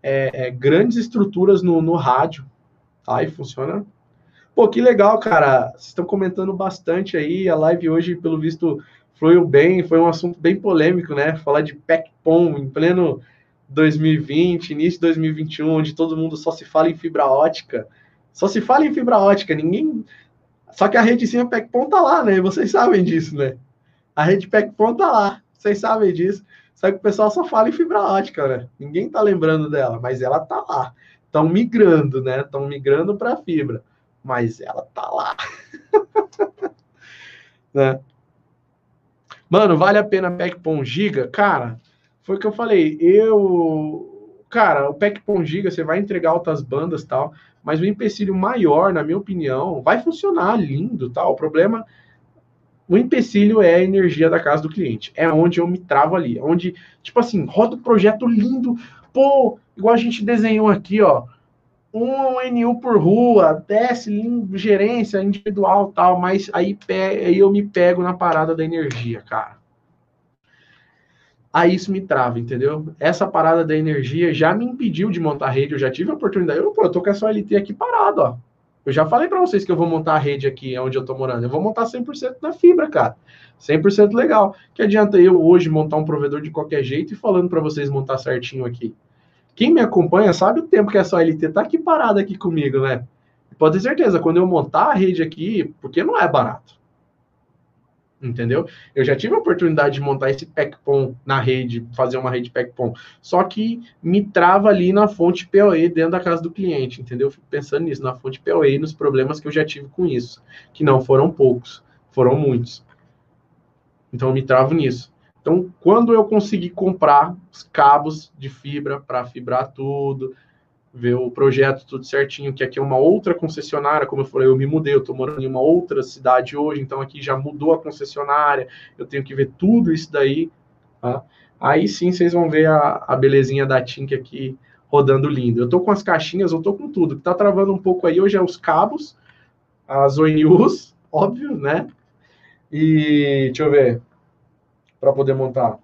é, é, grandes estruturas no, no rádio, tá? Funciona Pô, que legal, cara. Vocês estão comentando bastante aí. A live hoje, pelo visto, fluiu bem. Foi um assunto bem polêmico, né? Falar de PECPOM em pleno 2020, início de 2021, onde todo mundo só se fala em fibra ótica. Só se fala em fibra ótica. Ninguém. Só que a rede sim, a PECPOM tá lá, né? Vocês sabem disso, né? A rede PECPOM tá lá. Vocês sabem disso. Só que o pessoal só fala em fibra ótica, né? Ninguém tá lembrando dela, mas ela tá lá. Estão migrando, né? Estão migrando para fibra mas ela tá lá. (laughs) né? Mano, vale a pena PEC Giga? Cara, foi o que eu falei. Eu. Cara, o PEC Giga, você vai entregar altas bandas tal, mas o empecilho maior, na minha opinião, vai funcionar lindo tal. O problema. O empecilho é a energia da casa do cliente. É onde eu me travo ali. Onde, tipo assim, roda o projeto lindo. Pô, igual a gente desenhou aqui, ó um NU por rua, desce, gerência individual tal, mas aí, aí eu me pego na parada da energia, cara. Aí isso me trava, entendeu? Essa parada da energia já me impediu de montar rede, eu já tive a oportunidade. Eu, pô, eu tô com essa LT aqui parado, ó. Eu já falei para vocês que eu vou montar a rede aqui onde eu tô morando. Eu vou montar 100% na fibra, cara. 100% legal. Que adianta eu hoje montar um provedor de qualquer jeito e falando para vocês montar certinho aqui? Quem me acompanha sabe o tempo que essa OLT está aqui parada aqui comigo, né? Pode ter certeza, quando eu montar a rede aqui, porque não é barato. Entendeu? Eu já tive a oportunidade de montar esse PECPOM na rede, fazer uma rede PECPOM, só que me trava ali na fonte PoE dentro da casa do cliente, entendeu? Fico pensando nisso, na fonte PoE, nos problemas que eu já tive com isso, que não foram poucos, foram muitos. Então eu me travo nisso. Então, quando eu conseguir comprar os cabos de fibra para fibrar tudo, ver o projeto tudo certinho, que aqui é uma outra concessionária, como eu falei, eu me mudei, eu estou morando em uma outra cidade hoje, então aqui já mudou a concessionária, eu tenho que ver tudo isso daí, tá? Aí sim vocês vão ver a, a belezinha da Tink aqui rodando lindo. Eu estou com as caixinhas, eu estou com tudo. O que está travando um pouco aí hoje é os cabos, as ONUs, óbvio, né? E deixa eu ver para poder montar.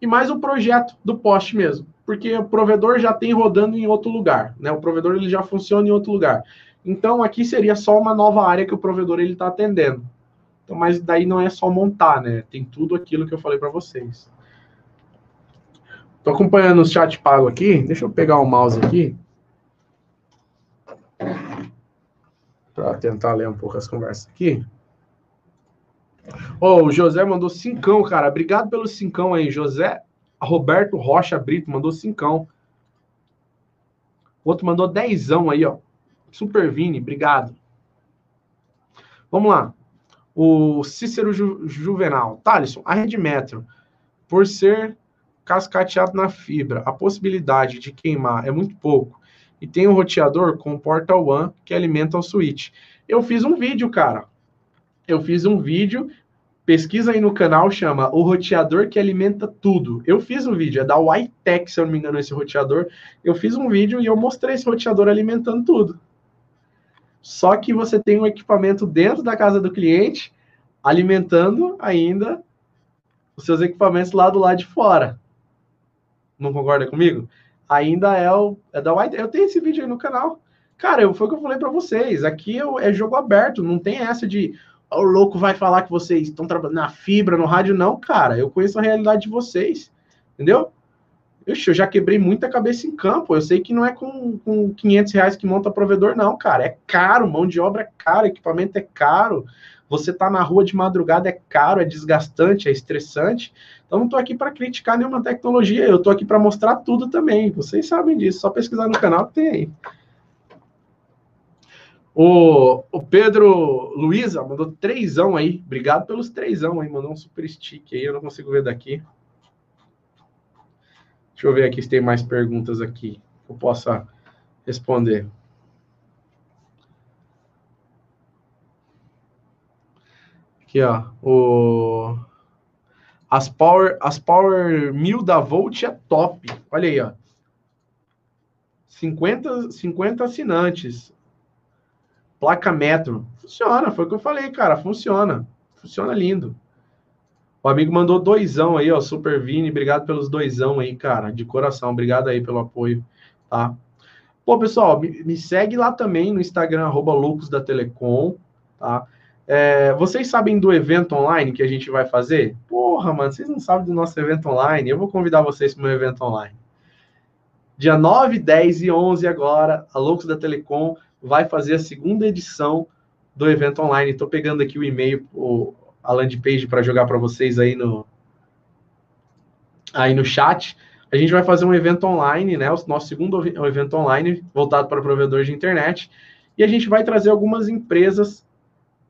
E mais o projeto do poste mesmo, porque o provedor já tem rodando em outro lugar, né? O provedor ele já funciona em outro lugar. Então aqui seria só uma nova área que o provedor ele está atendendo. Então, mas daí não é só montar, né? Tem tudo aquilo que eu falei para vocês. Estou acompanhando o chat pago aqui. Deixa eu pegar o mouse aqui. Para tentar ler um pouco as conversas aqui. Oh, o José mandou cincão, cara. Obrigado pelo cincão aí, José Roberto Rocha Brito mandou cincão. Outro mandou dezão aí, ó. Super Vini, obrigado. Vamos lá. O Cícero Ju Juvenal. Thalisson, a rede metro, por ser cascateado na fibra, a possibilidade de queimar é muito pouco. E tem um roteador com porta one que alimenta o switch. Eu fiz um vídeo, cara eu fiz um vídeo, pesquisa aí no canal, chama O Roteador que Alimenta Tudo. Eu fiz um vídeo, é da Whitech, se eu não me engano, esse roteador. Eu fiz um vídeo e eu mostrei esse roteador alimentando tudo. só que você tem um equipamento dentro da casa do cliente, alimentando ainda os seus equipamentos lá do lado de fora. Não concorda comigo? Ainda é, o, é da White. Eu tenho esse vídeo aí no canal. Cara, eu, foi o que eu falei para vocês. Aqui é, é, jogo aberto, não tem essa de o louco vai falar que vocês estão trabalhando na fibra, no rádio. Não, cara. Eu conheço a realidade de vocês. Entendeu? Ixi, eu já quebrei muita cabeça em campo. Eu sei que não é com, com 500 reais que monta provedor, não, cara. É caro, mão de obra é caro, equipamento é caro. Você tá na rua de madrugada é caro, é desgastante, é estressante. Então não tô aqui para criticar nenhuma tecnologia, eu tô aqui para mostrar tudo também. Vocês sabem disso, só pesquisar no canal que tem aí. O, o Pedro Luiza mandou trêsão aí. Obrigado pelos trêsão aí. Mandou um super stick aí. Eu não consigo ver daqui. Deixa eu ver aqui se tem mais perguntas aqui que eu possa responder. Aqui, ó. O... As Power, as Power 1000 da Volt é top. Olha aí, ó. 50, 50 assinantes. Placa metro. Funciona, foi o que eu falei, cara. Funciona. Funciona lindo. O amigo mandou doisão aí, ó. Super Vini, obrigado pelos doisão aí, cara. De coração, obrigado aí pelo apoio, tá? Pô, pessoal, me, me segue lá também no Instagram, arroba Loucos da Telecom, tá? É, vocês sabem do evento online que a gente vai fazer? Porra, mano, vocês não sabem do nosso evento online? Eu vou convidar vocês para o meu evento online. Dia 9, 10 e 11 agora, a Loucos da Telecom vai fazer a segunda edição do evento online. Estou pegando aqui o e-mail, a landing page para jogar para vocês aí no, aí no chat. A gente vai fazer um evento online, né? O nosso segundo evento online voltado para provedores de internet. E a gente vai trazer algumas empresas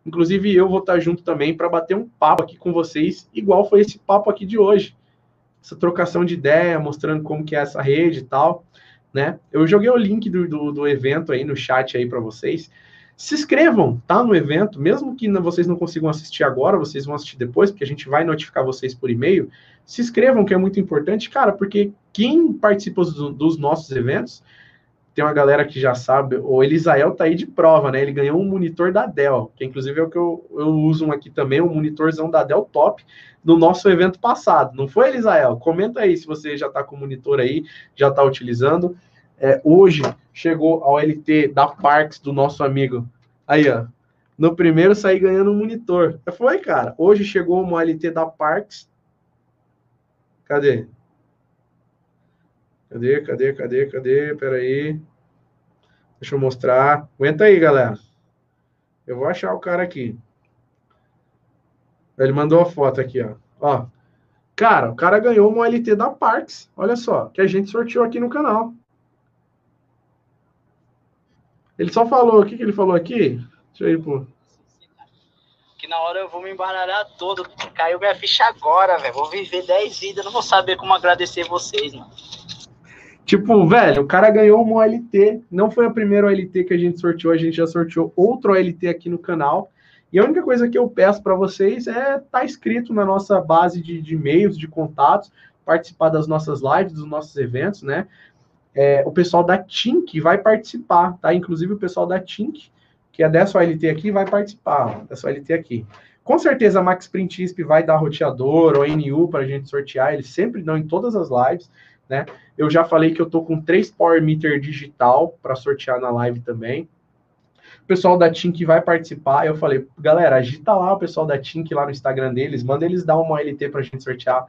Inclusive, eu vou estar junto também para bater um papo aqui com vocês, igual foi esse papo aqui de hoje. Essa trocação de ideia, mostrando como que é essa rede e tal, né? Eu joguei o link do, do, do evento aí no chat aí para vocês. Se inscrevam, tá? No evento, mesmo que vocês não consigam assistir agora, vocês vão assistir depois, porque a gente vai notificar vocês por e-mail. Se inscrevam, que é muito importante, cara, porque quem participa dos, dos nossos eventos tem uma galera que já sabe, o Elisael tá aí de prova, né? Ele ganhou um monitor da Dell, que inclusive é o que eu, eu uso aqui também, um monitorzão da Dell top, no nosso evento passado. Não foi, Elisael? Comenta aí se você já tá com o monitor aí, já tá utilizando. É, hoje chegou ao LT da Parks do nosso amigo. Aí, ó. No primeiro saí ganhando um monitor. Foi, cara. Hoje chegou uma LT da Parks. Cadê? Cadê, cadê, cadê, cadê? Pera aí. Deixa eu mostrar. Aguenta aí, galera. Eu vou achar o cara aqui. Ele mandou a foto aqui, ó. Ó. Cara, o cara ganhou uma LT da Parks. Olha só, que a gente sorteou aqui no canal. Ele só falou, o que, que ele falou aqui? Deixa eu ir, pô. Que na hora eu vou me embaralhar todo. Caiu minha ficha agora, velho. Vou viver 10 vidas, não vou saber como agradecer vocês, mano. Tipo, velho, o cara ganhou uma OLT. Não foi a primeira OLT que a gente sorteou, a gente já sorteou outro OLT aqui no canal. E a única coisa que eu peço para vocês é estar tá inscrito na nossa base de, de e-mails, de contatos, participar das nossas lives, dos nossos eventos, né? É, o pessoal da Tink vai participar, tá? Inclusive o pessoal da Tink, que é dessa OLT aqui, vai participar, dessa OLT aqui. Com certeza a Max Printisp vai dar roteador ou NU para a gente sortear, eles sempre dão em todas as lives né? Eu já falei que eu tô com três Power Meter digital para sortear na live também. O pessoal da Tink vai participar. Eu falei, galera, agita lá o pessoal da Tink lá no Instagram deles, manda eles dar uma LT para a gente sortear.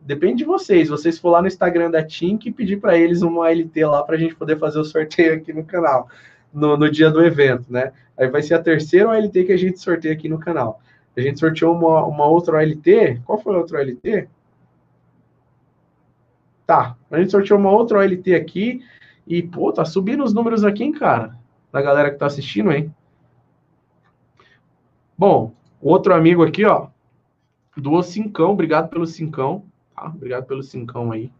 Depende de vocês. Vocês for lá no Instagram da Tink e pedir para eles uma LT lá para a gente poder fazer o sorteio aqui no canal, no, no dia do evento, né? Aí vai ser a terceira OLT que a gente sorteia aqui no canal. A gente sorteou uma, uma outra OLT. Qual foi a outra OLT? Tá, a gente sorteou uma outra OLT aqui e, pô, tá subindo os números aqui, hein, cara? Da galera que tá assistindo, hein? Bom, outro amigo aqui, ó, doou cincão, obrigado pelo cincão, tá? Obrigado pelo cincão aí.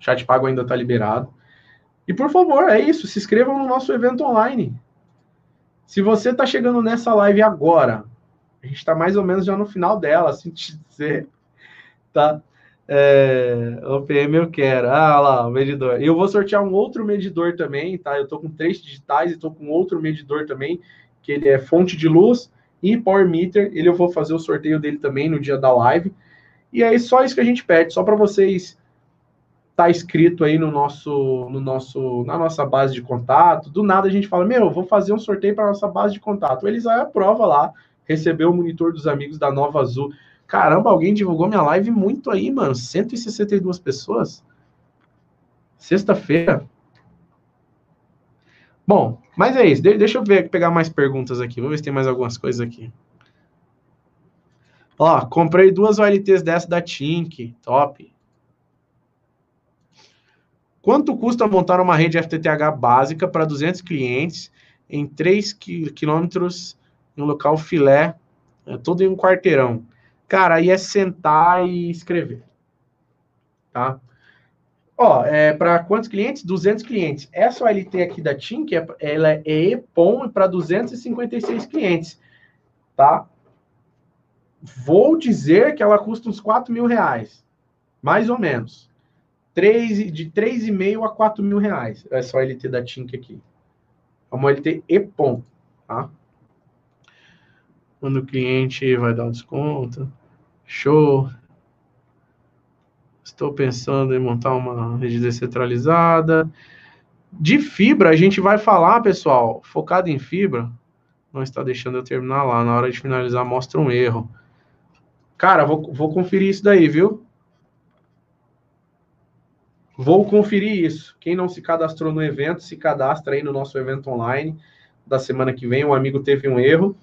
Chat pago ainda tá liberado. E por favor, é isso, se inscrevam no nosso evento online. Se você tá chegando nessa live agora, a gente tá mais ou menos já no final dela, assim te dizer, tá? É, o PM eu quero. Ah lá, o medidor. Eu vou sortear um outro medidor também, tá? Eu tô com três digitais e tô com outro medidor também, que ele é fonte de luz e power meter. Ele eu vou fazer o sorteio dele também no dia da live. E aí só isso que a gente pede, só para vocês tá escrito aí no nosso, no nosso, na nossa base de contato. Do nada a gente fala, meu, vou fazer um sorteio para nossa base de contato. Eles aí aprova lá, recebeu o monitor dos amigos da Nova Azul. Caramba, alguém divulgou minha live muito aí, mano. 162 pessoas. Sexta-feira. Bom, mas é isso. deixa eu ver, pegar mais perguntas aqui. Vamos ver se tem mais algumas coisas aqui. Ó, comprei duas OLTs dessa da Tink. Top. Quanto custa montar uma rede FTTH básica para 200 clientes em 3 quilômetros em um local filé, é, todo em um quarteirão? Cara, aí é sentar e escrever. Tá? Ó, é para quantos clientes? 200 clientes. Essa OLT aqui da que é, ela é EPOM para 256 clientes, tá? Vou dizer que ela custa uns 4 mil reais, mais ou menos. 3, de 3,5 a 4 mil reais. Essa OLT da TIM aqui. É uma OLT EPOM, tá? Quando o cliente vai dar um desconto. Show. Estou pensando em montar uma rede descentralizada. De fibra, a gente vai falar, pessoal, focado em fibra. Não está deixando eu terminar lá. Na hora de finalizar, mostra um erro. Cara, vou, vou conferir isso daí, viu? Vou conferir isso. Quem não se cadastrou no evento, se cadastra aí no nosso evento online da semana que vem. Um amigo teve um erro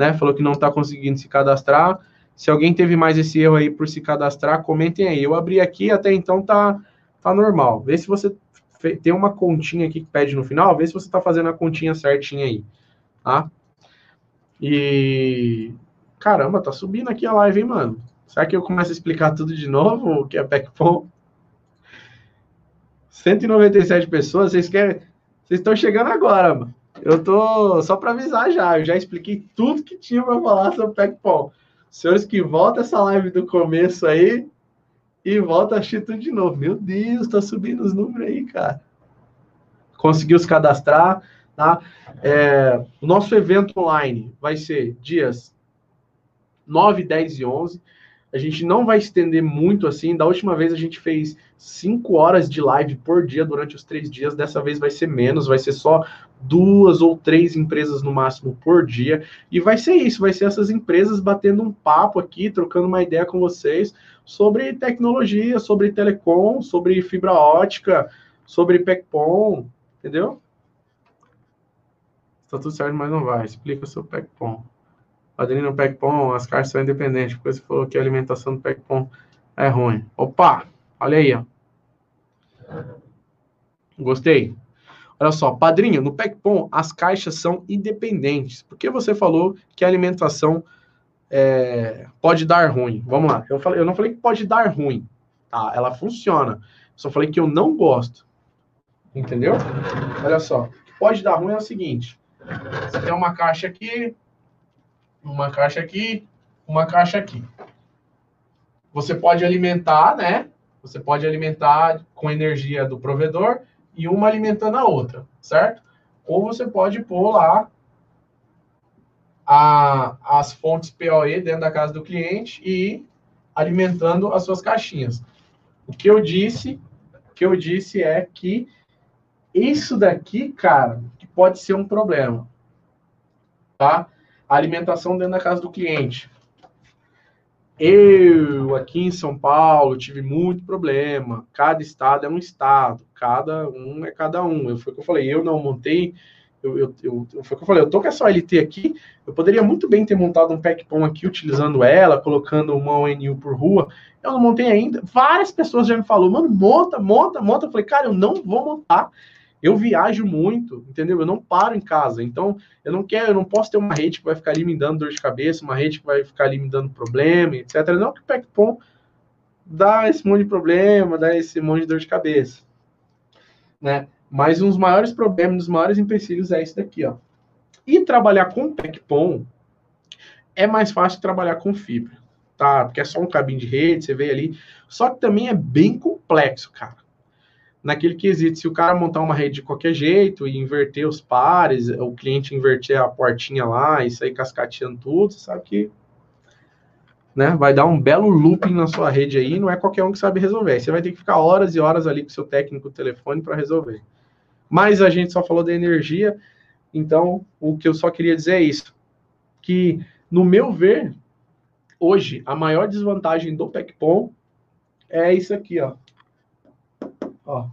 né? Falou que não está conseguindo se cadastrar. Se alguém teve mais esse erro aí por se cadastrar, comentem aí. Eu abri aqui, até então tá, tá normal. Vê se você tem uma continha aqui que pede no final, vê se você está fazendo a continha certinha aí, tá? E caramba, tá subindo aqui a live, hein, mano? Será que eu começo a explicar tudo de novo o que é PECPOM? 197 pessoas, vocês querem? Vocês estão chegando agora, mano. Eu tô só para avisar já, eu já expliquei tudo que tinha para falar sobre PECPOL. Senhores que volta essa live do começo aí e volta a assistir tudo de novo. Meu Deus, tá subindo os números aí, cara. Conseguiu se cadastrar, tá? É, o nosso evento online vai ser dias 9, 10 e 11. A gente não vai estender muito assim. Da última vez a gente fez 5 horas de live por dia durante os três dias. Dessa vez vai ser menos, vai ser só duas ou três empresas no máximo por dia. E vai ser isso, vai ser essas empresas batendo um papo aqui, trocando uma ideia com vocês sobre tecnologia, sobre telecom, sobre fibra ótica, sobre PECPOM, entendeu? Está tudo certo, mas não vai. Explica o seu PECPOM. Padrinho no PECPOM, as caixas são independentes, porque você falou que a alimentação do PECPOM é ruim. Opa, olha aí, ó. Gostei. Olha só, padrinho, no PECPOM as caixas são independentes. Por que você falou que a alimentação é, pode dar ruim? Vamos lá, eu, falei, eu não falei que pode dar ruim, tá? Ela funciona. Só falei que eu não gosto. Entendeu? Olha só, pode dar ruim é o seguinte: você tem uma caixa aqui, uma caixa aqui, uma caixa aqui. Você pode alimentar, né? Você pode alimentar com energia do provedor e uma alimentando a outra, certo? Ou você pode pôr lá a, as fontes PoE dentro da casa do cliente e ir alimentando as suas caixinhas. O que eu disse, o que eu disse é que isso daqui, cara, que pode ser um problema, tá? Alimentação dentro da casa do cliente. Eu, aqui em São Paulo, tive muito problema. Cada estado é um estado, cada um é cada um. Eu, foi o que eu falei, eu não montei. Eu, eu, eu, foi o que eu falei, eu tô com essa OLT aqui, eu poderia muito bem ter montado um PECPOM aqui, utilizando ela, colocando uma ONU por rua. Eu não montei ainda. Várias pessoas já me falaram, mano, monta, monta, monta. Eu falei, cara, eu não vou montar eu viajo muito, entendeu? Eu não paro em casa. Então, eu não quero, eu não posso ter uma rede que vai ficar ali me dando dor de cabeça, uma rede que vai ficar ali me dando problema, etc. Não que o PECPOM dá esse monte de problema, dá esse monte de dor de cabeça. Né? Mas um dos maiores problemas, um dos maiores empecilhos é esse daqui, ó. E trabalhar com PECPOM é mais fácil que trabalhar com fibra, tá, porque é só um cabinho de rede, você vê ali. Só que também é bem complexo, cara. Naquele quesito, se o cara montar uma rede de qualquer jeito e inverter os pares, o cliente inverter a portinha lá e sair cascateando tudo, você sabe que né, vai dar um belo looping na sua rede aí, não é qualquer um que sabe resolver. Você vai ter que ficar horas e horas ali com seu técnico telefone para resolver. Mas a gente só falou da energia, então o que eu só queria dizer é isso, que no meu ver, hoje a maior desvantagem do PECPOM é isso aqui, ó. Ó.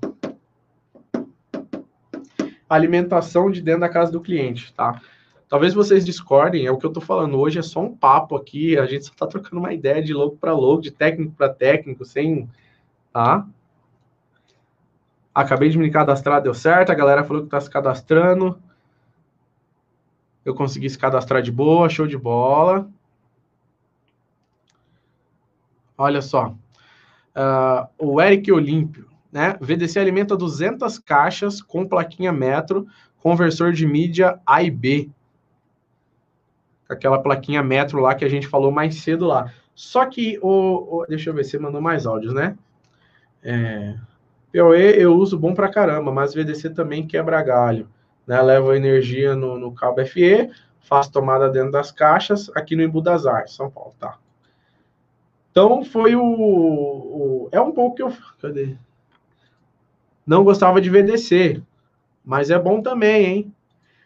Alimentação de dentro da casa do cliente, tá? Talvez vocês discordem, é o que eu tô falando hoje, é só um papo aqui, a gente só tá trocando uma ideia de louco para louco, de técnico para técnico, sem, tá? Acabei de me cadastrar, deu certo, a galera falou que tá se cadastrando. Eu consegui se cadastrar de boa, show de bola. Olha só. Uh, o Eric Olímpio, né? VDC alimenta 200 caixas com plaquinha metro, conversor de mídia A e B aquela plaquinha metro lá que a gente falou mais cedo lá. Só que o, o deixa eu ver, você mandou mais áudios, né? É, PoE eu uso bom pra caramba, mas VDC também quebra galho. Né? Levo energia no, no cabo FE, faço tomada dentro das caixas, aqui no Embu das Artes, São Paulo, tá? Então foi o, o, É um pouco que eu. Cadê? Não gostava de VDC, mas é bom também, hein?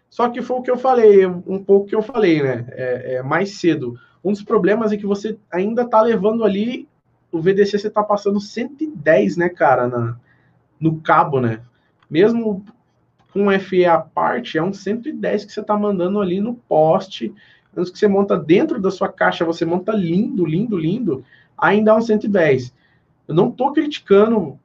Só que foi o que eu falei, um pouco que eu falei, né? É, é mais cedo. Um dos problemas é que você ainda tá levando ali o VDC você tá passando 110, né, cara, na, no cabo, né? Mesmo com FE à parte, é um 110 que você tá mandando ali no poste. Antes que você monta dentro da sua caixa, você monta lindo, lindo, lindo, ainda é um 110. Eu não tô criticando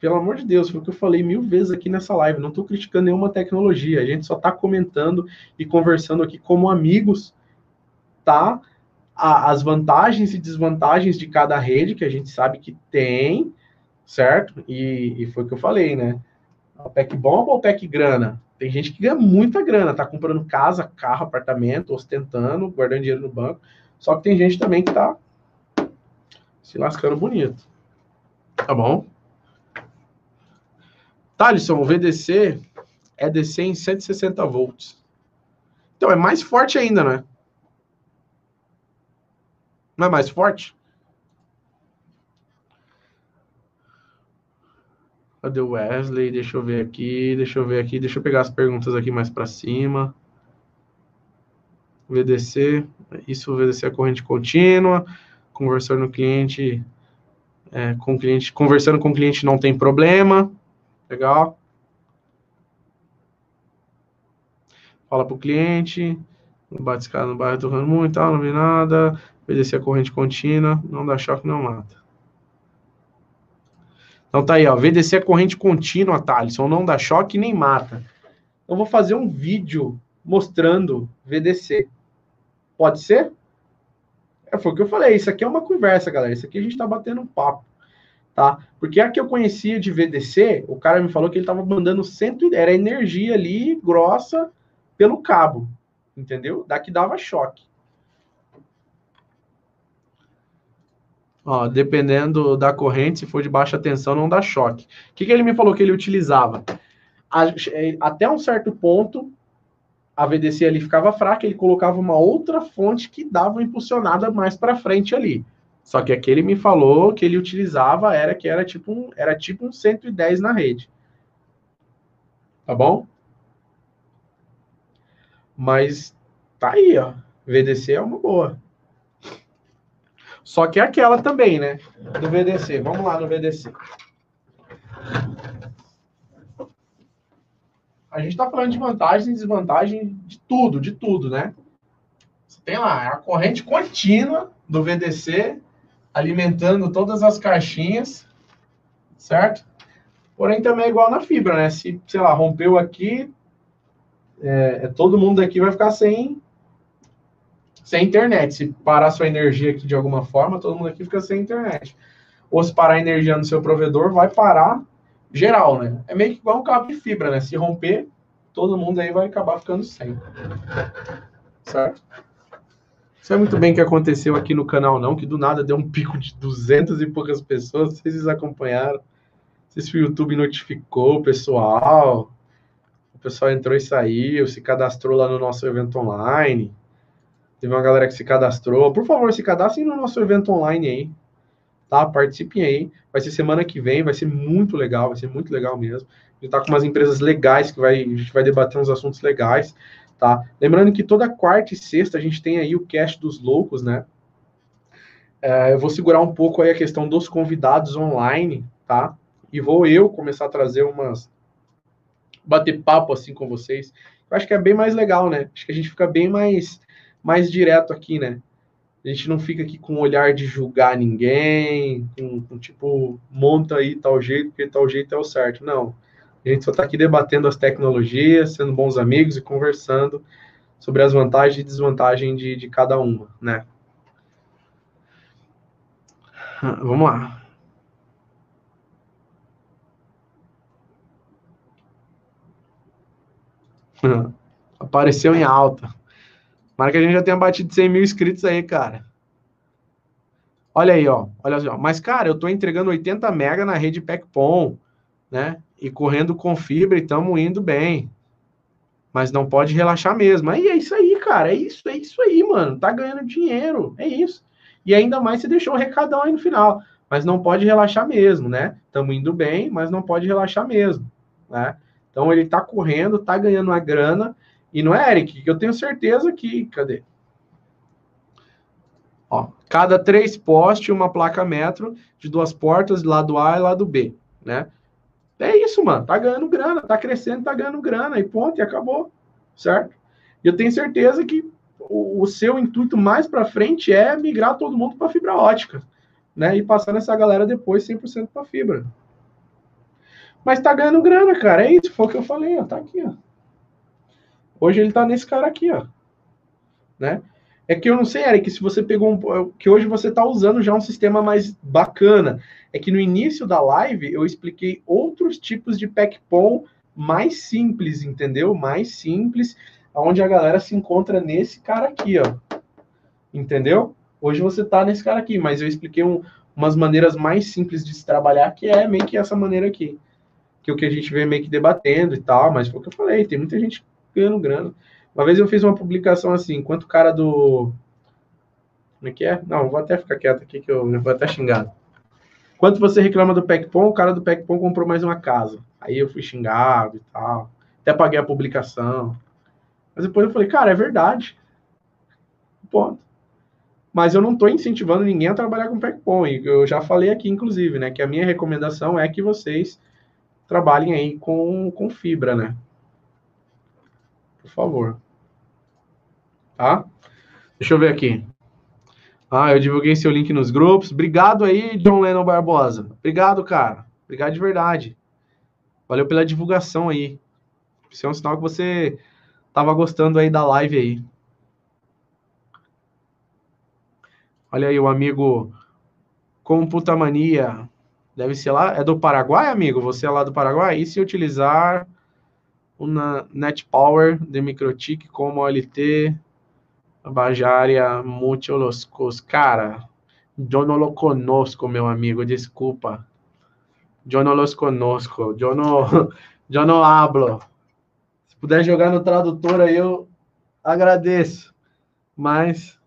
pelo amor de Deus, foi o que eu falei mil vezes aqui nessa live. Não estou criticando nenhuma tecnologia, a gente só está comentando e conversando aqui como amigos, tá? A, as vantagens e desvantagens de cada rede que a gente sabe que tem, certo? E, e foi o que eu falei, né? O PEC bom ou PEC grana? Tem gente que ganha muita grana, tá comprando casa, carro, apartamento, ostentando, guardando dinheiro no banco. Só que tem gente também que tá se lascando bonito. Tá bom? Thalisson, o VDC é DC em 160 volts. Então é mais forte ainda, né? Não é mais forte? Cadê o Wesley? Deixa eu ver aqui, deixa eu ver aqui, deixa eu pegar as perguntas aqui mais para cima. VDC, isso VDC é corrente contínua, conversando no cliente, é, com cliente, conversando com o cliente não tem problema. Legal. Fala para o cliente. Não bate escada no bairro torrando muito, tal, não vi nada. Obedecer a corrente contínua. Não dá choque, não mata. Então tá aí, ó. VDC a corrente contínua, Thaleson. Não dá choque nem mata. Eu vou fazer um vídeo mostrando VDC. Pode ser? É, foi o que eu falei. Isso aqui é uma conversa, galera. Isso aqui a gente tá batendo um papo tá? Porque a que eu conhecia de VDC, o cara me falou que ele estava mandando cento, era energia ali grossa pelo cabo, entendeu? Daqui dava choque. Ó, dependendo da corrente, se for de baixa tensão, não dá choque. O que, que ele me falou que ele utilizava? A, é, até um certo ponto, a VDC ali ficava fraca, ele colocava uma outra fonte que dava impulsionada mais para frente ali. Só que aquele me falou que ele utilizava era que era tipo um, era tipo um 110 na rede. Tá bom? Mas tá aí, ó. VDC é uma boa. Só que é aquela também, né? Do VDC. Vamos lá no VDC. A gente tá falando de vantagem e desvantagem de tudo, de tudo, né? Você tem lá a corrente contínua do VDC alimentando todas as caixinhas, certo? Porém, também é igual na fibra, né? Se, sei lá, rompeu aqui, é, é, todo mundo aqui vai ficar sem, sem internet. Se parar sua energia aqui de alguma forma, todo mundo aqui fica sem internet. Ou se parar a energia no seu provedor, vai parar geral, né? É meio que igual um cabo de fibra, né? Se romper, todo mundo aí vai acabar ficando sem. Certo? É muito bem o que aconteceu aqui no canal, não, que do nada deu um pico de 200 e poucas pessoas. Vocês acompanharam. Não sei se o YouTube notificou o pessoal. O pessoal entrou e saiu, se cadastrou lá no nosso evento online. Teve uma galera que se cadastrou. Por favor, se cadastrem no nosso evento online aí. Tá? Participem aí. Vai ser semana que vem, vai ser muito legal, vai ser muito legal mesmo. A gente tá com umas empresas legais que vai, a gente vai debater uns assuntos legais, tá? Lembrando que toda quarta e sexta a gente tem aí o cast dos loucos, né? É, eu vou segurar um pouco aí a questão dos convidados online, tá? E vou eu começar a trazer umas bater papo assim com vocês. Eu acho que é bem mais legal, né? Acho que a gente fica bem mais mais direto aqui, né? A gente não fica aqui com o olhar de julgar ninguém, com, com tipo, monta aí tal jeito, porque tal jeito é o certo. Não. A gente só está aqui debatendo as tecnologias, sendo bons amigos e conversando sobre as vantagens e desvantagens de, de cada uma, né? Vamos lá. Apareceu em alta. Mas que a gente já tenha batido 100 mil inscritos aí, cara. Olha aí, ó. Olha só. Mas, cara, eu tô entregando 80 mega na rede PECPOM, né? E correndo com fibra e estamos indo bem. Mas não pode relaxar mesmo. Aí é isso aí, cara. É isso, é isso aí, mano. Tá ganhando dinheiro. É isso. E ainda mais você deixou um recadão aí no final. Mas não pode relaxar mesmo, né? Estamos indo bem, mas não pode relaxar mesmo, né? Então ele tá correndo, tá ganhando uma grana e não é, Eric, eu tenho certeza que. Cadê? Ó, cada três postes, uma placa metro de duas portas, lado A e lado B, né? É isso, mano. Tá ganhando grana, tá crescendo, tá ganhando grana, e ponto, e acabou, certo? Eu tenho certeza que o, o seu intuito mais para frente é migrar todo mundo para fibra ótica, né? E passar nessa galera depois 100% para fibra. Mas tá ganhando grana, cara. É isso, foi o que eu falei, ó. Tá aqui, ó. Hoje ele tá nesse cara aqui, ó. Né? É que eu não sei, Eric, se você pegou um. Que hoje você está usando já um sistema mais bacana. É que no início da live eu expliquei outros tipos de PECPOM mais simples, entendeu? Mais simples, onde a galera se encontra nesse cara aqui, ó. Entendeu? Hoje você está nesse cara aqui, mas eu expliquei um, umas maneiras mais simples de se trabalhar, que é meio que essa maneira aqui. Que é o que a gente vê meio que debatendo e tal, mas foi o que eu falei, tem muita gente ganhando grana. Uma vez eu fiz uma publicação assim, enquanto o cara do. Como é que é? Não, vou até ficar quieto aqui que eu vou até xingar. Enquanto você reclama do PECPOM, o cara do PECPOM comprou mais uma casa. Aí eu fui xingado e tal. Até paguei a publicação. Mas depois eu falei, cara, é verdade. Ponto. Mas eu não estou incentivando ninguém a trabalhar com PECPOM. Eu já falei aqui, inclusive, né? Que a minha recomendação é que vocês trabalhem aí com, com fibra, né? Por favor. Tá? Deixa eu ver aqui. Ah, eu divulguei seu link nos grupos. Obrigado aí, John Lennon Barbosa. Obrigado, cara. Obrigado de verdade. Valeu pela divulgação aí. Isso é um sinal que você tava gostando aí da live aí. Olha aí o amigo Computamania. Deve ser lá. É do Paraguai, amigo? Você é lá do Paraguai? E se utilizar uma NetPower de Microtik como OLT, Bajaria Multioloscos. Cara, eu não lo conosco, meu amigo, desculpa. Eu não los conosco, eu não, (laughs) eu não hablo. Se puder jogar no tradutor aí, eu agradeço. Mas,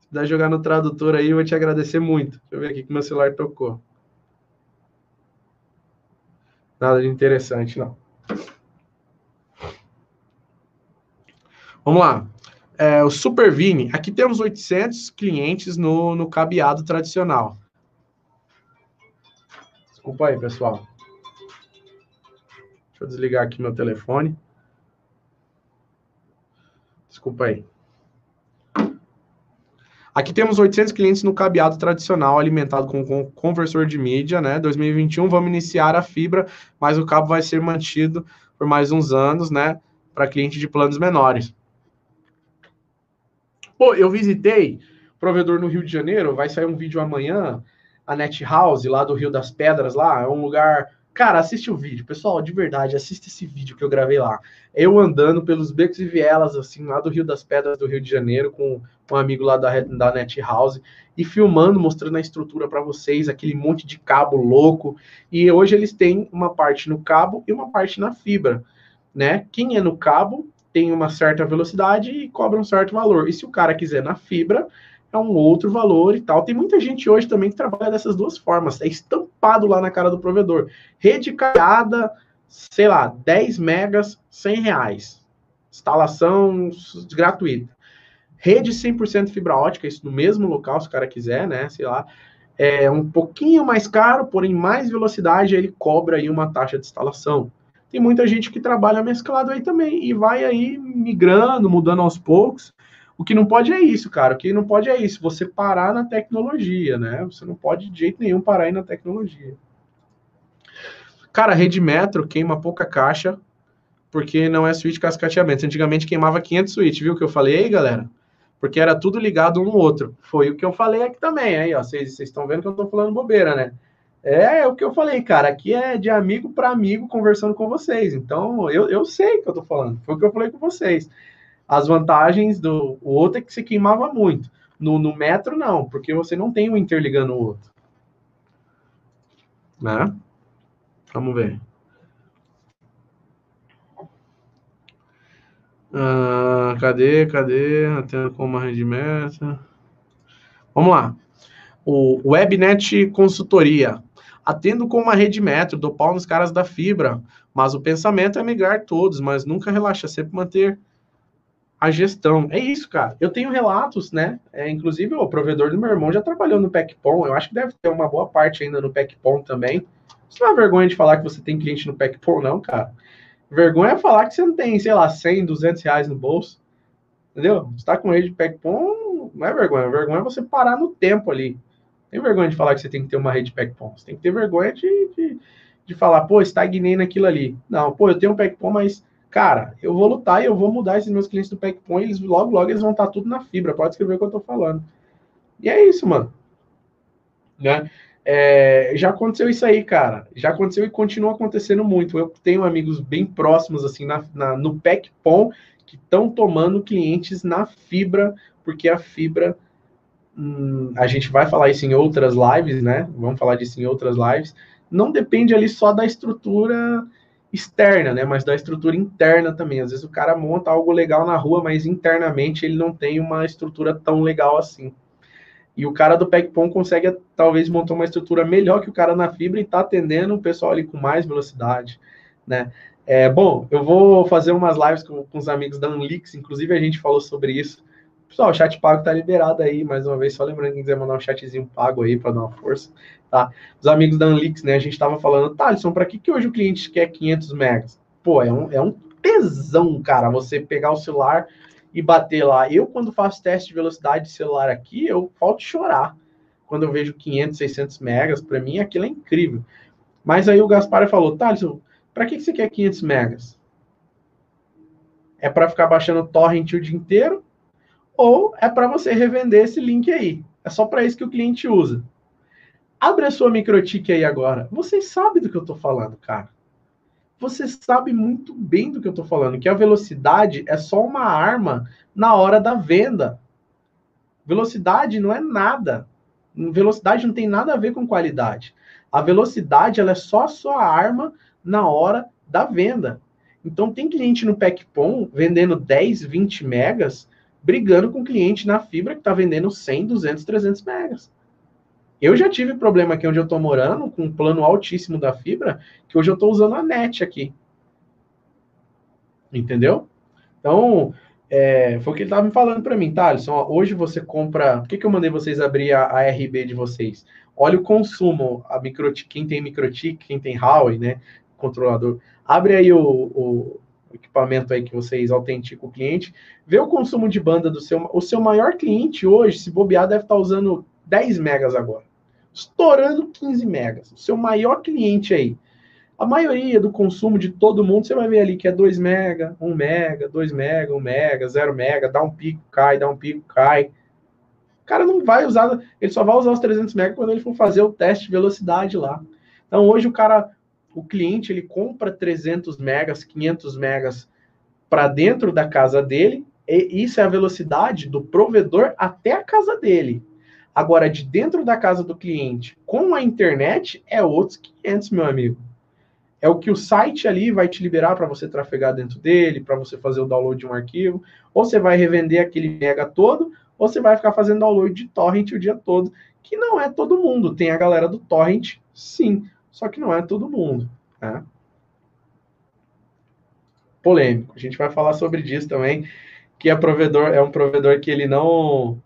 se puder jogar no tradutor aí, eu vou te agradecer muito. Deixa eu ver aqui que meu celular tocou. Nada de interessante, não. Vamos lá. É, o Supervini, aqui temos 800 clientes no, no cabeado tradicional. Desculpa aí, pessoal. Deixa eu desligar aqui meu telefone. Desculpa aí. Aqui temos 800 clientes no cabeado tradicional, alimentado com, com conversor de mídia, né? 2021 vamos iniciar a fibra, mas o cabo vai ser mantido por mais uns anos, né? Para cliente de planos menores. Pô, eu visitei provedor no Rio de Janeiro, vai sair um vídeo amanhã, a Net House, lá do Rio das Pedras, lá, é um lugar. Cara, assiste o vídeo, pessoal, de verdade, assista esse vídeo que eu gravei lá. Eu andando pelos becos e vielas, assim, lá do Rio das Pedras do Rio de Janeiro, com um amigo lá da, da Net House, e filmando, mostrando a estrutura para vocês, aquele monte de cabo louco. E hoje eles têm uma parte no cabo e uma parte na fibra, né? Quem é no cabo tem uma certa velocidade e cobra um certo valor. E se o cara quiser na fibra, é um outro valor e tal. Tem muita gente hoje também que trabalha dessas duas formas. É estampado lá na cara do provedor. Rede caiada, sei lá, 10 megas, 100 reais. Instalação gratuita. Rede 100% fibra ótica, isso no mesmo local, se o cara quiser, né? Sei lá. É um pouquinho mais caro, porém mais velocidade, ele cobra aí uma taxa de instalação. Tem muita gente que trabalha mesclado aí também e vai aí migrando, mudando aos poucos. O que não pode é isso, cara. O que não pode é isso, você parar na tecnologia, né? Você não pode de jeito nenhum parar aí na tecnologia. Cara, rede metro queima pouca caixa, porque não é switch cascateamento. Antigamente queimava 500 switch, viu que eu falei aí, galera? Porque era tudo ligado um no outro. Foi o que eu falei aqui também, aí, ó. Vocês estão vendo que eu tô falando bobeira, né? É, é o que eu falei, cara. Aqui é de amigo para amigo conversando com vocês. Então, eu, eu sei o que eu tô falando. Foi o que eu falei com vocês. As vantagens do o outro é que se queimava muito. No, no metro, não, porque você não tem um interligando o outro. Né? Vamos ver. Ah, cadê, cadê? Atendo com uma rendimento. Vamos lá. O Webnet Consultoria. Atendo com uma rede metro, dou pau nos caras da fibra, mas o pensamento é migrar todos, mas nunca relaxa, sempre manter a gestão. É isso, cara. Eu tenho relatos, né? É, inclusive, o provedor do meu irmão já trabalhou no PECPOM. Eu acho que deve ter uma boa parte ainda no PECPOM também. Isso não é vergonha de falar que você tem cliente no PECPOM, não, cara. Vergonha é falar que você não tem, sei lá, 100, 200 reais no bolso. Entendeu? Você tá com rede de PECPOM, não é vergonha. Vergonha é você parar no tempo ali. Tem vergonha de falar que você tem que ter uma rede de PECPOM. Você tem que ter vergonha de, de, de falar, pô, estagnei naquilo ali. Não, pô, eu tenho um PECPOM, mas, cara, eu vou lutar e eu vou mudar esses meus clientes do PECPOM e eles, logo, logo eles vão estar tudo na fibra. Pode escrever o que eu tô falando. E é isso, mano. Né? É, já aconteceu isso aí, cara. Já aconteceu e continua acontecendo muito. Eu tenho amigos bem próximos, assim, na, na no PECPOM, que estão tomando clientes na fibra, porque a fibra. A gente vai falar isso em outras lives, né? Vamos falar disso em outras lives. Não depende ali só da estrutura externa, né? Mas da estrutura interna também. Às vezes o cara monta algo legal na rua, mas internamente ele não tem uma estrutura tão legal assim. E o cara do PECPOM consegue, talvez, montar uma estrutura melhor que o cara na fibra e está atendendo o pessoal ali com mais velocidade, né? É, bom, eu vou fazer umas lives com, com os amigos da Unlix, inclusive a gente falou sobre isso. Pessoal, o chat pago tá liberado aí, mais uma vez, só lembrando quem quiser mandar um chatzinho pago aí para dar uma força, tá? Os amigos da Unlix, né, a gente tava falando, tá, Alisson, para que, que hoje o cliente quer 500 megas? Pô, é um, é um tesão, cara, você pegar o celular, e bater lá. Eu, quando faço teste de velocidade de celular aqui, eu falto chorar. Quando eu vejo 500, 600 megas, para mim aquilo é incrível. Mas aí o Gaspar falou, Thales, para que você quer 500 megas? É para ficar baixando torrent o dia inteiro? Ou é para você revender esse link aí? É só para isso que o cliente usa. Abre a sua microtik aí agora. Vocês sabem do que eu estou falando, cara você sabe muito bem do que eu estou falando, que a velocidade é só uma arma na hora da venda. Velocidade não é nada. Velocidade não tem nada a ver com qualidade. A velocidade ela é só a sua arma na hora da venda. Então tem cliente no PECPOM vendendo 10, 20 megas, brigando com cliente na fibra que está vendendo 100, 200, 300 megas. Eu já tive problema aqui onde eu estou morando, com um plano altíssimo da fibra, que hoje eu estou usando a net aqui. Entendeu? Então, é, foi o que ele estava me falando para mim, tá, Alisson? Hoje você compra. Por que, que eu mandei vocês abrir a, a RB de vocês? Olha o consumo, a microtik, quem tem microtik, quem tem Huawei, né? Controlador. Abre aí o, o, equipamento aí que vocês autenticam o cliente, vê o consumo de banda do seu. O seu maior cliente hoje, se bobear, deve estar usando 10 megas agora. Estourando 15 megas. O seu maior cliente aí. A maioria do consumo de todo mundo, você vai ver ali que é 2 mega, 1 mega, 2 mega, 1 mega, 0 mega, dá um pico, cai, dá um pico, cai. O cara não vai usar, ele só vai usar os 300 mega quando ele for fazer o teste de velocidade lá. Então hoje o cara, o cliente, ele compra 300 megas, 500 megas para dentro da casa dele, E isso é a velocidade do provedor até a casa dele. Agora, de dentro da casa do cliente com a internet, é outros 500, meu amigo. É o que o site ali vai te liberar para você trafegar dentro dele, para você fazer o download de um arquivo. Ou você vai revender aquele mega todo, ou você vai ficar fazendo download de torrent o dia todo, que não é todo mundo. Tem a galera do torrent, sim, só que não é todo mundo. Né? Polêmico. A gente vai falar sobre isso também, que é provedor, é um provedor que ele não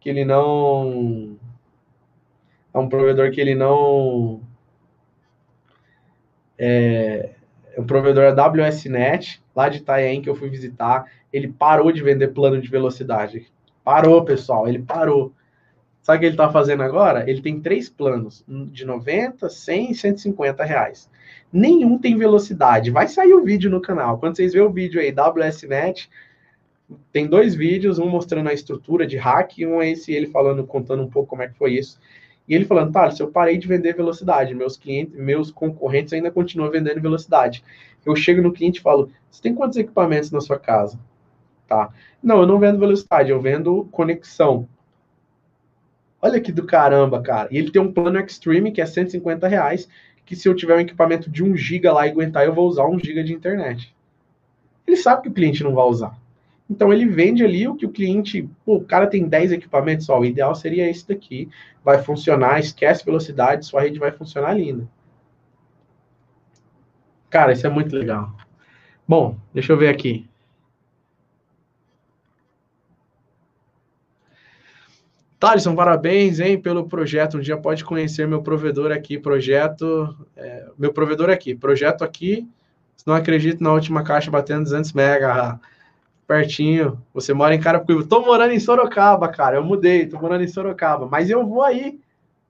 que ele não é um provedor que ele não é, é um provedor AWSnet lá de Itanhaém que eu fui visitar, ele parou de vender plano de velocidade. Parou, pessoal, ele parou. Sabe o que ele está fazendo agora? Ele tem três planos, de 90, 100 e 150 reais. Nenhum tem velocidade. Vai sair o vídeo no canal. Quando vocês verem o vídeo aí, WSNet, tem dois vídeos, um mostrando a estrutura de hack e um é esse ele falando, contando um pouco como é que foi isso. E ele falando, tá, se eu parei de vender velocidade, meus clientes, meus concorrentes ainda continuam vendendo velocidade. Eu chego no cliente e falo, você tem quantos equipamentos na sua casa? Tá. Não, eu não vendo velocidade, eu vendo conexão. Olha que do caramba, cara. E ele tem um plano Extreme que é 150 reais, que se eu tiver um equipamento de 1 GB lá e aguentar, eu vou usar 1 GB de internet. Ele sabe que o cliente não vai usar. Então ele vende ali o que o cliente, pô, o cara tem 10 equipamentos, ó, o ideal seria esse daqui, vai funcionar, esquece velocidade, sua rede vai funcionar linda. Cara, isso é muito legal. Bom, deixa eu ver aqui. Thaleson, parabéns, hein, pelo projeto. Um dia pode conhecer meu provedor aqui, projeto, é, meu provedor aqui, projeto aqui. Não acredito na última caixa batendo 200 mega pertinho. Você mora em Carapicuíba. Tô morando em Sorocaba, cara. Eu mudei, tô morando em Sorocaba. Mas eu vou aí.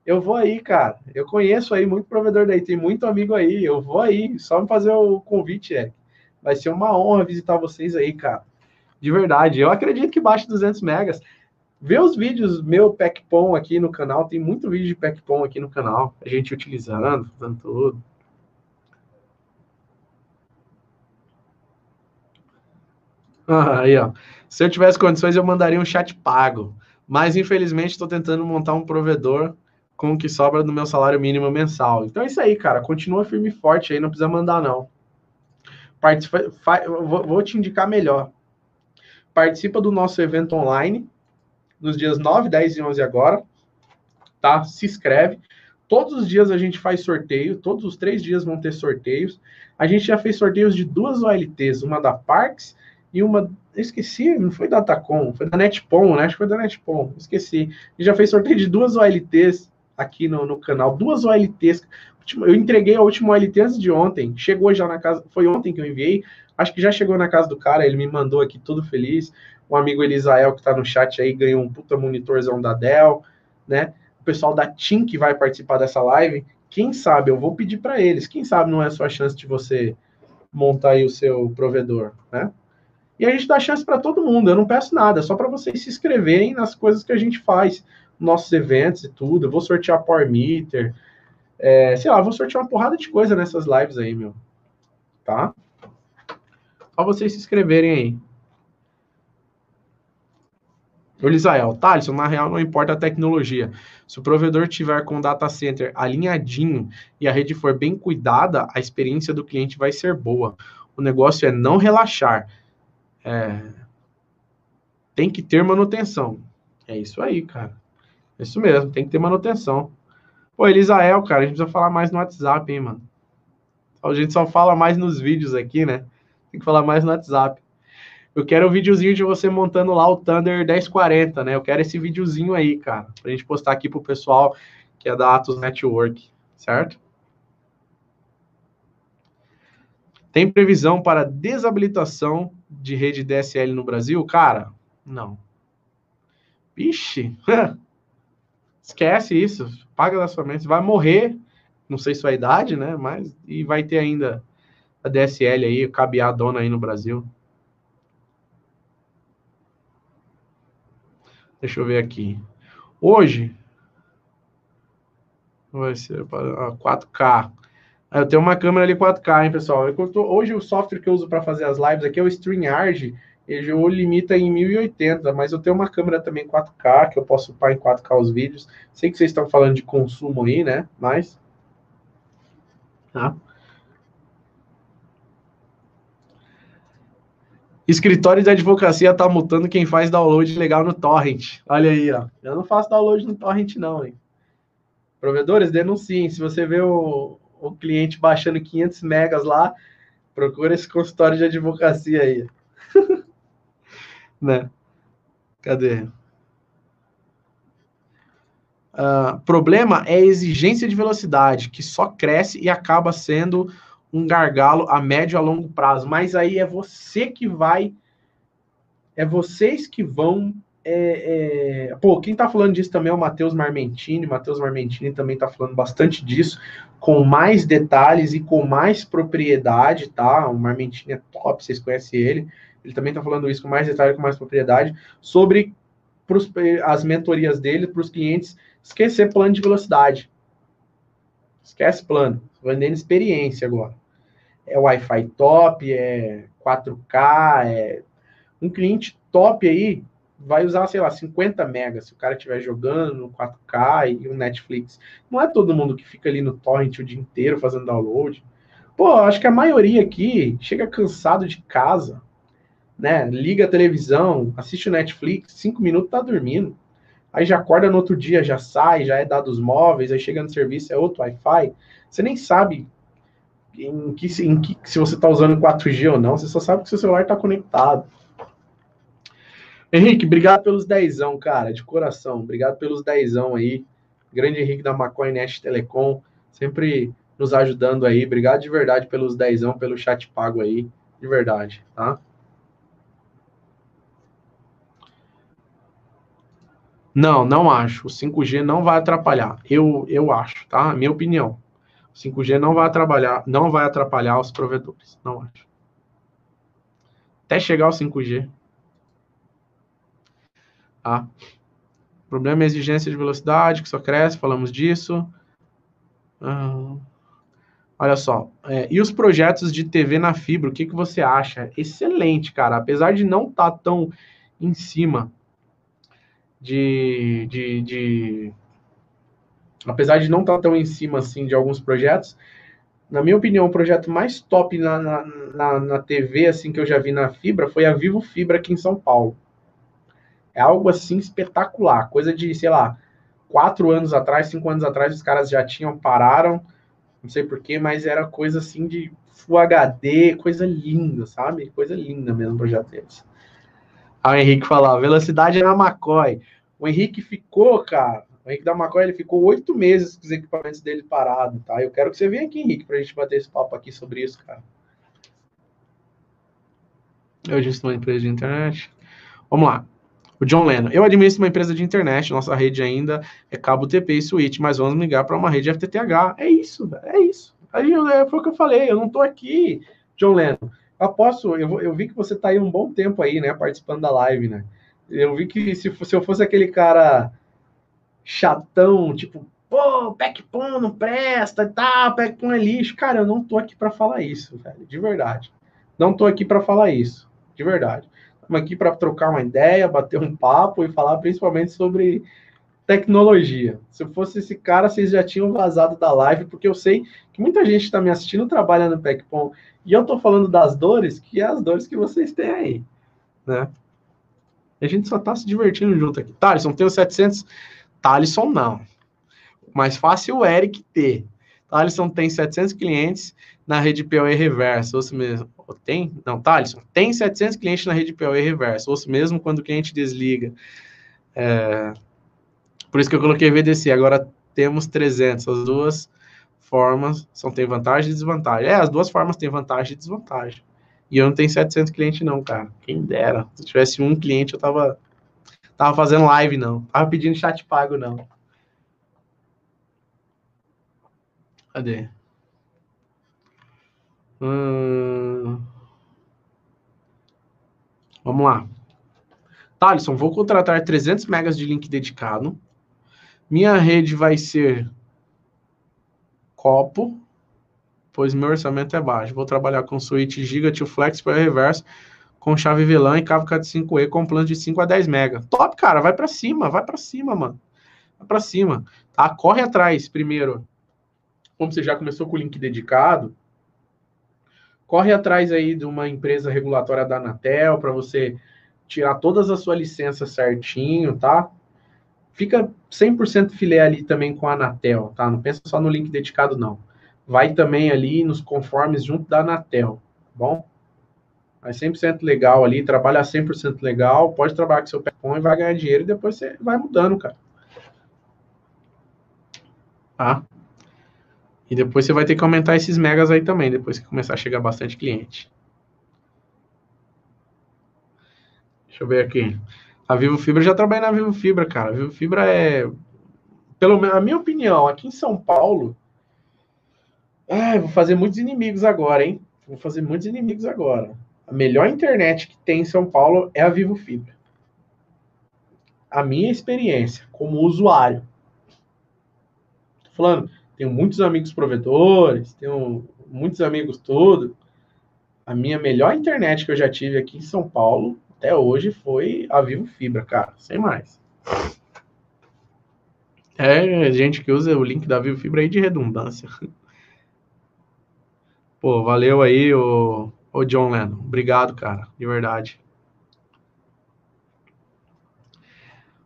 Eu vou aí, cara. Eu conheço aí muito provedor daí, tem muito amigo aí. Eu vou aí. Só me fazer o convite, é. Vai ser uma honra visitar vocês aí, cara. De verdade. Eu acredito que baixe 200 megas. Vê os vídeos meu PECPOM aqui no canal. Tem muito vídeo de PECPOM aqui no canal. A gente utilizando, fazendo tudo. Ah, aí, ó. Se eu tivesse condições, eu mandaria um chat pago. Mas, infelizmente, estou tentando montar um provedor com o que sobra do meu salário mínimo mensal. Então é isso aí, cara. Continua firme e forte aí, não precisa mandar, não. Participa, vou, vou te indicar melhor. Participa do nosso evento online, nos dias 9, 10 e 11 agora. Tá? Se inscreve. Todos os dias a gente faz sorteio, todos os três dias vão ter sorteios. A gente já fez sorteios de duas OLTs, uma da Parks e uma. Esqueci, não foi da Datacom, foi da Netpom, né? Acho que foi da Netpom, esqueci. E já fez sorteio de duas OLTs aqui no, no canal, duas OLTs. Eu entreguei a última OLT antes de ontem, chegou já na casa, foi ontem que eu enviei, acho que já chegou na casa do cara, ele me mandou aqui todo feliz. O amigo Elisael, que tá no chat aí, ganhou um puta monitorzão da Dell, né? O pessoal da TIM que vai participar dessa live, quem sabe, eu vou pedir para eles, quem sabe não é a sua chance de você montar aí o seu provedor, né? E a gente dá chance para todo mundo. Eu não peço nada, é só para vocês se inscreverem nas coisas que a gente faz, nossos eventos e tudo. Eu vou sortear Power Meter. É, sei lá, vou sortear uma porrada de coisa nessas lives aí, meu. Tá? Só vocês se inscreverem aí. O Lisael, Thaleson, na real não importa a tecnologia. Se o provedor tiver com o data center alinhadinho e a rede for bem cuidada, a experiência do cliente vai ser boa. O negócio é não relaxar. É, tem que ter manutenção. É isso aí, cara. É isso mesmo, tem que ter manutenção. Pô, Elisael, cara, a gente precisa falar mais no WhatsApp, hein, mano. A gente só fala mais nos vídeos aqui, né? Tem que falar mais no WhatsApp. Eu quero o um videozinho de você montando lá o Thunder 1040, né? Eu quero esse videozinho aí, cara, pra gente postar aqui pro pessoal que é da Atos Network, certo? Tem previsão para desabilitação de rede DSL no Brasil? Cara, não. Vixe, (laughs) esquece isso. Paga da sua mente. Vai morrer, não sei sua idade, né? Mas, e vai ter ainda a DSL aí, cabear dona aí no Brasil. Deixa eu ver aqui. Hoje, vai ser para 4K. Eu tenho uma câmera ali 4K, hein, pessoal? Tô, hoje o software que eu uso para fazer as lives aqui é o StreamYard, ele limita em 1080, mas eu tenho uma câmera também 4K, que eu posso upar em 4K os vídeos. Sei que vocês estão falando de consumo aí, né? Mas. Tá. Escritório de advocacia tá mutando quem faz download legal no torrent. Olha aí, ó. Eu não faço download no torrent, não, hein? Provedores, denunciem. Se você vê o, o cliente baixando 500 megas lá, procura esse consultório de advocacia aí. (laughs) né? Cadê? Uh, problema é a exigência de velocidade, que só cresce e acaba sendo um gargalo a médio a longo prazo. Mas aí é você que vai, é vocês que vão. É, é... Pô, quem tá falando disso também é o Matheus Marmentini. Matheus Marmentini também tá falando bastante disso, com mais detalhes e com mais propriedade, tá? O Marmentini é top, vocês conhecem ele. Ele também está falando isso com mais detalhe, com mais propriedade, sobre pros, as mentorias dele para os clientes esquecer plano de velocidade. Esquece plano. Vendendo experiência agora. É Wi-Fi top, é 4K, é um cliente top aí vai usar, sei lá, 50 megas se o cara estiver jogando no 4K e o Netflix. Não é todo mundo que fica ali no torrent o dia inteiro fazendo download. Pô, acho que a maioria aqui chega cansado de casa, né? Liga a televisão, assiste o Netflix, cinco minutos tá dormindo. Aí já acorda no outro dia, já sai, já é dados móveis, aí chega no serviço, é outro Wi-Fi. Você nem sabe em que, em que se você está usando 4G ou não, você só sabe que seu celular está conectado. Henrique, obrigado pelos dezão, cara, de coração. Obrigado pelos dezão aí. Grande Henrique da Maconha Nest Telecom, sempre nos ajudando aí. Obrigado de verdade pelos dezão, pelo chat pago aí, de verdade, tá? Não, não acho. O 5G não vai atrapalhar. Eu, eu acho, tá? Minha opinião. O 5G não vai atrapalhar, não vai atrapalhar os provedores. Não acho. Até chegar ao 5G. Tá? O problema é a exigência de velocidade, que só cresce, falamos disso. Ah, olha só. É, e os projetos de TV na fibra, o que, que você acha? Excelente, cara. Apesar de não estar tá tão em cima de, de, de apesar de não estar tão em cima assim de alguns projetos, na minha opinião, o projeto mais top na, na, na, na, TV assim que eu já vi na Fibra foi a Vivo Fibra aqui em São Paulo. É algo assim espetacular, coisa de, sei lá, quatro anos atrás, cinco anos atrás, os caras já tinham, pararam, não sei porquê, mas era coisa assim de Full HD, coisa linda, sabe? Coisa linda mesmo o projeto deles. Aí o Henrique falava, velocidade é na McCoy. O Henrique ficou, cara, o Henrique da McCoy, ele ficou oito meses com os equipamentos dele parados, tá? Eu quero que você venha aqui, Henrique, pra gente bater esse papo aqui sobre isso, cara. Eu administro uma empresa de internet. Vamos lá. O John Lennon. Eu administro uma empresa de internet, nossa rede ainda é cabo TP e switch, mas vamos ligar para uma rede FTTH. É isso, é isso. Aí foi o que eu falei, eu não tô aqui, John Lennon aposto, eu, eu vi que você está aí um bom tempo aí, né, participando da live, né? Eu vi que se, se eu fosse aquele cara chatão, tipo, pô, PECPOM não presta e tal, PECPOM é lixo. Cara, eu não tô aqui para falar isso, velho, de verdade. Não tô aqui para falar isso, de verdade. Estamos aqui para trocar uma ideia, bater um papo e falar principalmente sobre tecnologia. Se eu fosse esse cara, vocês já tinham vazado da live, porque eu sei que muita gente está me assistindo trabalha no PECPOM e eu tô falando das dores, que é as dores que vocês têm aí, né? a gente só tá se divertindo junto aqui. Thaleson, os 700? Thaleson, não. Mais fácil o Eric ter. Thaleson tem 700 clientes na rede POE reversa, ou se mesmo, tem? Não, Thaleson, tem 700 clientes na rede POE reversa, ou se mesmo quando o cliente desliga. É, por isso que eu coloquei VDC, agora temos 300, as duas formas são tem vantagem e desvantagem. É, as duas formas têm vantagem e desvantagem. E eu não tenho 700 clientes não, cara. Quem dera. Se tivesse um cliente, eu tava tava fazendo live não. Tava pedindo chat pago não. Cadê? Hum... Vamos lá. Thaleson, vou contratar 300 megas de link dedicado. Minha rede vai ser copo, pois meu orçamento é baixo. Vou trabalhar com Switch Giga to Flex para reverso com chave VLAN e cabo Cat5e com plano de 5 a 10 mega. Top, cara, vai para cima, vai para cima, mano. Vai para cima, tá? Corre atrás primeiro. Como você já começou com o link dedicado, corre atrás aí de uma empresa regulatória da Anatel para você tirar todas as suas licenças certinho, tá? Fica 100% filé ali também com a Anatel, tá? Não pensa só no link dedicado, não. Vai também ali nos conformes junto da Anatel, tá bom? Vai 100% legal ali, trabalha 100% legal, pode trabalhar com seu PECOM e vai ganhar dinheiro e depois você vai mudando, cara. Tá? E depois você vai ter que aumentar esses megas aí também, depois que começar a chegar bastante cliente. Deixa eu ver aqui. A Vivo Fibra já trabalha na Vivo Fibra, cara. A Vivo Fibra é, pelo menos, a minha opinião, aqui em São Paulo, é, vou fazer muitos inimigos agora, hein? Vou fazer muitos inimigos agora. A melhor internet que tem em São Paulo é a Vivo Fibra. A minha experiência como usuário. Tô falando, tenho muitos amigos provedores, tenho muitos amigos tudo. A minha melhor internet que eu já tive aqui em São Paulo até hoje foi a Vivo Fibra, cara, sem mais. É gente que usa o link da Vivo Fibra aí de redundância. (laughs) Pô, valeu aí, o, o John Lennon. Obrigado, cara, de verdade.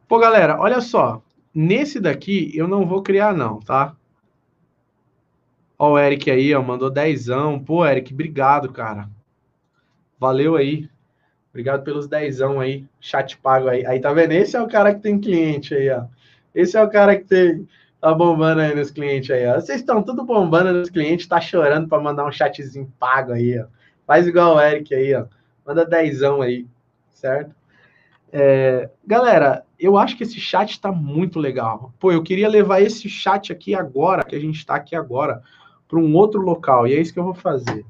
Pô, galera, olha só. Nesse daqui eu não vou criar, não, tá? Ó, o Eric aí, ó, mandou dezão. Pô, Eric, obrigado, cara. Valeu aí. Obrigado pelos dezão aí, chat pago aí. Aí tá vendo? Esse é o cara que tem cliente aí, ó. Esse é o cara que tem, tá bombando aí nos clientes aí, ó. Vocês estão tudo bombando nos clientes, tá chorando para mandar um chatzinho pago aí, ó. Faz igual o Eric aí, ó. Manda dezão aí, certo? É, galera, eu acho que esse chat está muito legal. Pô, eu queria levar esse chat aqui agora, que a gente está aqui agora, para um outro local. E é isso que eu vou fazer.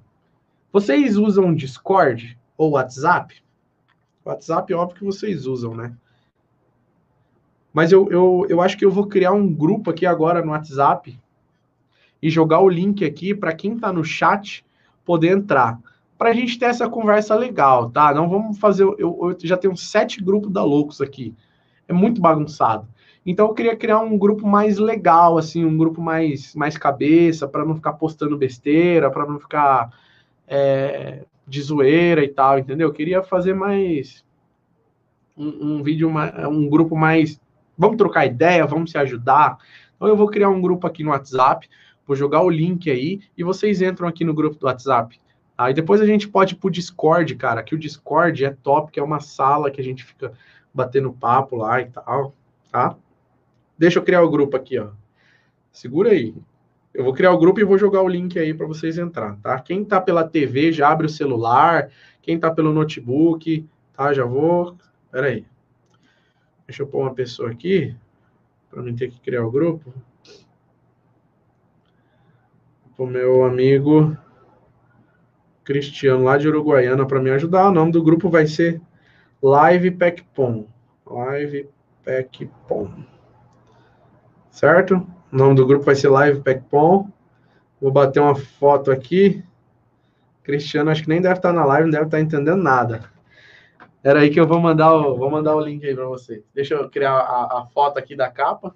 Vocês usam Discord ou WhatsApp? WhatsApp, óbvio que vocês usam, né? Mas eu, eu, eu acho que eu vou criar um grupo aqui agora no WhatsApp e jogar o link aqui para quem está no chat poder entrar. Para a gente ter essa conversa legal, tá? Não vamos fazer. Eu, eu já tenho sete grupos da Loucos aqui. É muito bagunçado. Então eu queria criar um grupo mais legal, assim, um grupo mais, mais cabeça, para não ficar postando besteira, para não ficar é, de zoeira e tal, entendeu? Eu queria fazer mais um, um vídeo, um grupo mais. Vamos trocar ideia, vamos se ajudar. Então eu vou criar um grupo aqui no WhatsApp, vou jogar o link aí e vocês entram aqui no grupo do WhatsApp. Aí depois a gente pode ir pro Discord, cara, que o Discord é top, que é uma sala que a gente fica batendo papo lá e tal, tá? Deixa eu criar o grupo aqui, ó. Segura aí. Eu vou criar o grupo e vou jogar o link aí para vocês entrar, tá? Quem tá pela TV já abre o celular, quem tá pelo notebook, tá? Já vou. Pera aí. Deixa eu pôr uma pessoa aqui para não ter que criar o grupo. O meu amigo Cristiano lá de Uruguaiana para me ajudar. O nome do grupo vai ser Live Pecpom. Live Pecpom. Certo? O nome do grupo vai ser Live PECPOM. Vou bater uma foto aqui. Cristiano, acho que nem deve estar na live, não deve estar entendendo nada. Era aí que eu vou mandar o, vou mandar o link aí para vocês. Deixa eu criar a, a, foto aqui da capa.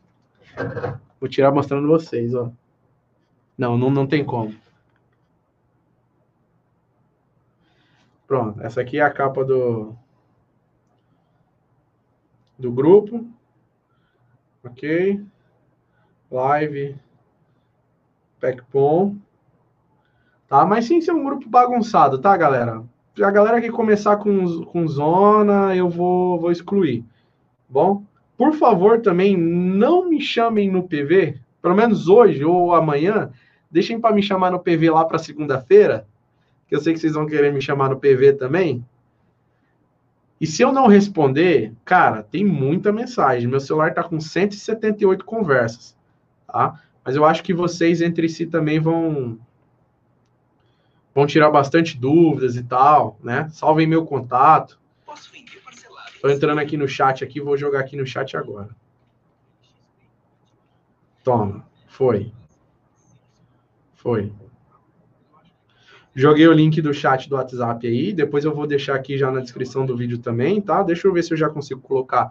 Vou tirar mostrando vocês, ó. Não, não, não tem como. Pronto, essa aqui é a capa do do grupo. Ok live, PECPOM, tá? Mas sim ser um grupo bagunçado, tá, galera? A galera que começar com, com zona, eu vou, vou excluir, bom? Por favor, também não me chamem no PV, pelo menos hoje ou amanhã, deixem para me chamar no PV lá para segunda-feira, que eu sei que vocês vão querer me chamar no PV também. E se eu não responder, cara, tem muita mensagem. Meu celular tá com 178 conversas tá? Mas eu acho que vocês entre si também vão vão tirar bastante dúvidas e tal, né? Salvem meu contato. Estou entrando aqui no chat aqui, vou jogar aqui no chat agora. Toma, foi. Foi. Joguei o link do chat do WhatsApp aí, depois eu vou deixar aqui já na descrição do vídeo também, tá? Deixa eu ver se eu já consigo colocar.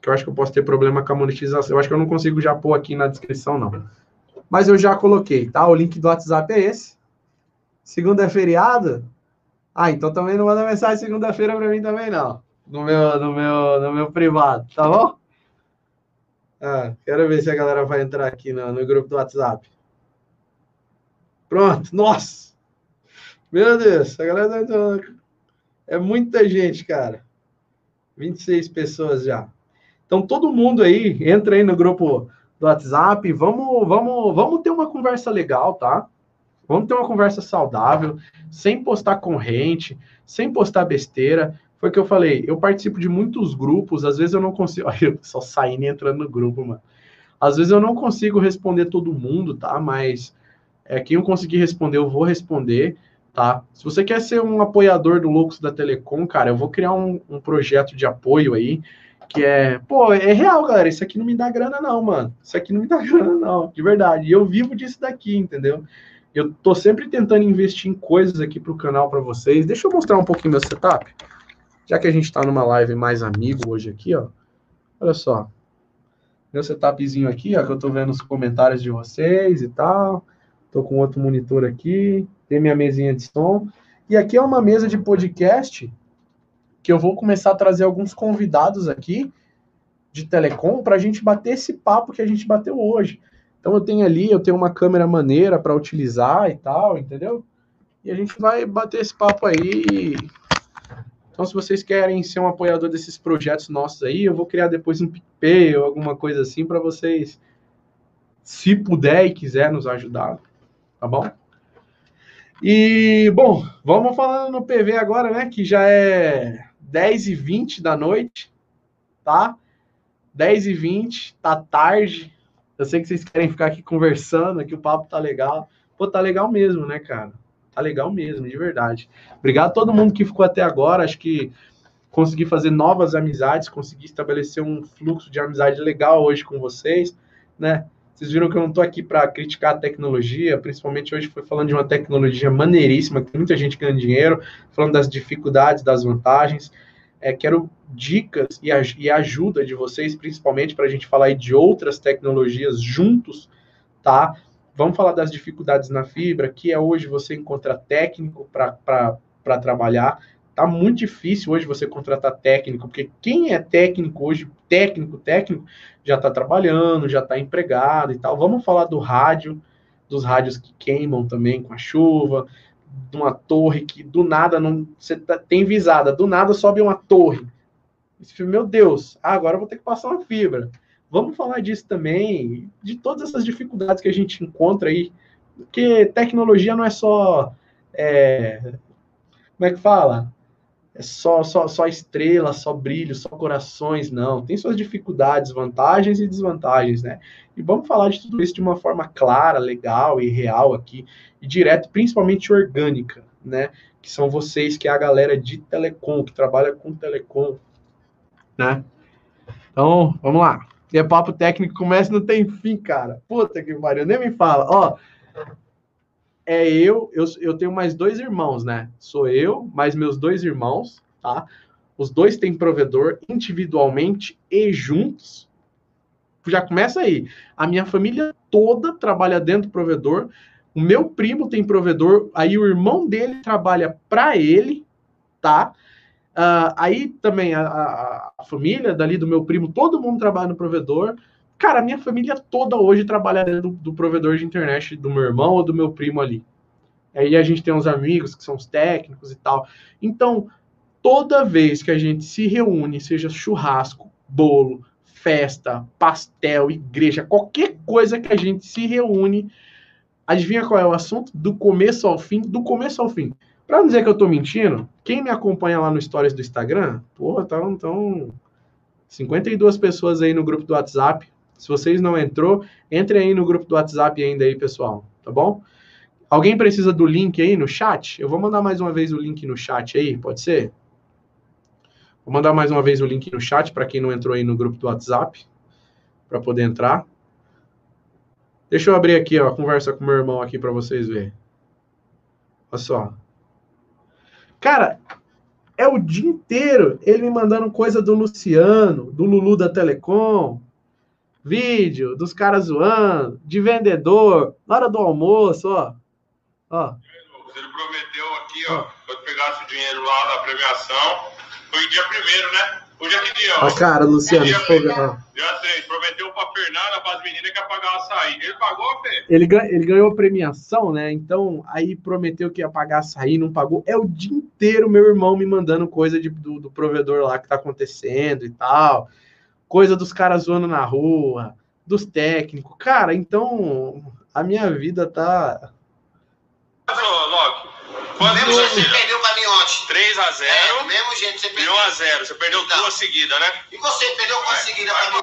Que eu acho que eu posso ter problema com a monetização. Eu acho que eu não consigo já pôr aqui na descrição, não. Mas eu já coloquei, tá? O link do WhatsApp é esse. Segunda é feriado? Ah, então também não manda mensagem segunda-feira para mim também, não. No meu, no meu, no meu privado, tá bom? Ah, quero ver se a galera vai entrar aqui no, no grupo do WhatsApp. Pronto, nossa! Meu Deus, a galera tá entrando. É muita gente, cara. 26 pessoas já. Então, todo mundo aí, entra aí no grupo do WhatsApp. Vamos, vamos, vamos ter uma conversa legal, tá? Vamos ter uma conversa saudável, sem postar corrente, sem postar besteira. Foi o que eu falei, eu participo de muitos grupos, às vezes eu não consigo. (laughs) Olha, eu só saindo e entrando no grupo, mano. Às vezes eu não consigo responder todo mundo, tá? Mas é, quem eu conseguir responder, eu vou responder, tá? Se você quer ser um apoiador do Loucos da Telecom, cara, eu vou criar um, um projeto de apoio aí, que é, pô, é real, galera. Isso aqui não me dá grana, não, mano. Isso aqui não me dá (laughs) grana, não, de verdade. E eu vivo disso daqui, entendeu? Eu tô sempre tentando investir em coisas aqui para o canal para vocês. Deixa eu mostrar um pouquinho meu setup. Já que a gente está numa live mais amigo hoje aqui, ó. Olha só. Meu setupzinho aqui, ó, que eu tô vendo os comentários de vocês e tal. Tô com outro monitor aqui. Tem minha mesinha de som. E aqui é uma mesa de podcast que eu vou começar a trazer alguns convidados aqui de telecom para a gente bater esse papo que a gente bateu hoje. Então eu tenho ali, eu tenho uma câmera maneira para utilizar e tal, entendeu? E a gente vai bater esse papo aí. Então, se vocês querem ser um apoiador desses projetos nossos aí, eu vou criar depois um PicPay ou alguma coisa assim para vocês, se puder e quiser nos ajudar, tá bom? E, bom, vamos falando no PV agora, né? Que já é 10 e 20 da noite, tá? 10 e 20, tá tarde. Eu sei que vocês querem ficar aqui conversando, que o papo tá legal. Pô, tá legal mesmo, né, cara? Tá legal mesmo, de verdade. Obrigado a todo mundo que ficou até agora. Acho que consegui fazer novas amizades, consegui estabelecer um fluxo de amizade legal hoje com vocês, né? Vocês viram que eu não estou aqui para criticar a tecnologia, principalmente hoje foi falando de uma tecnologia maneiríssima, que muita gente ganhando dinheiro, falando das dificuldades, das vantagens. É, quero dicas e, e ajuda de vocês, principalmente para a gente falar de outras tecnologias juntos, tá? Vamos falar das dificuldades na fibra, que é hoje você encontrar técnico para trabalhar. Tá muito difícil hoje você contratar técnico, porque quem é técnico hoje, técnico, técnico, já está trabalhando, já está empregado e tal. Vamos falar do rádio, dos rádios que queimam também com a chuva, de uma torre que do nada não você tá, tem visada, do nada sobe uma torre. Meu Deus, ah, agora vou ter que passar uma fibra. Vamos falar disso também, de todas essas dificuldades que a gente encontra aí, porque tecnologia não é só é, como é que fala? É só, só, só estrela, só brilho, só corações, não. Tem suas dificuldades, vantagens e desvantagens, né? E vamos falar de tudo isso de uma forma clara, legal e real aqui, e direto, principalmente orgânica, né? Que são vocês, que é a galera de telecom, que trabalha com telecom, né? Então, vamos lá. E é papo técnico, começa não tem fim, cara. Puta que pariu, nem me fala. Ó, é eu, eu, eu tenho mais dois irmãos, né? Sou eu, mais meus dois irmãos, tá? Os dois têm provedor individualmente e juntos. Já começa aí. A minha família toda trabalha dentro do provedor. O meu primo tem provedor, aí o irmão dele trabalha para ele, tá? Uh, aí também a, a, a, família dali do meu primo, todo mundo trabalha no provedor. Cara, minha família toda hoje trabalha dentro do, do provedor de internet do meu irmão ou do meu primo ali. Aí a gente tem uns amigos que são os técnicos e tal. Então, toda vez que a gente se reúne, seja churrasco, bolo, festa, pastel, igreja, qualquer coisa que a gente se reúne, adivinha qual é o assunto? Do começo ao fim, do começo ao fim. Para não dizer que eu tô mentindo, quem me acompanha lá no Stories do Instagram, porra, tá, então 52 pessoas aí no grupo do WhatsApp. Se vocês não entrou, entre aí no grupo do WhatsApp ainda aí, pessoal, tá bom? Alguém precisa do link aí no chat? Eu vou mandar mais uma vez o link no chat aí, pode ser? Vou mandar mais uma vez o link no chat para quem não entrou aí no grupo do WhatsApp, para poder entrar. Deixa eu abrir aqui ó, a conversa com meu irmão aqui para vocês verem. Olha só. Cara, é o dia inteiro ele me mandando coisa do Luciano, do Lulu da Telecom, vídeo dos caras zoando, de vendedor, na hora do almoço, ó. ó. Ele prometeu aqui, ó, quando pegasse o dinheiro lá da premiação, foi dia primeiro, né? Hoje é que dia? Ó, cara, Luciano, dia, dia 3, prometeu pra Fernanda, para as meninas que ia pagar o açaí. Ele pagou, Fê? Ele, ele ganhou a premiação, né? Então, aí prometeu que ia pagar açaí, não pagou. É o dia inteiro meu irmão me mandando coisa de, do, do provedor lá que tá acontecendo e tal. Coisa dos caras zoando na rua, dos técnicos. Cara, então, a minha vida tá... Ô, Loki, quando mesmo jeito você perdeu pra mim ontem. 3 x 0 é, mesmo jeito você perdeu. 1 x 0 Você perdeu então. duas seguidas, né? E você perdeu duas seguidas pra mim.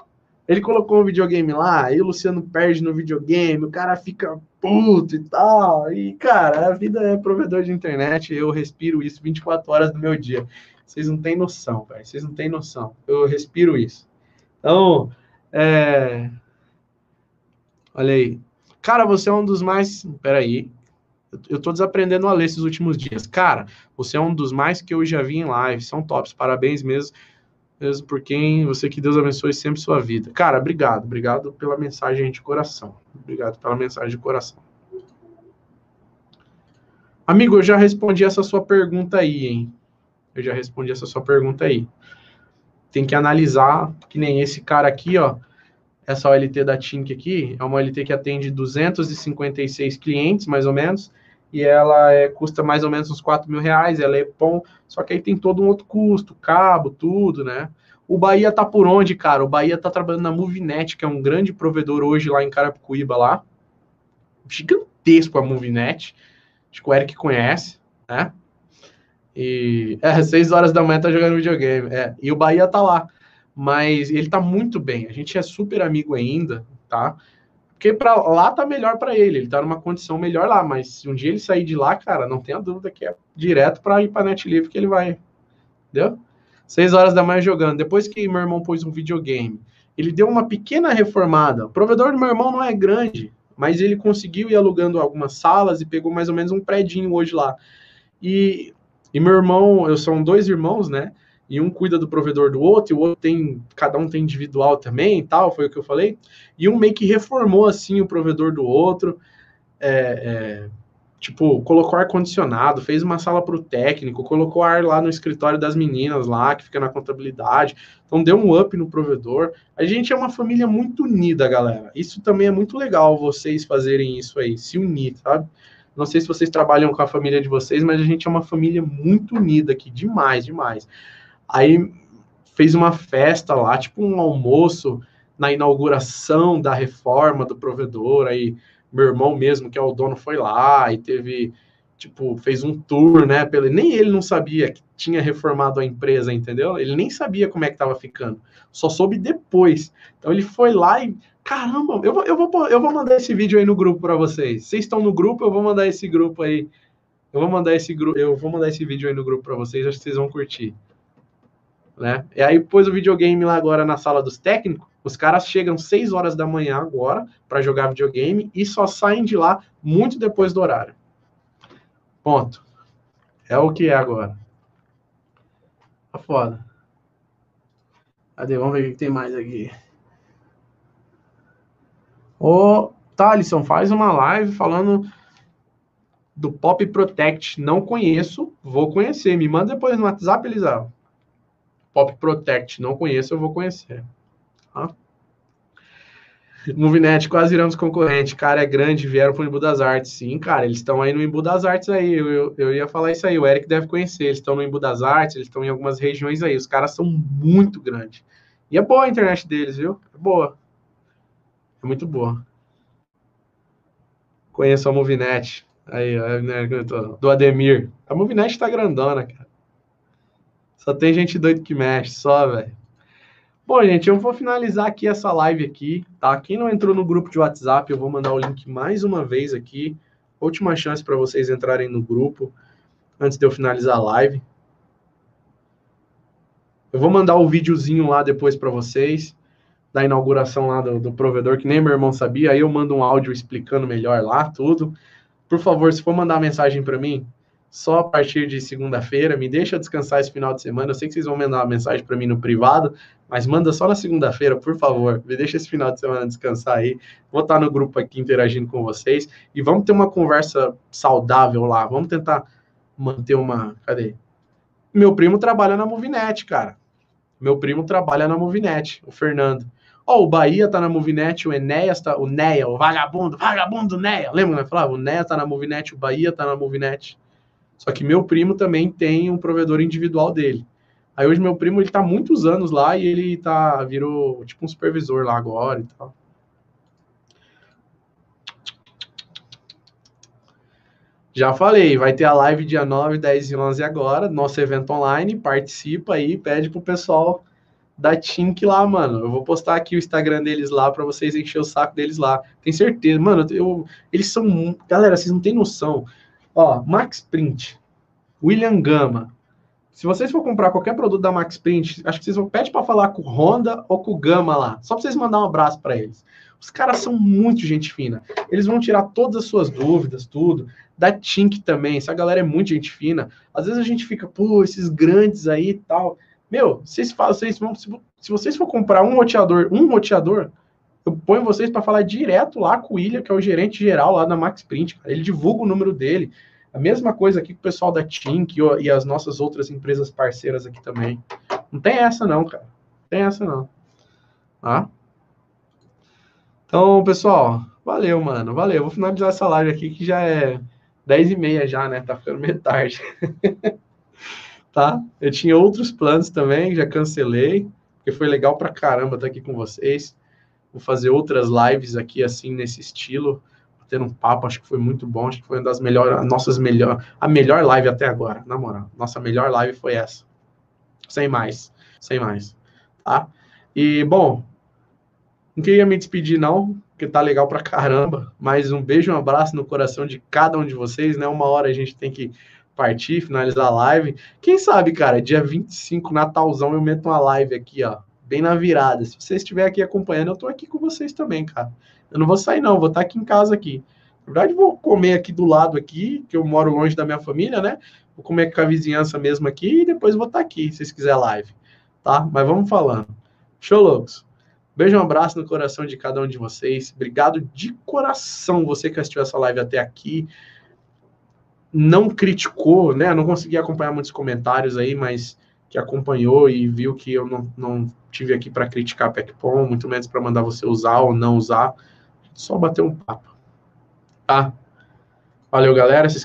Ele colocou um videogame lá, aí o Luciano perde no videogame, o cara fica puto e tal. E, cara, a vida é provedor de internet, eu respiro isso 24 horas do meu dia. Vocês não têm noção, velho. Vocês não têm noção. Eu respiro isso. Então, é. Olha aí. Cara, você é um dos mais. Peraí eu tô desaprendendo a ler esses últimos dias. Cara, você é um dos mais que eu já vi em live. São tops. Parabéns mesmo. Mesmo por quem você que Deus abençoe sempre sua vida. Cara, obrigado. Obrigado pela mensagem de coração. Obrigado pela mensagem de coração. Amigo, eu já respondi essa sua pergunta aí, hein? Eu já respondi essa sua pergunta aí. Tem que analisar, que nem esse cara aqui, ó. Essa OLT da Tink aqui é uma OLT que atende 256 clientes, mais ou menos e ela é, custa mais ou menos uns 4 mil reais, ela é bom, só que aí tem todo um outro custo, cabo, tudo, né? O Bahia tá por onde, cara? O Bahia tá trabalhando na Movinet, que é um grande provedor hoje lá em Carapicuíba, lá. Gigantesco a Movinet. Acho que o Eric conhece, né? E é, 6 horas da manhã tá jogando videogame. É, e o Bahia tá lá. Mas ele tá muito bem. A gente é super amigo ainda, tá? Porque para lá tá melhor para ele, ele tá numa condição melhor lá, mas se um dia ele sair de lá, cara, não tenha dúvida que é direto para ir para Net Livre que ele vai. Entendeu? Seis horas da manhã jogando. Depois que meu irmão pôs um videogame, ele deu uma pequena reformada. O provedor do meu irmão não é grande, mas ele conseguiu ir alugando algumas salas e pegou mais ou menos um predinho hoje lá. E, e meu irmão, eu sou dois irmãos, né? e um cuida do provedor do outro, e o outro tem, cada um tem individual também e tal, foi o que eu falei, e um meio que reformou assim o provedor do outro, é, é, tipo, colocou ar-condicionado, fez uma sala para o técnico, colocou ar lá no escritório das meninas lá, que fica na contabilidade, então deu um up no provedor. A gente é uma família muito unida, galera. Isso também é muito legal vocês fazerem isso aí, se unir, sabe? Não sei se vocês trabalham com a família de vocês, mas a gente é uma família muito unida aqui, demais, demais. Aí fez uma festa lá, tipo um almoço na inauguração da reforma do provedor. Aí meu irmão mesmo, que é o dono, foi lá e teve, tipo, fez um tour, né? Nem ele não sabia que tinha reformado a empresa, entendeu? Ele nem sabia como é que tava ficando. Só soube depois. Então ele foi lá e caramba, eu vou, eu vou, eu vou mandar esse vídeo aí no grupo para vocês. Vocês estão no grupo, eu vou mandar esse grupo aí. Eu vou mandar esse grupo, eu vou mandar esse vídeo aí no grupo para vocês, acho que vocês vão curtir né? E aí pôs o videogame lá agora na sala dos técnicos, os caras chegam 6 horas da manhã agora para jogar videogame e só saem de lá muito depois do horário. Ponto. É o que é agora. Tá foda. Cadê? Vamos ver o que tem mais aqui. Ô, Thalisson, faz uma live falando do Pop Protect. Não conheço, vou conhecer. Me manda depois no WhatsApp, Elisão. Pop Protect, não conheço, eu vou conhecer. Tá? Movinet, quase viramos concorrente. Cara, é grande, vieram para o Imbu das Artes. Sim, cara, eles estão aí no Imbu das Artes aí. Eu, eu, eu, ia falar isso aí, o Eric deve conhecer. Eles estão no Imbu das Artes, eles estão em algumas regiões aí. Os caras são muito grandes. E é boa a internet deles, viu? É boa. É muito boa. Conheço a Movinet. Aí, do Ademir. A Movinet tá grandona, cara. Só tem gente doida que mexe, só, velho. Bom, gente, eu vou finalizar aqui essa live aqui, tá? Quem não entrou no grupo de WhatsApp, eu vou mandar o link mais uma vez aqui. Última chance para vocês entrarem no grupo antes de eu finalizar a live. Eu vou mandar o videozinho lá depois para vocês da inauguração lá do, do, provedor, que nem meu irmão sabia. Aí eu mando um áudio explicando melhor lá tudo. Por favor, se for mandar mensagem para mim, só a partir de segunda-feira. Me deixa descansar esse final de semana. Eu sei que vocês vão mandar uma mensagem para mim no privado, mas manda só na segunda-feira, por favor. Me deixa esse final de semana descansar aí. Vou estar no grupo aqui interagindo com vocês e vamos ter uma conversa saudável lá. Vamos tentar manter uma. Cadê? Meu primo trabalha na Movinet, cara. Meu primo trabalha na Movinet, o Fernando. Ó, oh, o Bahia tá na Movinet, o Enéas tá. O Neia, o vagabundo, vagabundo Neia. Lembra, né? Falava, o Neia tá na Movinet, o Bahia tá na Movinet. Só que meu primo também tem um provedor individual dele. Aí hoje meu primo ele tá muitos anos lá e ele tá virou tipo um supervisor lá agora e tal. Já falei, vai ter a live dia 9, 10 e 11 agora, nosso evento online, participa aí, pede pro pessoal da Tink lá, mano. Eu vou postar aqui o Instagram deles lá para vocês encher o saco deles lá. Tem certeza, mano, eu, eles são, galera, vocês não têm noção. Ó, Max Print, William Gama. Se vocês for comprar qualquer produto da Max Print, acho que vocês vão pedir para falar com o Honda ou com o Gama lá, só para vocês mandar um abraço para eles. Os caras são muito gente fina. Eles vão tirar todas as suas dúvidas, tudo. Da Tink também, essa galera é muito gente fina. Às vezes a gente fica, pô, esses grandes aí e tal. Meu, vocês falam, vocês vão, se vocês for comprar um roteador, um roteador, eu ponho vocês para falar direto lá com o William, que é o gerente geral lá da Max Print. Cara. Ele divulga o número dele. A mesma coisa aqui com o pessoal da Tink e as nossas outras empresas parceiras aqui também. Não tem essa não, cara. Não tem essa não. Tá? Então, pessoal, valeu, mano. Valeu. Vou finalizar essa live aqui que já é 10 e meia já, né? Tá ficando meio tarde. (laughs) tá? Eu tinha outros planos também, já cancelei, porque foi legal pra caramba estar aqui com vocês. Vou fazer outras lives aqui, assim, nesse estilo, tendo um papo, acho que foi muito bom, acho que foi uma das melhores, nossas melhor, a melhor live até agora, na moral. Nossa melhor live foi essa. Sem mais, sem mais, tá? E, bom, não queria me despedir, não, porque tá legal pra caramba, mas um beijo, um abraço no coração de cada um de vocês, né? Uma hora a gente tem que partir, finalizar a live. Quem sabe, cara, dia 25, Natalzão, eu meto uma live aqui, ó, bem na virada. Se você estiver aqui acompanhando, eu tô aqui com vocês também, cara. Eu não vou sair, não, vou estar aqui em casa aqui. Na verdade, vou comer aqui do lado aqui, que eu moro longe da minha família, né? Vou comer com a vizinhança mesmo aqui e depois vou estar aqui, se vocês quiserem live, tá? Mas vamos falando. Show, loucos. Beijo, um abraço no coração de cada um de vocês. Obrigado de coração você que assistiu essa live até aqui. Não criticou, né? Não consegui acompanhar muitos comentários aí, mas que acompanhou e viu que eu não, não tive aqui para criticar a PECPOM, muito menos para mandar você usar ou não usar. Só bater um papo. Tá? Valeu, galera.